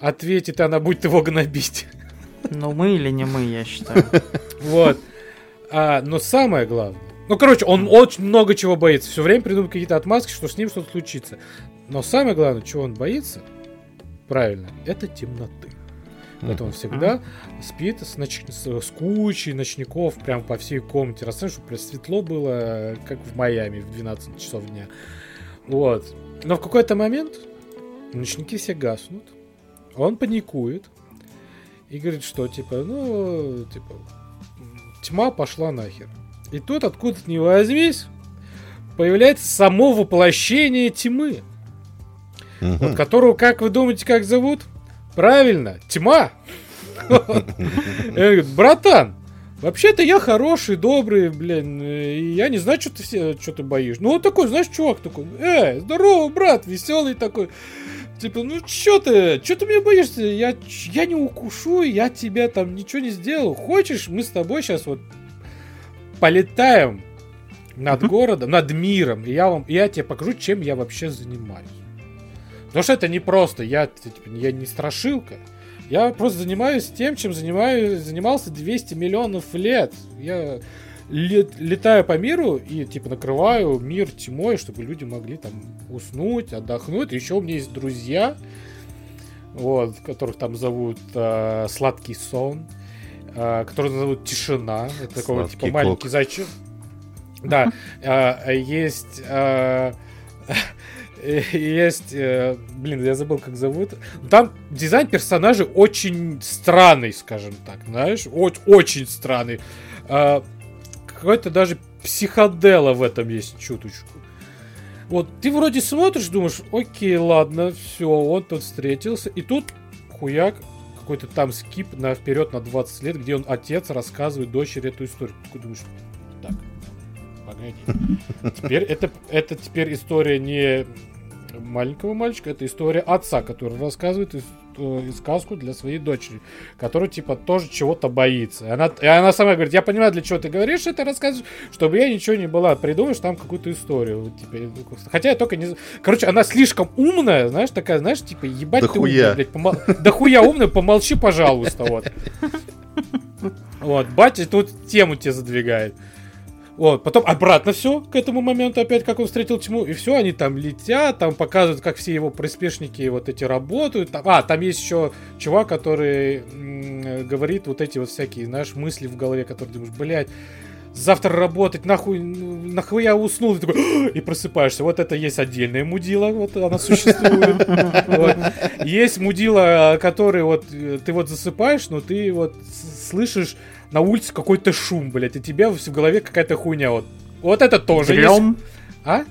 ответит, она будет его гнобить. Ну мы или не мы, я считаю. Вот. А, но самое главное. Ну, короче, он очень много чего боится. Все время придумывает какие-то отмазки, что с ним что-то случится. Но самое главное, чего он боится, правильно, это темноты. Поэтому он всегда спит с, ноч... с кучей ночников прям по всей комнате. Расскажи, чтобы прям светло было, как в Майами в 12 часов дня. Вот. Но в какой-то момент ночники все гаснут. Он паникует. И говорит, что типа, ну, типа, тьма пошла нахер. И тут, откуда-то не возьмись, появляется само воплощение тьмы. Угу. Вот которого, как вы думаете, как зовут? Правильно, тьма. говорит, братан, вообще-то я хороший, добрый, блин, и я не знаю, что ты, все, что ты боишься. Ну, он такой, знаешь, чувак такой, эй, здорово, брат, веселый такой. Типа, ну что ты, что ты меня боишься? Я, я не укушу, я тебя там ничего не сделал. Хочешь, мы с тобой сейчас вот полетаем над городом, над миром, и я, вам, я тебе покажу, чем я вообще занимаюсь. Потому что это не просто, я, типа, я не страшилка. Я просто занимаюсь тем, чем занимаюсь, занимался 200 миллионов лет. Я лет, летаю по миру и типа накрываю мир тьмой, чтобы люди могли там уснуть, отдохнуть. Еще у меня есть друзья, вот, которых там зовут э, Сладкий сон, э, которых зовут Тишина. Это такой типа маленький зайчик. Да, э, есть... Э, есть, э, блин, я забыл, как зовут. Там дизайн персонажей очень странный, скажем так, знаешь, очень, очень странный. Какой-то даже психодела в этом есть чуточку. Вот ты вроде смотришь, думаешь, окей, ладно, все, он тут встретился, и тут хуяк, какой-то там скип на вперед на 20 лет, где он отец рассказывает дочери эту историю. Ты думаешь, так, погоди. Теперь это, это теперь история не маленького мальчика, это история отца, который рассказывает э, сказку для своей дочери, которая, типа, тоже чего-то боится. И она, и она сама говорит, я понимаю, для чего ты говоришь это, рассказываешь, чтобы я ничего не была. Придумаешь там какую-то историю. Типа, хотя я только не... Короче, она слишком умная, знаешь, такая, знаешь, типа, ебать да ты хуя. умная, блядь, помол... да хуя умная, помолчи, пожалуйста, вот. Вот, батя тут тему тебе задвигает. Вот, потом обратно все к этому моменту опять, как он встретил тьму, и все, они там летят, там показывают, как все его приспешники вот эти работают. Там, а, там есть еще чувак, который м- говорит вот эти вот всякие, знаешь, мысли в голове, которые думаешь, блядь, завтра работать, нахуй, нахуй я уснул, и, такой, и просыпаешься. Вот это есть отдельная мудила, вот она существует. Есть мудила, который вот, ты вот засыпаешь, но ты вот слышишь на улице какой-то шум, блядь, и тебе в голове какая-то хуйня. Вот, вот это тоже Дрем. есть. А?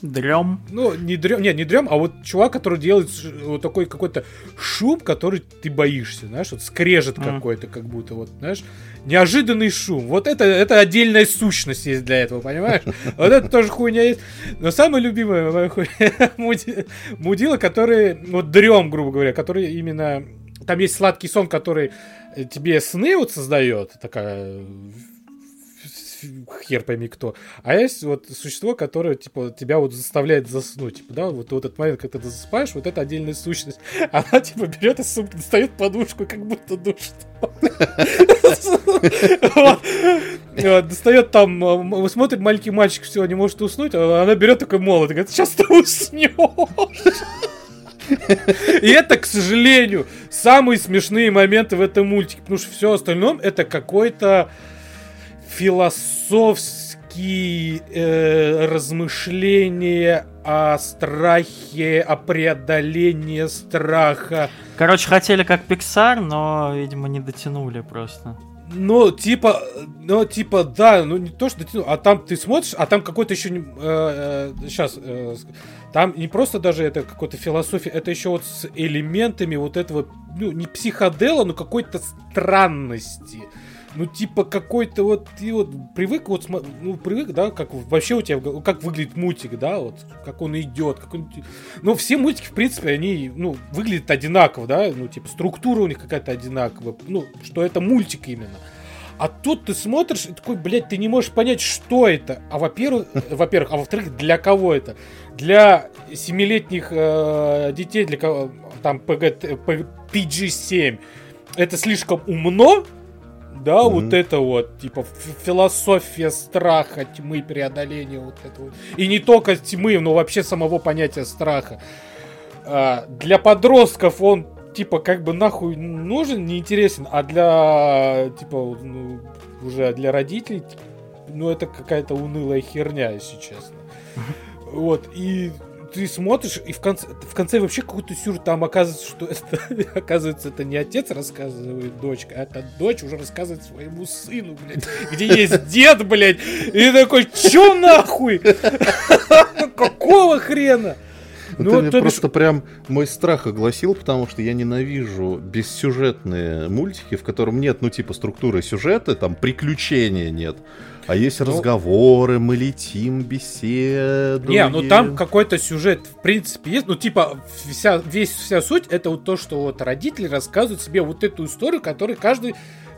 Дрем. Ну, не дрем, нет, не дрем, а вот чувак, который делает вот такой какой-то шум, который ты боишься, знаешь, вот скрежет Мгм. какой-то, как будто, вот, знаешь, неожиданный шум. Вот это, это отдельная сущность есть для этого, понимаешь? Вот это тоже хуйня есть. Но самая любимая моя хуйня муди- мудила, который, вот дрем, грубо говоря, который именно... Там есть сладкий сон, который э, тебе сны вот создает, такая хер пойми кто. А есть вот существо, которое, типа, тебя вот заставляет заснуть. Типа, да, вот, вот этот момент, когда ты засыпаешь, вот это отдельная сущность. Она, типа, берет из сумки, достает подушку, как будто душит. Достает там, смотрит маленький мальчик, все, не может уснуть, а она берет такой молот и говорит, сейчас ты уснешь. И это, к сожалению, самые смешные моменты в этом мультике, потому что все остальное это какой-то философские э, размышления о страхе, о преодолении страха. Короче, хотели как Pixar, но, видимо, не дотянули просто. Ну, типа, ну, типа, да, ну не то, что дотянул, а там ты смотришь, а там какой-то еще, сейчас, там не просто даже это какой-то философия, это еще вот с элементами вот этого, ну, не психодела, но какой-то странности. Ну, типа, какой-то вот, ты вот привык, вот, ну, привык, да, как вообще у тебя, как выглядит мультик, да, вот, как он идет, как он... Ну, все мультики, в принципе, они, ну, выглядят одинаково, да, ну, типа, структура у них какая-то одинаковая, ну, что это мультик именно. А тут ты смотришь и такой, блядь, ты не можешь понять, что это. А во-первых, во-первых, а во-вторых, для кого это? Для семилетних э, детей, для кого там PG, P- PG-7, это слишком умно, да, Мгм. вот это вот, типа, философия страха, тьмы, преодоления, вот это вот. И не только тьмы, но вообще самого понятия страха. А, для подростков он, типа, как бы нахуй нужен, неинтересен, а для, типа, ну, уже для родителей, ну, это какая-то унылая херня, если честно. Вот, и ты смотришь, и в конце, в конце вообще какой-то сюр, там оказывается, что это, оказывается, это не отец рассказывает дочка, а это дочь уже рассказывает своему сыну, блядь, где есть дед, блядь, и такой, чё нахуй? Какого хрена? Ну, Ну, ты мне просто прям мой страх огласил, потому что я ненавижу бессюжетные мультики, в котором нет, ну, типа, структуры сюжета, там, приключения нет. А есть Ну- разговоры, мы летим, беседуем. Не, ну там какой-то сюжет, в принципе, есть. Ну, типа, вся, весь, вся суть это вот то, что вот родители рассказывают себе вот эту историю, которую каждый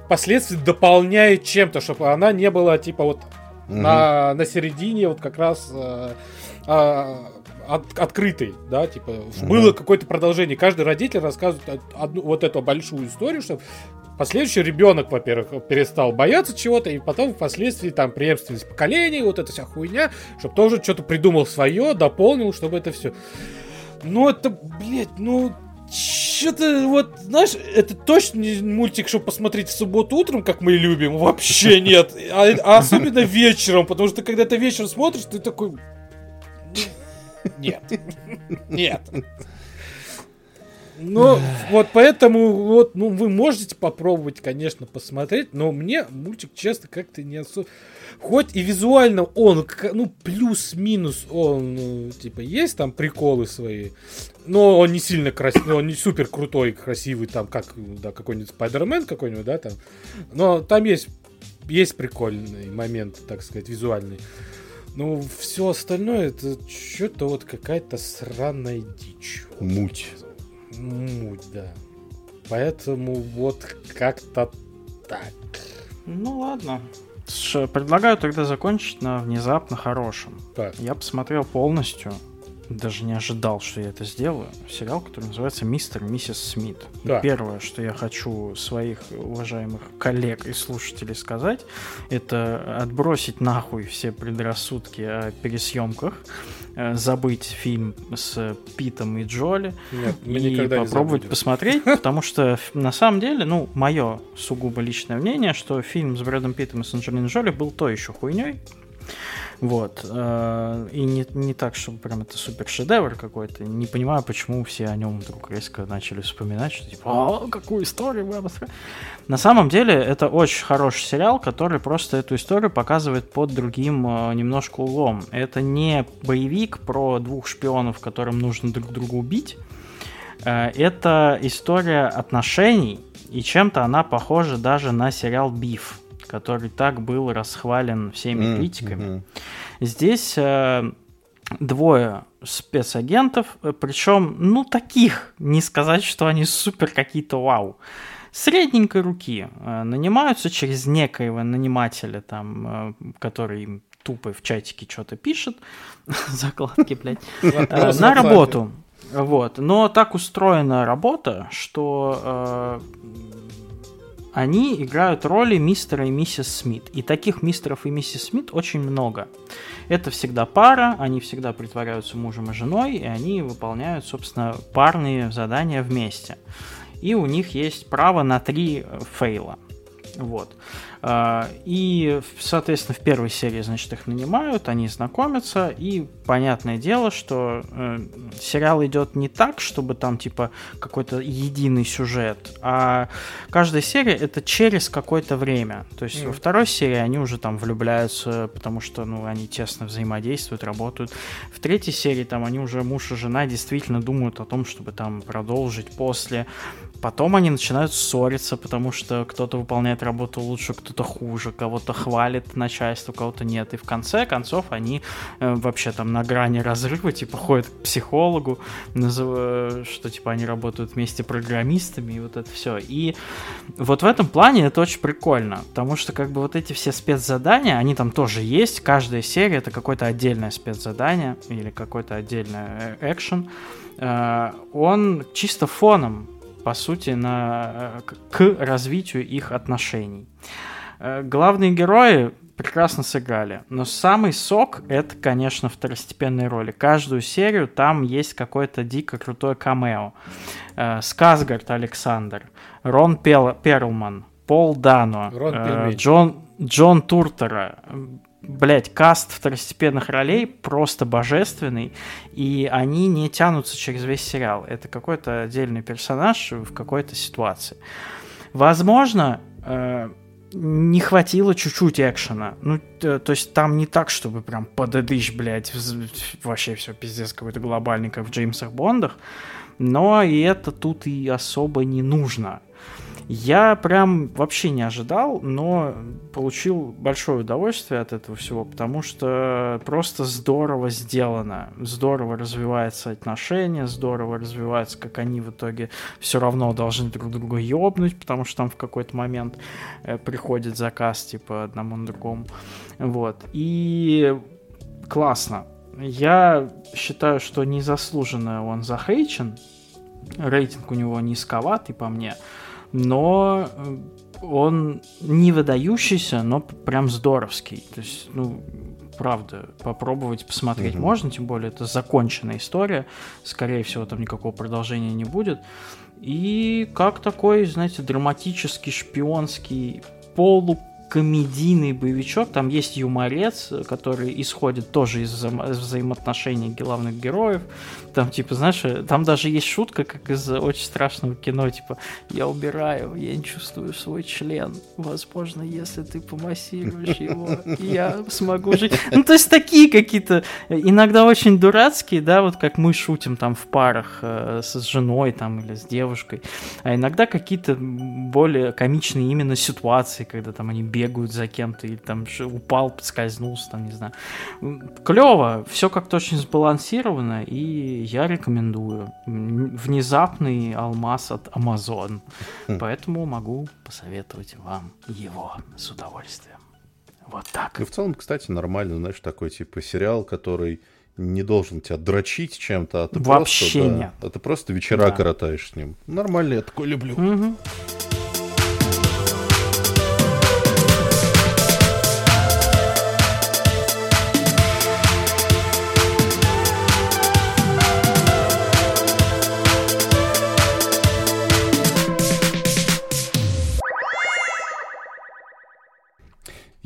впоследствии дополняет чем-то, чтобы она не была, типа, вот Мгм. на, на середине вот как раз э, а, от- открытой, да, типа, Мгм. было какое-то продолжение. Каждый родитель рассказывает од- одну вот эту большую историю, чтобы последующий ребенок, во-первых, перестал бояться чего-то, и потом впоследствии там преемственность поколений, вот эта вся хуйня, чтобы тоже что-то придумал свое, дополнил, чтобы это все. Ну это, блядь, ну что-то вот, знаешь, это точно не мультик, чтобы посмотреть в субботу утром, как мы любим, вообще нет. А, а особенно вечером, потому что когда ты вечером смотришь, ты такой... «Ну, Нет. Нет. Ну, вот поэтому, вот, ну, вы можете попробовать, конечно, посмотреть, но мне мультик, честно, как-то не особо... Хоть и визуально он, ну, плюс-минус он, ну, типа, есть там приколы свои, но он не сильно красивый, он не супер крутой, красивый, там, как, да, какой-нибудь Спайдермен какой-нибудь, да, там. Но там есть, есть прикольный момент, так сказать, визуальный. Ну, все остальное, это что-то вот какая-то сраная дичь. Муть. Муть, да. Поэтому вот как-то так. Ну ладно. Предлагаю тогда закончить на внезапно хорошем. Так. Я посмотрел полностью даже не ожидал, что я это сделаю. Сериал, который называется «Мистер и миссис Смит». Да. И первое, что я хочу своих уважаемых коллег и слушателей сказать, это отбросить нахуй все предрассудки о пересъемках, э, забыть фильм с Питом и Джоли Нет, и не попробовать забудем. посмотреть, потому что на самом деле, ну, мое сугубо личное мнение, что фильм с Брэдом Питтом и с Анджелиной Джоли был то еще хуйней. Вот. э, И не, не так, чтобы прям это супер шедевр какой-то. Не понимаю, почему все о нем вдруг резко начали вспоминать, что типа, «А, какую историю вы обосрали». На самом деле, это очень хороший сериал, который просто эту историю показывает под другим э, немножко углом. Это не боевик про двух шпионов, которым нужно друг друга убить. Э, Это история отношений, и чем-то она похожа даже на сериал «Биф», который так был расхвален всеми М, критиками. Здесь э, двое спецагентов, э, причем, ну, таких, не сказать, что они супер какие-то вау. Средненькой руки э, нанимаются через некоего нанимателя, там, э, который им тупо в чатике что-то пишет, закладки, блядь, на работу. Вот. Но так устроена работа, что они играют роли мистера и миссис Смит. И таких мистеров и миссис Смит очень много. Это всегда пара, они всегда притворяются мужем и женой, и они выполняют, собственно, парные задания вместе. И у них есть право на три фейла. Вот. А, И, соответственно, в первой серии, значит, их нанимают, они знакомятся, и понятное дело, что э, сериал идет не так, чтобы там, типа, какой-то единый сюжет, а каждая серия это через какое-то время. То есть Мгм. во второй серии они уже там влюбляются, потому что, ну, они тесно взаимодействуют, работают. В третьей серии там они уже муж и жена действительно думают о том, чтобы там продолжить после. Потом они начинают ссориться, потому что кто-то выполняет работу лучше, кто-то хуже, кого-то хвалит начальство, кого-то нет. И в конце концов они э, вообще там на грани разрыва, типа ходят к психологу, назыв- что типа они работают вместе программистами и вот это все. И вот в этом плане это очень прикольно, потому что как бы вот эти все спецзадания, они там тоже есть, каждая серия это какое-то отдельное спецзадание или какой-то отдельный э, экшен. Э, Он чисто фоном по сути, на, э, к развитию их отношений. Э, Главные герои прекрасно сыграли, но самый сок это, конечно, второстепенные роли. Каждую серию там есть какое-то дико крутое камео. Э, Сказгард Александр, Рон Пел- Перлман, Пол Дано, Рон э. Джон, Джон Туртера. Блять, каст второстепенных ролей просто божественный, и они не тянутся через весь сериал. Это какой-то отдельный персонаж в какой-то ситуации. Возможно, не хватило чуть-чуть экшена. Ну, то есть там не так, чтобы прям подадыш, блядь, вообще все пиздец какой-то глобальный, как в Джеймсах Бондах. Но и это тут и особо не нужно. Я прям вообще не ожидал, но получил большое удовольствие от этого всего, потому что просто здорово сделано. Здорово развиваются отношения, здорово развивается, как они в итоге все равно должны друг друга ёбнуть, потому что там в какой-то момент э, приходит заказ типа одному на другому. Вот. И классно. Я считаю, что незаслуженно он захейчен. Рейтинг у него низковатый по мне. Но э, он не выдающийся, но прям здоровский. То есть, ну, правда, попробовать посмотреть Мгм. можно, тем более это законченная история. Скорее всего, там никакого продолжения не будет. И как такой, знаете, драматический, шпионский, полукомедийный боевичок. Там есть юморец, который исходит тоже из взаим- взаимоотношений главных героев. Там, типа, знаешь, э, там даже есть шутка, как из очень страшного кино, типа, я убираю, я не чувствую свой член. Возможно, если ты помассируешь его, я смогу жить. Ну, то есть такие какие-то, э, иногда очень дурацкие, да, вот как мы шутим там в парах э, с женой там или с девушкой, а иногда какие-то более комичные именно ситуации, когда там они бегают за кем-то или там упал, подскользнулся, там, не знаю. Клево, все как-то очень сбалансировано, и я рекомендую. Внезапный алмаз от Amazon. Хм. Поэтому могу посоветовать вам его с удовольствием. Вот так. И в целом, кстати, нормально, знаешь, такой типа сериал, который не должен тебя дрочить чем-то, а ты Вообще просто, да, нет. а ты просто вечера Да. коротаешь с ним. Нормально, я такой люблю. Мгм.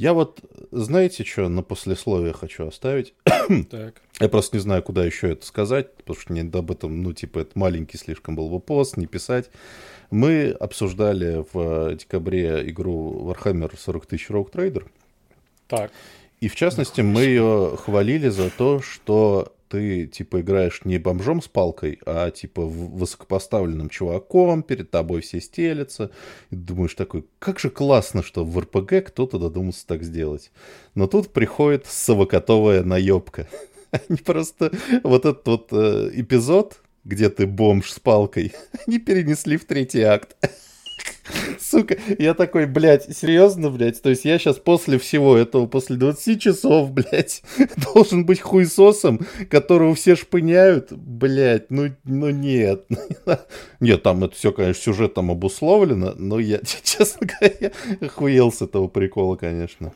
Я вот, знаете, что на послесловие хочу оставить? Так. Я просто не знаю, куда еще это сказать, потому что мне об этом, ну, типа, это маленький слишком был бы пост, не писать. Мы обсуждали в э, декабре игру Warhammer 40 тысяч Rogue Trader, Так. и в частности мы ее хвалили за то, что ты, типа, играешь не бомжом с палкой, а, типа, высокопоставленным чуваком, перед тобой все стелятся. И думаешь такой, как же классно, что в РПГ кто-то додумался так сделать. Но тут приходит совокотовая наебка. Они просто вот этот вот э, эпизод, где ты бомж с палкой, они перенесли в третий акт. Сука, я такой, блядь, серьезно, блядь? То есть я сейчас после всего этого, после 20 часов, блядь, должен быть хуесосом, которого все шпыняют? Блядь, ну, ну нет. Нет, там это все, конечно, сюжетом обусловлено, но я, честно говоря, охуел с этого прикола, конечно.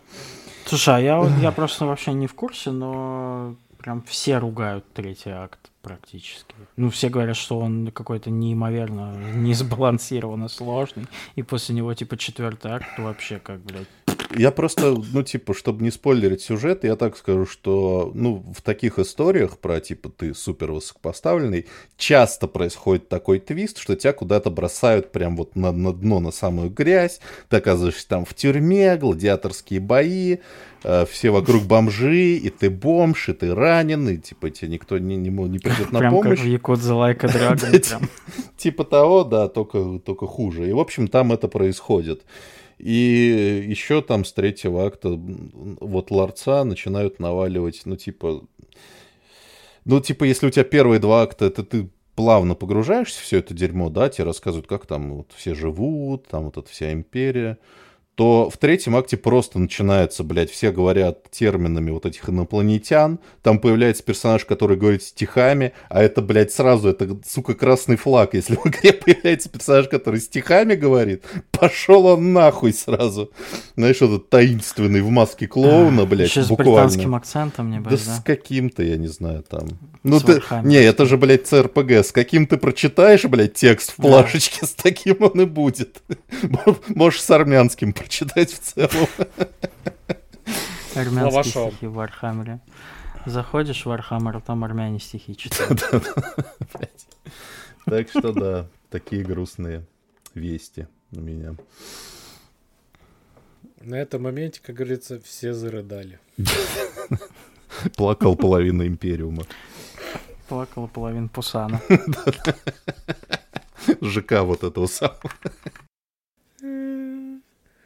Слушай, а я, я просто вообще не в курсе, но прям все ругают третий акт практически. Ну, все говорят, что он какой-то неимоверно несбалансированно сложный, и после него, типа, четвертый акт вообще как, блядь, Я просто, ну, типа, чтобы не спойлерить сюжет, я так скажу, что, ну, в таких историях про, типа, ты супер высокопоставленный, часто происходит такой твист, что тебя куда-то бросают прям вот на, на дно, на самую грязь, ты оказываешься там в тюрьме, гладиаторские бои, э, все вокруг бомжи, и ты бомж, и ты ранен, и, типа, тебе никто не, не, не придет на прям помощь. как в Якудза Лайка Драгон. Прям. Типа того, да, только, только хуже. И, в общем, там это происходит. И еще там с третьего акта вот ларца начинают наваливать, ну, типа... Ну, типа, если у тебя первые два акта, это ты плавно погружаешься в все это дерьмо, да, тебе рассказывают, как там вот все живут, там вот эта вся империя, то в третьем акте просто начинается, блядь, все говорят терминами вот этих инопланетян, там появляется персонаж, который говорит стихами, а это, блядь, сразу, это, сука, красный флаг, если в игре появляется персонаж, который стихами говорит, пошел он нахуй сразу. Знаешь, этот таинственный в маске клоуна, блядь, Еще с буквально. британским акцентом, Да небось, с да? каким-то, я не знаю, там. Ну С ты, не, это же, блядь, ЦРПГ. С каким ты прочитаешь, блядь, текст в Да. плашечке, с таким он и будет. Можешь с армянским прочитать в целом. Армянские Лавашом. стихи в Warhammer е. Заходишь в Warhammer, а там армяне стихи читают. Так что да, такие грустные вести у меня. На этом моменте, как говорится, все зарыдали. Плакал половина Империума. Плакала половина Пусана. ЖК вот этого самого.